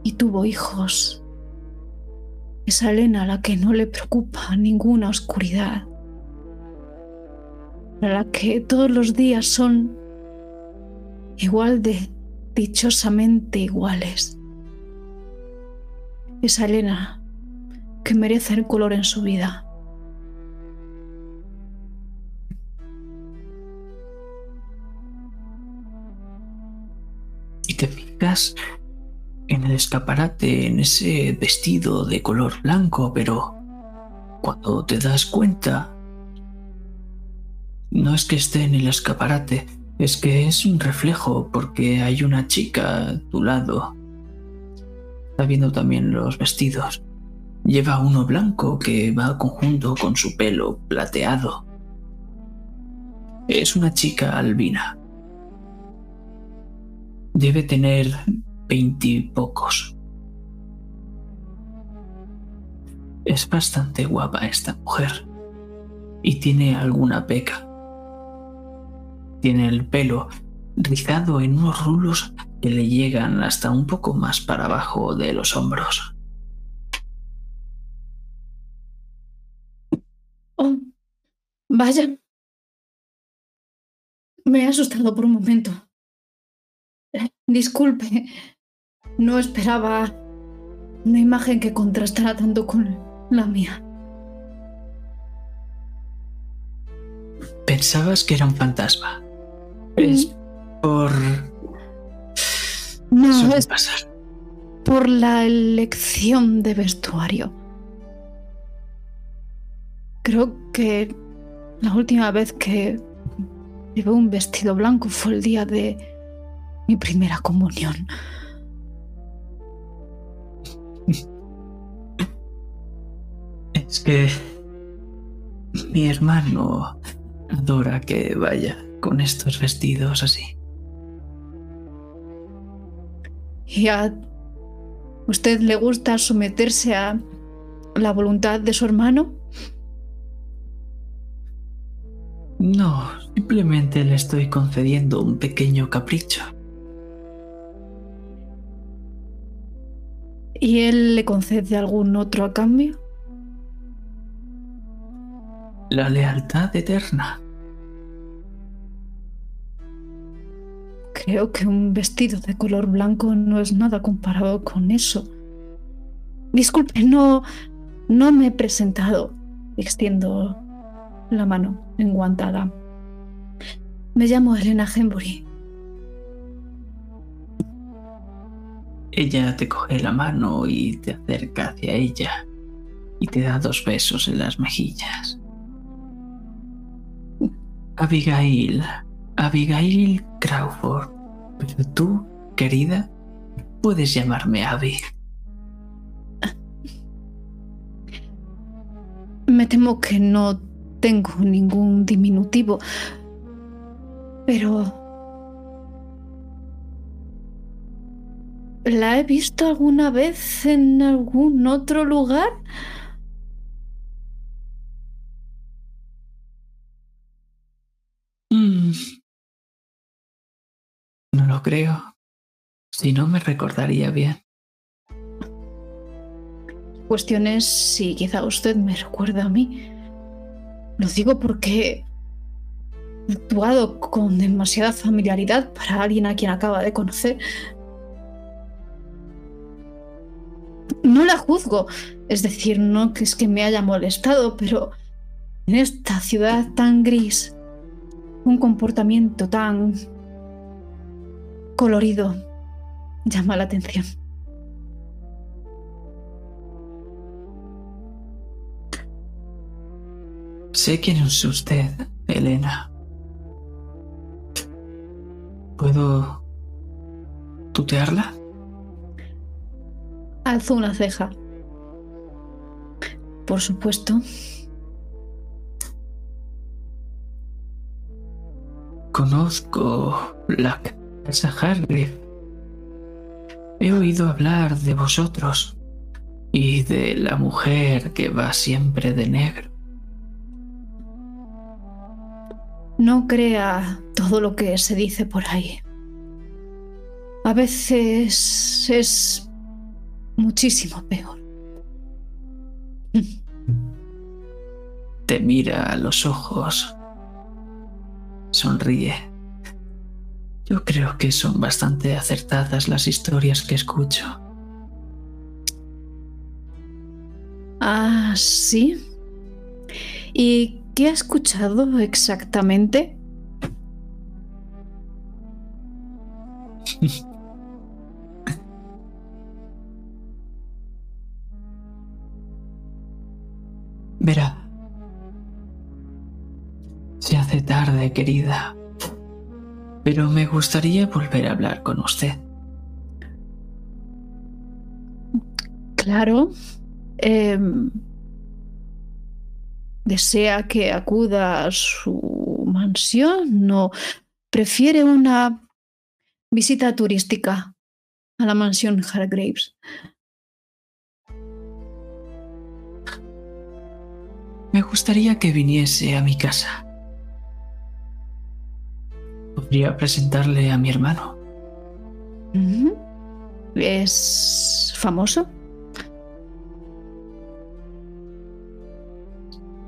y tuvo hijos. Esa Elena a la que no le preocupa ninguna oscuridad, a la que todos los días son igual de dichosamente iguales. Esa Elena que merece el color en su vida. En el escaparate, en ese vestido de color blanco, pero cuando te das cuenta, no es que esté en el escaparate, es que es un reflejo porque hay una chica a tu lado. Está viendo también los vestidos. Lleva uno blanco que va conjunto con su pelo plateado. Es una chica albina. Debe tener veintipocos. Es bastante guapa esta mujer y tiene alguna peca. Tiene el pelo rizado en unos rulos que le llegan hasta un poco más para abajo de los hombros. Oh, vaya. Me he asustado por un momento. Disculpe, no esperaba una imagen que contrastara tanto con la mía. Pensabas que era un fantasma. Es por... No, Suele es pasar. por la elección de vestuario. Creo que la última vez que llevé un vestido blanco fue el día de mi primera comunión. Es que mi hermano adora que vaya con estos vestidos así. ¿Y a usted le gusta someterse a la voluntad de su hermano? No, simplemente le estoy concediendo un pequeño capricho. ¿Y él le concede algún otro a cambio? La lealtad eterna. Creo que un vestido de color blanco no es nada comparado con eso. Disculpe, no, no me he presentado. Extiendo la mano enguantada. Me llamo Elena Hembury. Ella te coge la mano y te acerca hacia ella y te da dos besos en las mejillas. Abigail, Abigail Crawford, pero tú, querida, puedes llamarme Abby. Me temo que no tengo ningún diminutivo. Pero... ¿La he visto alguna vez en algún otro lugar? Mm. No lo creo. Si no, me recordaría bien. Cuestión es si quizá usted me recuerda a mí. Lo digo porque actuado con demasiada familiaridad para alguien a quien acaba de conocer. No la juzgo, es decir, no que es que me haya molestado, pero en esta ciudad tan gris, un comportamiento tan colorido llama la atención. Sé quién es usted, Elena. ¿Puedo tutearla? Alzo una ceja. Por supuesto. Conozco la casa Hargrave. He oído hablar de vosotros y de la mujer que va siempre de negro. No crea todo lo que se dice por ahí. A veces es muchísimo peor. Te mira a los ojos sonríe. Yo creo que son bastante acertadas las historias que escucho. Ah, sí. ¿Y qué ha escuchado exactamente? Verá, se hace tarde, querida. Pero me gustaría volver a hablar con usted. Claro. Em, ¿Desea que acuda a su mansión o prefiere una visita turística a la mansión Hargraves? Me gustaría que viniese a mi casa. Podría presentarle a mi hermano. ¿Es famoso?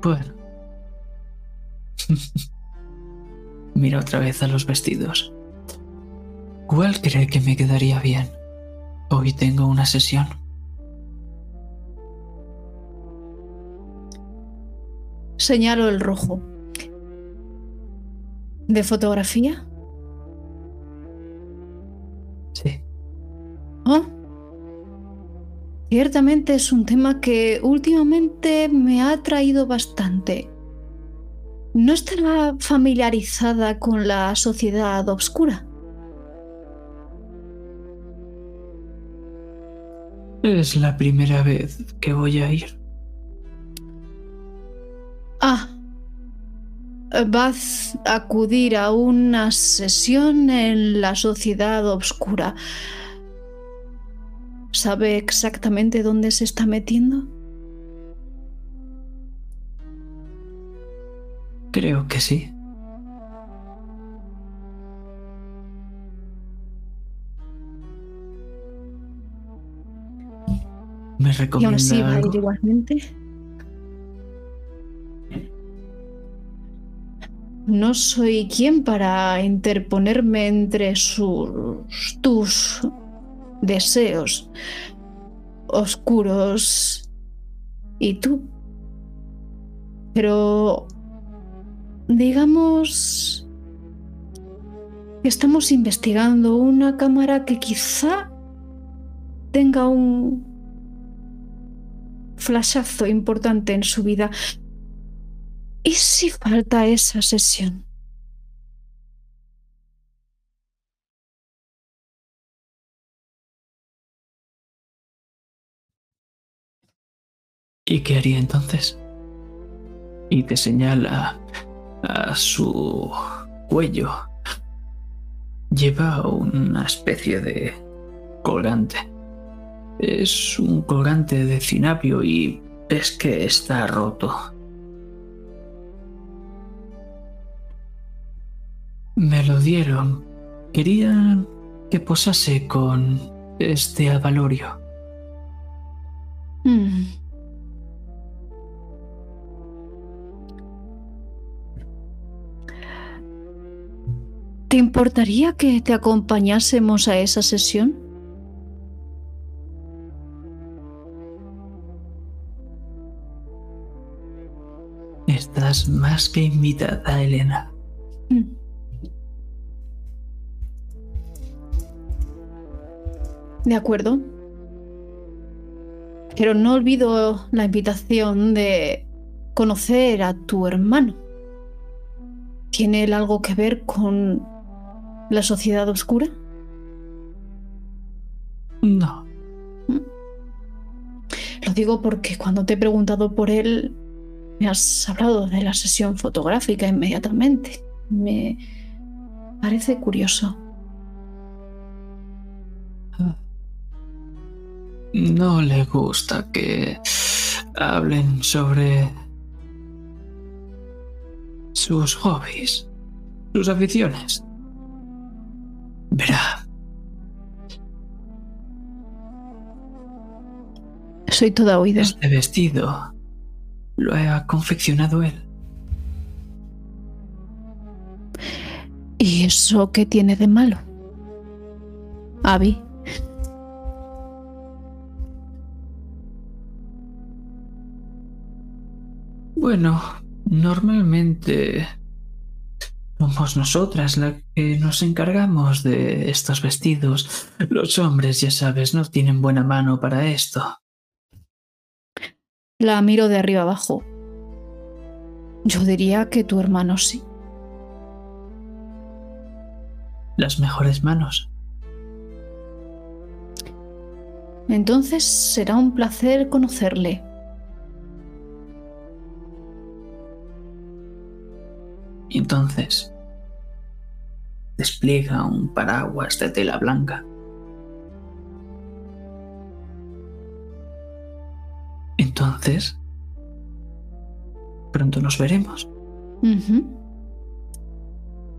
Bueno. Mira otra vez a los vestidos. ¿Cuál cree que me quedaría bien? Hoy tengo una sesión. Señalo el rojo. ¿De fotografía? Sí. Oh. Ciertamente es un tema que últimamente me ha atraído bastante. ¿No estará familiarizada con la sociedad oscura? Es la primera vez que voy a ir. Ah, vas a acudir a una sesión en la sociedad oscura. ¿Sabe exactamente dónde se está metiendo? Creo que sí. ¿Me recomienda y aún así va a ir igualmente. No soy quien para interponerme entre sus tus deseos oscuros y tú. Pero digamos que estamos investigando una cámara que quizá tenga un flashazo importante en su vida. ¿Y si falta esa sesión? ¿Y qué haría entonces? Y te señala a su cuello. Lleva una especie de colgante. Es un colgante de cinapio y es que está roto. Me lo dieron. Querían que posase con este avalorio. Hmm. ¿Te importaría que te acompañásemos a esa sesión? Estás más que invitada, Elena. Mm. De acuerdo. Pero no olvido la invitación de conocer a tu hermano. ¿Tiene él algo que ver con la sociedad oscura? No. Lo digo porque cuando te he preguntado por él, me has hablado de la sesión fotográfica inmediatamente. Me parece curioso. No le gusta que hablen sobre sus hobbies, sus aficiones. Verá, Soy toda oído. este vestido lo ha confeccionado él. ¿Y eso qué tiene de malo? Abby. Bueno, normalmente somos nosotras las que nos encargamos de estos vestidos. Los hombres, ya sabes, no tienen buena mano para esto. La miro de arriba abajo. Yo diría que tu hermano sí. Las mejores manos. Entonces será un placer conocerle. Y entonces despliega un paraguas de tela blanca. Entonces, pronto nos veremos. Ujú.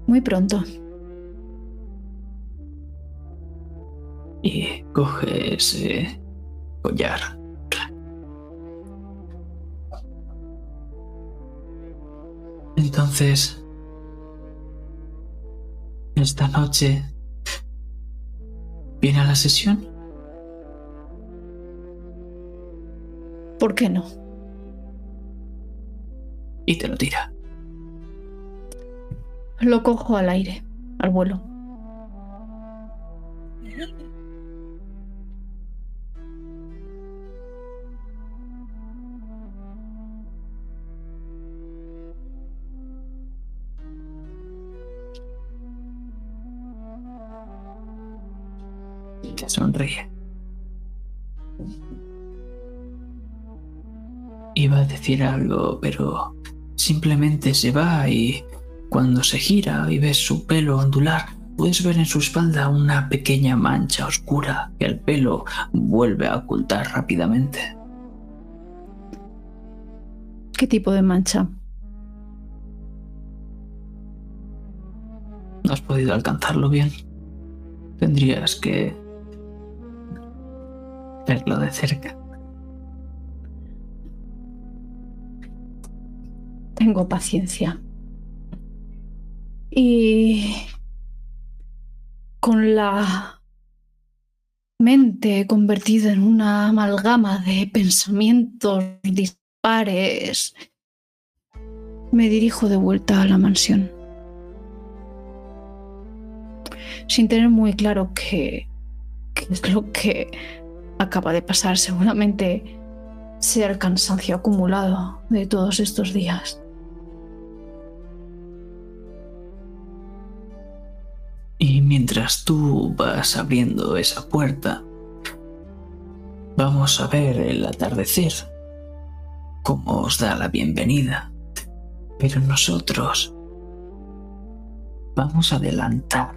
Muy pronto. Y coge ese collar. Entonces, esta noche, ¿viene a la sesión? ¿Por qué no? Y te lo tira. Lo cojo al aire, al vuelo. Iba a decir algo, pero simplemente se va y cuando se gira y ves su pelo ondular, puedes ver en su espalda una pequeña mancha oscura que el pelo vuelve a ocultar rápidamente. ¿Qué tipo de mancha? No has podido alcanzarlo bien. Tendrías que verlo de cerca. Tengo paciencia. Y con la mente convertida en una amalgama de pensamientos dispares, me dirijo de vuelta a la mansión. Sin tener muy claro qué, es lo que acaba de pasar. Seguramente sea el cansancio acumulado de todos estos días. Y mientras tú vas abriendo esa puerta, vamos a ver el atardecer, cómo os da la bienvenida. Pero nosotros vamos a adelantar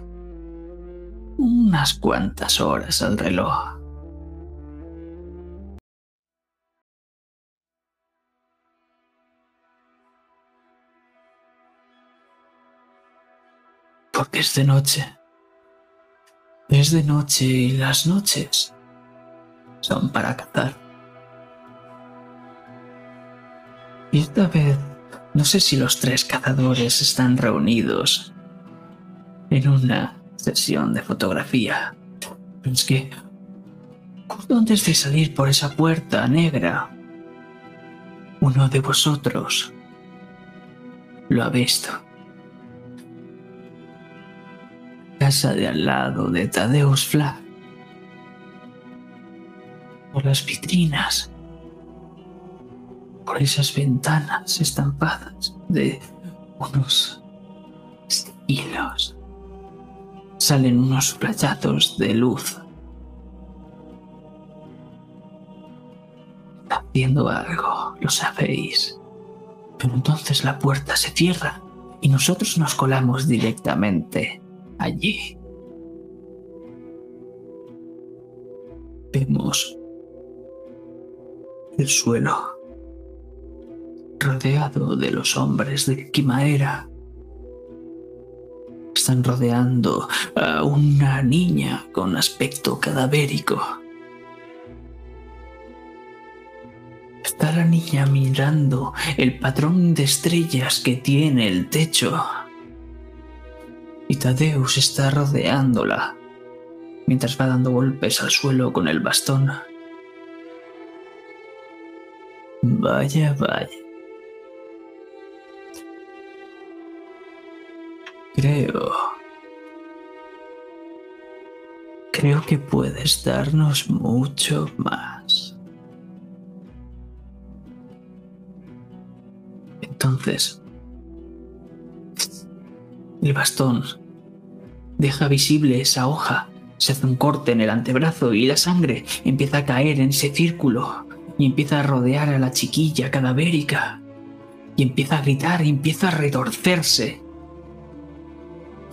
unas cuantas horas al reloj. Porque es de noche. Es de noche y las noches son para cazar. Y esta vez no sé si los tres cazadores están reunidos en una sesión de fotografía. Es que, justo antes de salir por esa puerta negra, uno de vosotros lo ha visto. Casa de al lado de Tadeus Flag. Por las vitrinas. Por esas ventanas estampadas de unos hilos. Salen unos flachazos de luz. Haciendo algo, lo sabéis. Pero entonces la puerta se cierra y nosotros nos colamos directamente allí. Vemos el suelo rodeado de los hombres de Quimaera. Están rodeando a una niña con aspecto cadavérico. Está la niña mirando el patrón de estrellas que tiene el techo. Y Tadeus está rodeándola mientras va dando golpes al suelo con el bastón. Vaya, vaya. Creo... Creo que puedes darnos mucho más. Entonces, el bastón deja visible esa hoja, se hace un corte en el antebrazo y la sangre empieza a caer en ese círculo y empieza a rodear a la chiquilla cadavérica. Y empieza a gritar y empieza a retorcerse.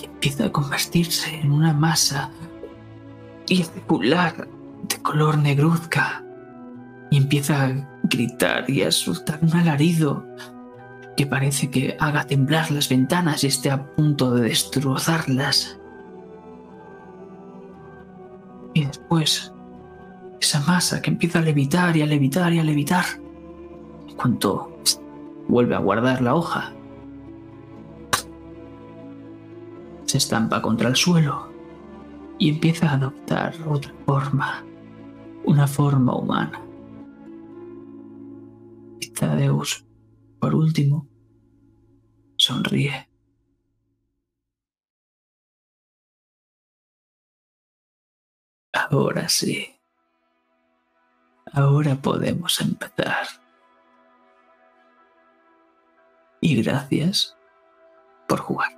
Y empieza a convertirse en una masa irregular de color negruzca. Y empieza a gritar y a soltar un alarido que parece que haga temblar las ventanas y esté a punto de destrozarlas. Y después, esa masa que empieza a levitar y a levitar y a levitar, en cuanto vuelve a guardar la hoja, se estampa contra el suelo y empieza a adoptar otra forma, una forma humana. Y Tadeus, por último, sonríe. Ahora sí. Ahora podemos empezar. Y gracias por jugar.